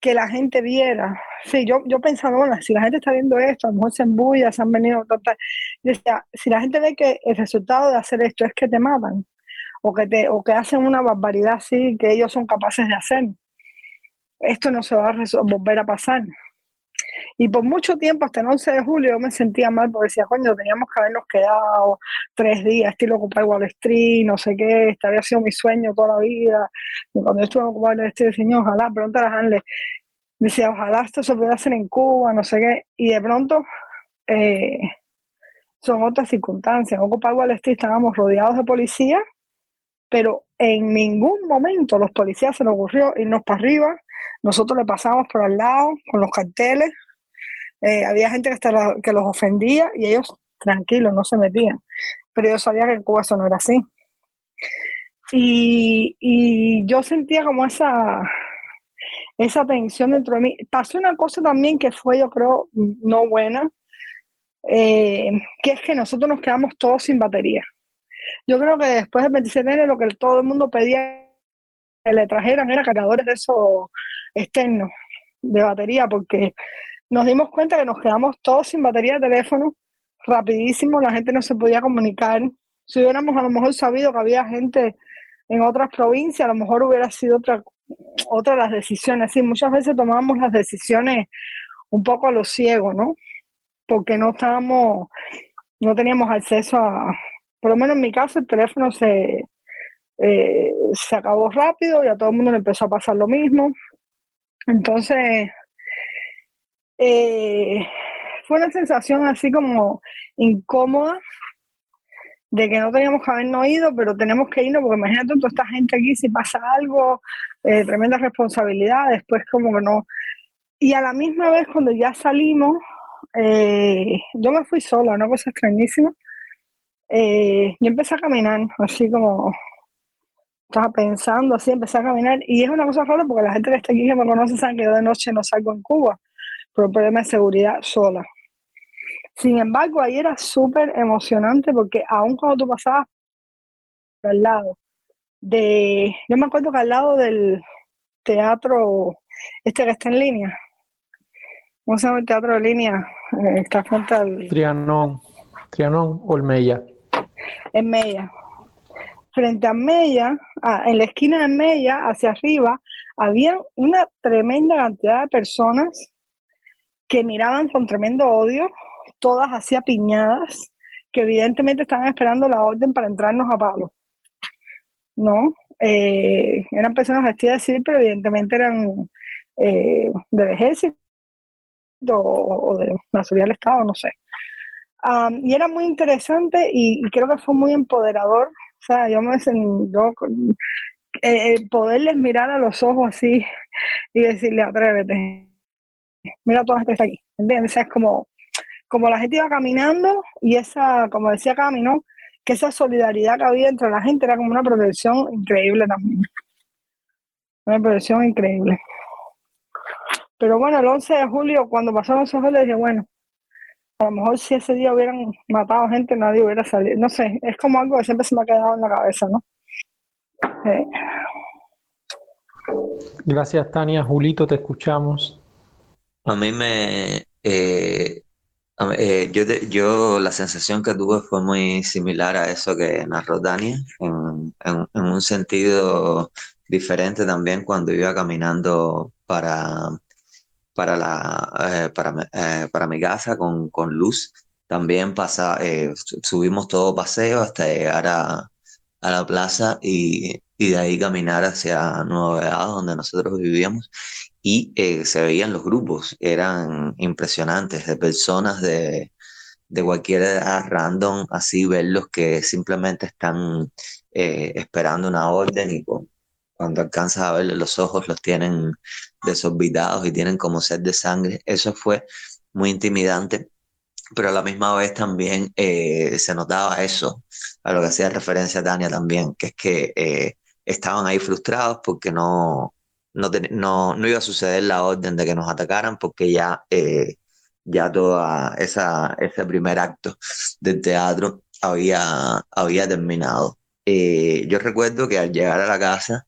que la gente viera. Sí, yo, yo pensaba, bueno, si la gente está viendo esto, a lo mejor se embulla, se han venido. Total. Decía, si la gente ve que el resultado de hacer esto es que te matan, o que, te, o que hacen una barbaridad así que ellos son capaces de hacer, esto no se va a volver a pasar. Y por mucho tiempo, hasta el 11 de julio, yo me sentía mal porque decía, coño, teníamos que habernos quedado tres días, estilo ocupar Wall Street, no sé qué, este había sido mi sueño toda la vida. Cuando yo estuve en Wall Street, decía, ojalá, pronto a Hanley. Decía, ojalá esto se pudiera hacer en Cuba, no sé qué. Y de pronto, eh, son otras circunstancias. En Ocupar Wall Street estábamos rodeados de policías, pero en ningún momento los policías se les ocurrió irnos para arriba. Nosotros le pasamos por al lado con los carteles. Eh, había gente que, que los ofendía y ellos tranquilos, no se metían. Pero yo sabía que en Cuba eso no era así. Y, y yo sentía como esa, esa tensión dentro de mí. Pasó una cosa también que fue, yo creo, no buena, eh, que es que nosotros nos quedamos todos sin batería. Yo creo que después del 27 de enero lo que todo el mundo pedía que le trajeran era cargadores de esos externos de batería, porque nos dimos cuenta que nos quedamos todos sin batería de teléfono, rapidísimo, la gente no se podía comunicar. Si hubiéramos a lo mejor sabido que había gente en otras provincias, a lo mejor hubiera sido otra, otra las decisiones. Sí, muchas veces tomábamos las decisiones un poco a lo ciego, ¿no? Porque no estábamos, no teníamos acceso a, por lo menos en mi caso, el teléfono se, eh, se acabó rápido y a todo el mundo le empezó a pasar lo mismo. Entonces, eh, fue una sensación así como incómoda de que no teníamos que habernos ido, pero tenemos que irnos, porque imagínate toda esta gente aquí, si pasa algo, eh, tremenda responsabilidad, después como que no. Y a la misma vez, cuando ya salimos, yo me fui sola, una cosa extrañísima. yo empecé a caminar, así como estaba pensando así, empecé a caminar y es una cosa rara porque la gente que está aquí que me conoce sabe que yo de noche no salgo en Cuba por problema de seguridad sola. Sin embargo, ahí era súper emocionante porque aun cuando tú pasabas al lado de, yo me acuerdo que al lado del teatro, este que está en línea, ¿cómo se llama el teatro de línea? Eh, está frente al... Trianón, Trianón Olmeya. En Mella frente a Mella, en la esquina de Mella, hacia arriba, había una tremenda cantidad de personas que miraban con tremendo odio, todas así apiñadas, que evidentemente estaban esperando la orden para entrarnos a palo. ¿No? Eh, eran personas vestidas así, pero evidentemente eran eh, del ejército o, de la seguridad del Estado, no sé. y era muy interesante y creo que fue muy empoderador o sea, yo me yo, eh, poderles mirar a los ojos así y decirle, atrévete, mira toda la gente que está aquí, ¿entiendes? es como, como la gente iba caminando y esa, como decía Camino, que esa solidaridad que había entre la gente era como una protección increíble también. Una protección increíble. Pero bueno, el 11 de julio, cuando pasaron esos le dije, bueno, a lo mejor si ese día hubieran matado gente, nadie hubiera salido. No sé, es como algo que siempre se me ha quedado en la cabeza, ¿no? Gracias, Tania. Julito, te escuchamos. A mí me. Eh, eh, yo, yo la sensación que tuve fue muy similar a eso que narró Tania, en, en un sentido diferente también cuando iba caminando para para, la, eh, para, eh, para, mi casa con, con luz. También pasa, subimos todo paseo hasta llegar a, a la plaza y, y, de ahí caminar hacia Nueva Vegada, donde nosotros vivíamos. Y se veían los grupos, eran impresionantes, de personas de, de cualquier edad random, así verlos que simplemente están esperando una orden y cuando alcanzas a verle los ojos los tienen desorbitados y tienen como sed de sangre. Eso fue muy intimidante, pero a la misma vez también eh, se notaba eso, a lo que hacía referencia Tania también, que es que eh, estaban ahí frustrados porque no, no, no, iba a suceder la orden de que nos atacaran porque ya, eh, ya esa, ese primer acto del teatro había, había terminado. yo recuerdo que al llegar a la casa,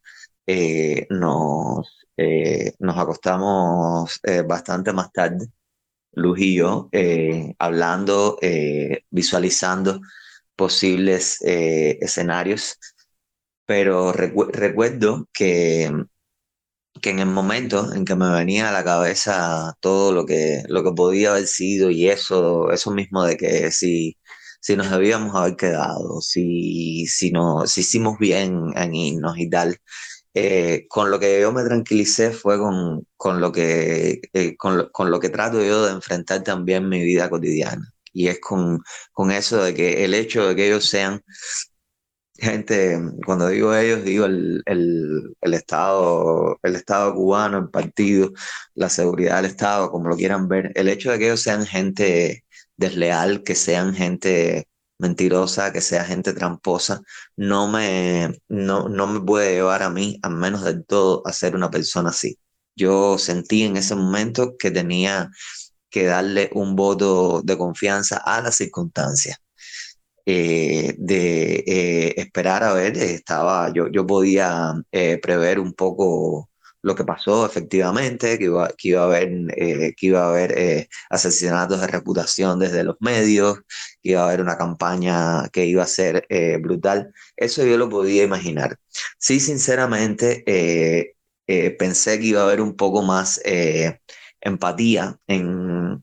eh, nos, eh, nos acostamos eh, bastante más tarde, Luz y yo, hablando, visualizando posibles escenarios, pero recuerdo que, que en el momento en que me venía a la cabeza todo lo que, lo que podía haber sido y eso, eso mismo de que si, si nos debíamos haber quedado, si, si, no, si hicimos bien en irnos y tal, eh, con lo que yo me tranquilicé fue con, con lo que, eh, con, con, lo que trato yo de enfrentar también mi vida cotidiana. Y es con, con eso de que el hecho de que ellos sean gente, cuando digo ellos, digo el, el, Estado, el Estado cubano, el partido, la seguridad del Estado, como lo quieran ver, el hecho de que ellos sean gente desleal, que sean gente mentirosa, que sea gente tramposa, no me, no, no me puede llevar a mí, al menos del todo, a ser una persona así. Yo sentí en ese momento que tenía que darle un voto de confianza a las circunstancias. Eh, de eh, esperar a ver, estaba, yo, yo podía eh, prever un poco lo que pasó efectivamente, que iba, que iba a haber, eh, que iba a haber eh, asesinatos de reputación desde los medios, que iba a haber una campaña que iba a ser eh, brutal. Eso yo lo podía imaginar. Sí, sinceramente, pensé que iba a haber un poco más empatía, en,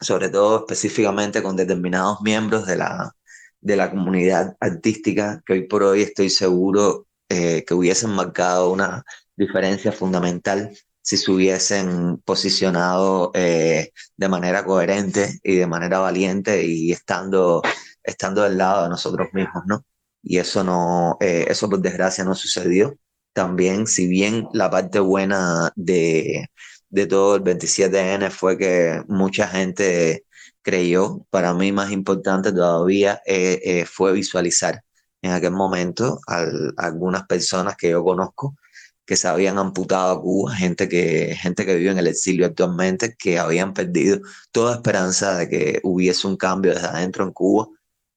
sobre todo específicamente con determinados miembros de la, de la comunidad artística, que hoy por hoy estoy seguro que hubiesen marcado una diferencia fundamental si se hubiesen posicionado eh, de manera coherente y de manera valiente y estando, estando del lado de nosotros mismos, ¿no? Y eso no, eh, eso por desgracia no sucedió. También, si bien la parte buena de, de todo el 27N fue que mucha gente creyó, para mí más importante todavía eh, fue visualizar en aquel momento a algunas personas que yo conozco que se habían amputado a Cuba, gente que, gente que vive en el exilio actualmente, que habían perdido toda esperanza de que hubiese un cambio desde adentro en Cuba,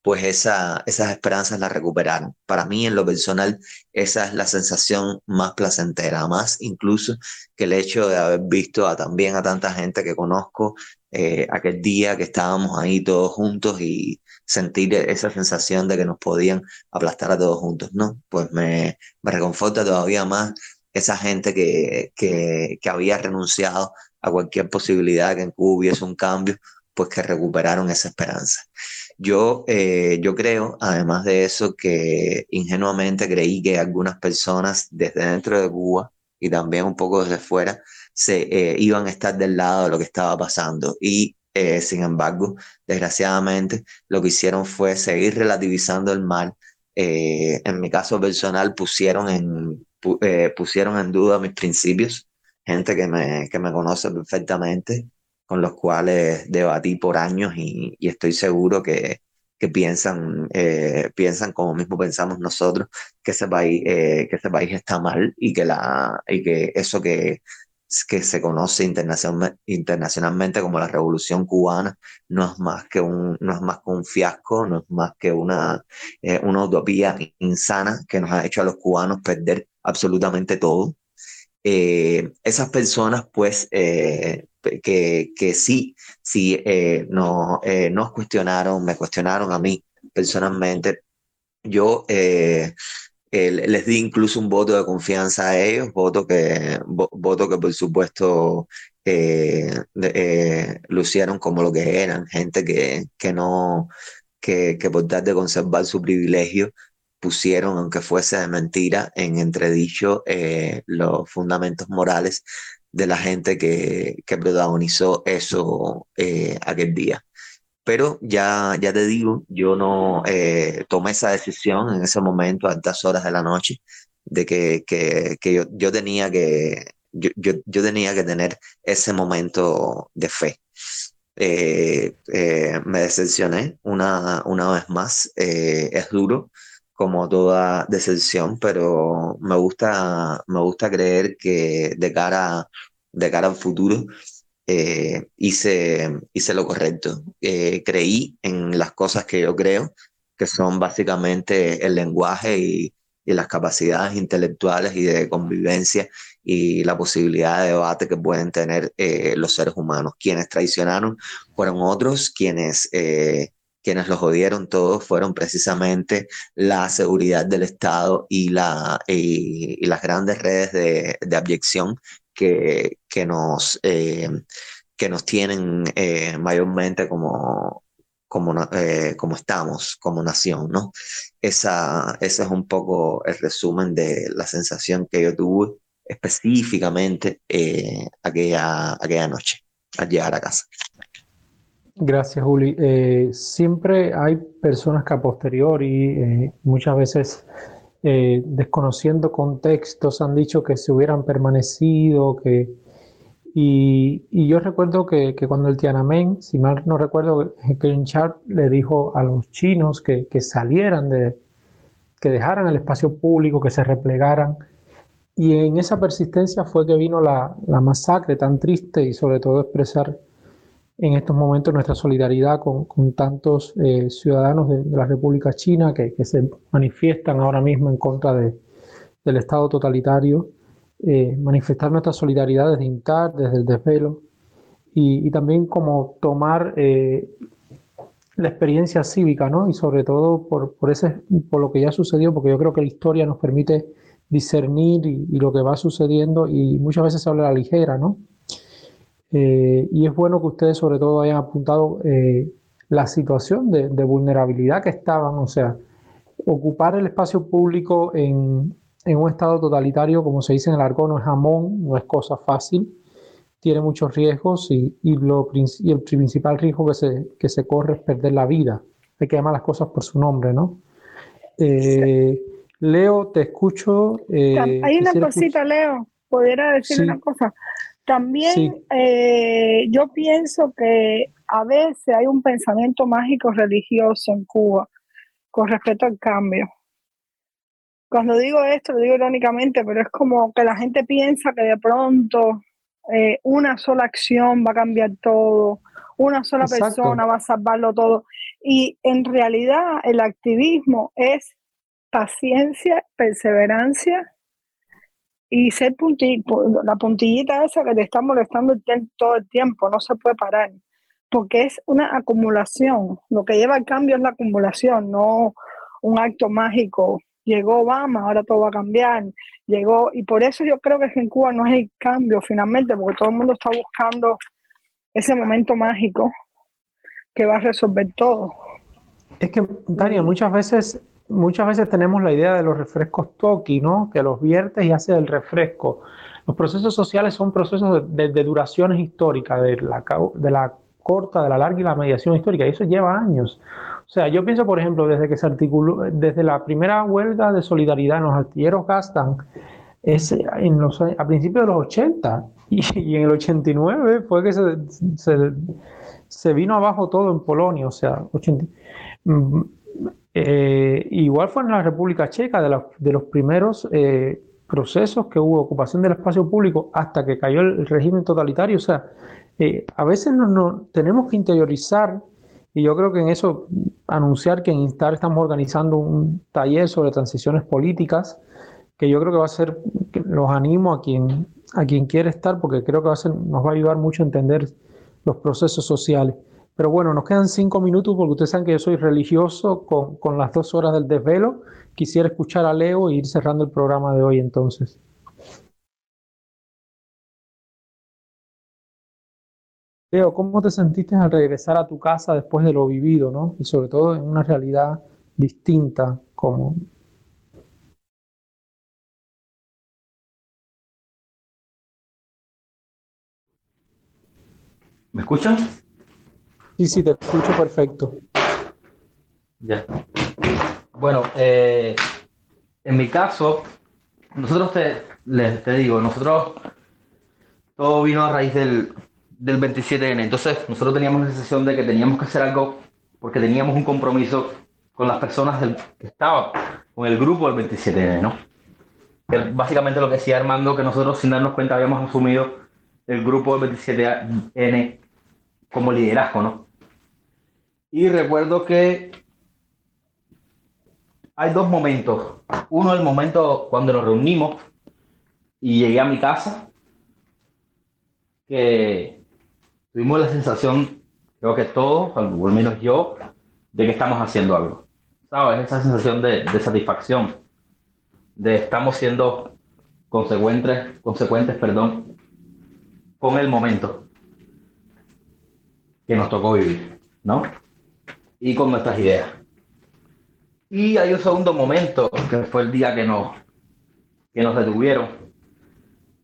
pues esa, esas esperanzas las recuperaron. Para mí, en lo personal, esa es la sensación más placentera, más incluso que el hecho de haber visto a, también a tanta gente que conozco eh, aquel día que estábamos ahí todos juntos y sentir esa sensación de que nos podían aplastar a todos juntos, ¿no? Pues me, me reconforta todavía más esa gente que, que, que había renunciado a cualquier posibilidad que en Cuba hubiese un cambio, pues que recuperaron esa esperanza. Yo, eh, yo creo, además de eso, que ingenuamente creí que algunas personas desde dentro de Cuba y también un poco desde fuera se eh, iban a estar del lado de lo que estaba pasando. Y eh, sin embargo, desgraciadamente, lo que hicieron fue seguir relativizando el mal. en mi caso personal, pusieron en, eh, pusieron en duda mis principios, gente que me, que me conoce perfectamente, con los cuales debatí por años y, y estoy seguro que, que piensan, eh, piensan como mismo pensamos nosotros, que ese país, eh, que ese país está mal y que, la, y que eso que, que se conoce internacional, internacionalmente como la revolución cubana no es más que un, no es más que un fiasco, no es más que una, una utopía insana que nos ha hecho a los cubanos perder absolutamente todo. Eh, esas personas, pues, eh, que, que sí, sí eh, no, nos cuestionaron, me cuestionaron a mí personalmente. Yo les di incluso un voto de confianza a ellos, voto que, voto que por supuesto lucieron como lo que eran, gente que, que no, que, por tal de conservar su privilegio, pusieron, aunque fuese de mentira, en entredicho eh, los fundamentos morales de la gente que, que protagonizó eso eh, aquel día. Pero ya, ya te digo, yo no eh, tomé esa decisión en ese momento, a altas horas de la noche, de que, que, que yo, yo, tenía que, yo, yo, yo, tenía que tener ese momento de fe. me decepcioné una, una vez más, es duro, como toda decepción, pero me gusta, me gusta creer que de cara, de cara al futuro eh, hice, hice lo correcto. Eh, creí en las cosas que yo creo, que son básicamente el lenguaje y, las capacidades intelectuales y de convivencia y la posibilidad de debate que pueden tener eh, los seres humanos. Quienes traicionaron fueron otros, quienes quienes lo jodieron todos fueron precisamente la seguridad del Estado y, la, y, las grandes redes de, de abyección que, que, nos, eh, que nos tienen eh, mayormente como, como, eh, como estamos, como nación, ¿no? Esa, ese es un poco el resumen de la sensación que yo tuve específicamente aquella, aquella noche al llegar a casa. Gracias, Juli. Eh, siempre hay personas que a posteriori, eh, muchas veces eh, desconociendo contextos, han dicho que se hubieran permanecido, que... Y, yo recuerdo que, que, cuando el Tiananmen, si mal no recuerdo, Ken Sharp le dijo a los chinos que, que salieran de, que dejaran el espacio público, que se replegaran. Y en esa persistencia fue que vino la, la masacre tan triste y sobre todo expresar en estos momentos nuestra solidaridad con, con tantos eh, ciudadanos de, la República China que, que, se manifiestan ahora mismo en contra de, del Estado totalitario, eh, manifestar nuestra solidaridad desde INTAR, desde el desvelo, y, y también como tomar eh, la experiencia cívica, ¿no? Y sobre todo por, por, ese, por lo que ya sucedió, porque yo creo que la historia nos permite discernir y, y lo que va sucediendo y muchas veces se habla a la ligera, ¿no? Eh, y es bueno que ustedes sobre todo hayan apuntado eh, la situación de, vulnerabilidad que estaban, o sea, ocupar el espacio público en, en, un estado totalitario, como se dice en el argot, no es jamón, no es cosa fácil, tiene muchos riesgos y, y, lo, y el principal riesgo que se, que se corre es perder la vida. Hay que llamar las cosas por su nombre, ¿no? Eh, Leo, te escucho. Hay una cosita, Leo. ¿Pudiera decir una cosa? También eh, yo pienso que a veces hay un pensamiento mágico religioso en Cuba con respecto al cambio. Cuando digo esto, lo digo irónicamente, pero es como que la gente piensa que de pronto eh, una sola acción va a cambiar todo, una sola persona va a salvarlo todo. Y en realidad el activismo es paciencia, perseverancia y ser puntillito, la puntillita esa que te está molestando todo el tiempo, no se puede parar, porque es una acumulación. Lo que lleva al cambio es la acumulación, no un acto mágico. Llegó Obama, ahora todo va a cambiar. Llegó, y por eso yo creo que en Cuba no hay cambio finalmente, porque todo el mundo está buscando ese momento mágico que va a resolver todo. Es que, Tania, muchas veces muchas veces tenemos la idea de los refrescos Toki, ¿no? Que los viertes y hace el refresco. Los procesos sociales son procesos de, duraciones históricas, de la, de la corta, de la larga y la mediación histórica, y eso lleva años. O sea, yo pienso, por ejemplo, desde que se articuló, desde la primera huelga de solidaridad en los artilleros gastan, en los, a principios de los 80 y, en el 89 fue que se, se, se, vino abajo todo en Polonia, o sea, 80, eh, igual fue en la República Checa, de, de los primeros eh, procesos que hubo ocupación del espacio público hasta que cayó el, régimen totalitario. O sea, eh, a veces no, tenemos que interiorizar, y yo creo que en eso anunciar que en Instar estamos organizando un taller sobre transiciones políticas, que yo creo que va a ser, los animo a quien, a quien quiere estar, porque creo que va a ser, nos va a ayudar mucho a entender los procesos sociales. Pero bueno, nos quedan cinco minutos porque ustedes saben que yo soy religioso con, con las dos horas del desvelo. Quisiera escuchar a Leo e ir cerrando el programa de hoy entonces. Leo, ¿cómo te sentiste al regresar a tu casa después de lo vivido, ¿no? Y sobre todo en una realidad distinta como... ¿Me escuchan? Sí, sí, te escucho perfecto. Ya. Bueno, eh, en mi caso, nosotros te, les, te digo, nosotros todo vino a raíz del, del 27N. Entonces, nosotros teníamos la sensación de que teníamos que hacer algo porque teníamos un compromiso con las personas del, que estaban, con el grupo del 27N, ¿no? básicamente lo que decía Armando, que nosotros sin darnos cuenta habíamos asumido el grupo del 27N como liderazgo, ¿no? Y recuerdo que hay dos momentos. Uno, el momento cuando nos reunimos y llegué a mi casa, que tuvimos la sensación, creo que todos, al menos yo, de que estamos haciendo algo. ¿Sabes? Esa sensación de, satisfacción, de estamos siendo consecuentes, consecuentes perdón, con el momento que nos tocó vivir, ¿no? Y con nuestras ideas. Y hay un segundo momento, que fue el día que nos, que nos detuvieron.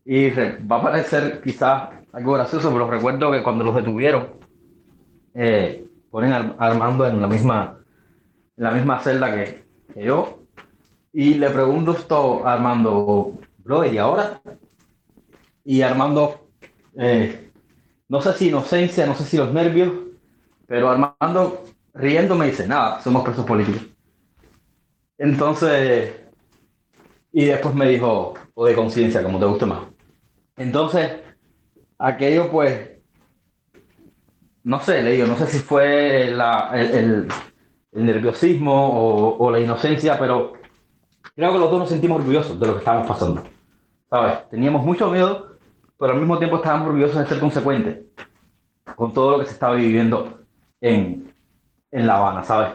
Y va a parecer quizás algo gracioso, pero recuerdo que cuando los detuvieron, eh, ponen a Armando en la misma, en la misma celda que, que yo. Y le pregunto esto a Armando, bro, ¿y ahora? Y Armando, eh, no sé si inocencia, no sé si los nervios, pero Armando riendo me dice, nada, somos presos políticos. Entonces, y después me dijo, o de conciencia, como te guste más. Entonces, aquello pues, no sé, le digo, no sé si fue la, el, el, nerviosismo o, o, la inocencia, pero creo que los dos nos sentimos orgullosos de lo que estábamos pasando. ¿Sabes? Teníamos mucho miedo, pero al mismo tiempo estábamos orgullosos de ser consecuentes con todo lo que se estaba viviendo en, en La Habana, ¿sabes?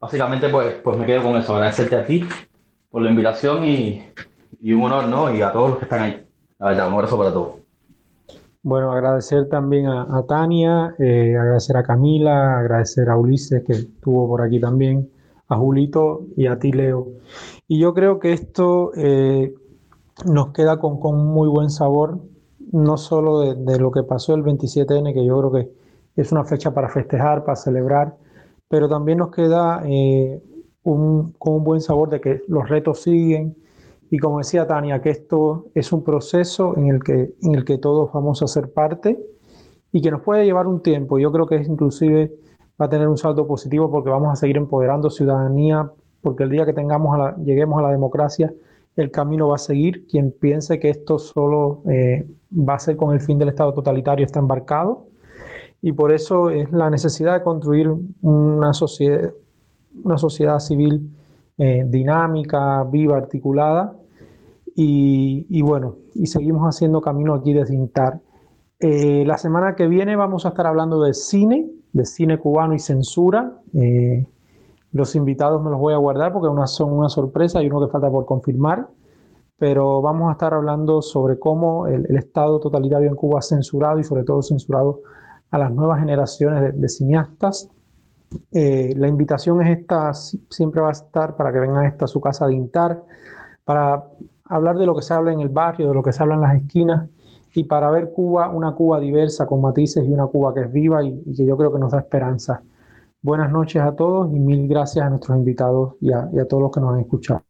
Básicamente, pues, pues me quedo con eso, agradecerte a ti por la invitación y, y un honor, ¿no? Y a todos los que están ahí. Un abrazo para todos. Bueno, agradecer también a, Tania, eh, agradecer a Camila, agradecer a Ulises que estuvo por aquí también, a Julito y a ti, Leo. Y yo creo que esto eh, nos queda con, con, muy buen sabor, no solo de, de, lo que pasó el 27N, que yo creo que es una fecha para festejar, para celebrar, pero también nos queda eh, un, con un buen sabor de que los retos siguen, y como decía Tania, que esto es un proceso en el que, en el que todos vamos a ser parte y que nos puede llevar un tiempo. Yo creo que es inclusive va a tener un saldo positivo porque vamos a seguir empoderando ciudadanía, porque el día que tengamos a la, lleguemos a la democracia, el camino va a seguir. Quien piense que esto solo eh, va a ser con el fin del Estado totalitario está embarcado. Y por eso es la necesidad de construir una sociedad, una sociedad civil eh, dinámica, viva, articulada. Y, y, bueno, y seguimos haciendo camino aquí desde INTAR. Eh, la semana que viene vamos a estar hablando de cine, de cine cubano y censura. Eh, los invitados me los voy a guardar porque una, son una sorpresa y uno que falta por confirmar. Pero vamos a estar hablando sobre cómo el, el Estado totalitario en Cuba ha censurado y sobre todo censurado a las nuevas generaciones de, cineastas eh, la invitación es esta, siempre va a estar para que vengan a esta su casa de Intar, para hablar de lo que se habla en el barrio, de lo que se habla en las esquinas y para ver Cuba, una Cuba diversa con matices y una Cuba que es viva y, que yo creo que nos da esperanza. Buenas noches a todos y mil gracias a nuestros invitados a, y a todos los que nos han escuchado.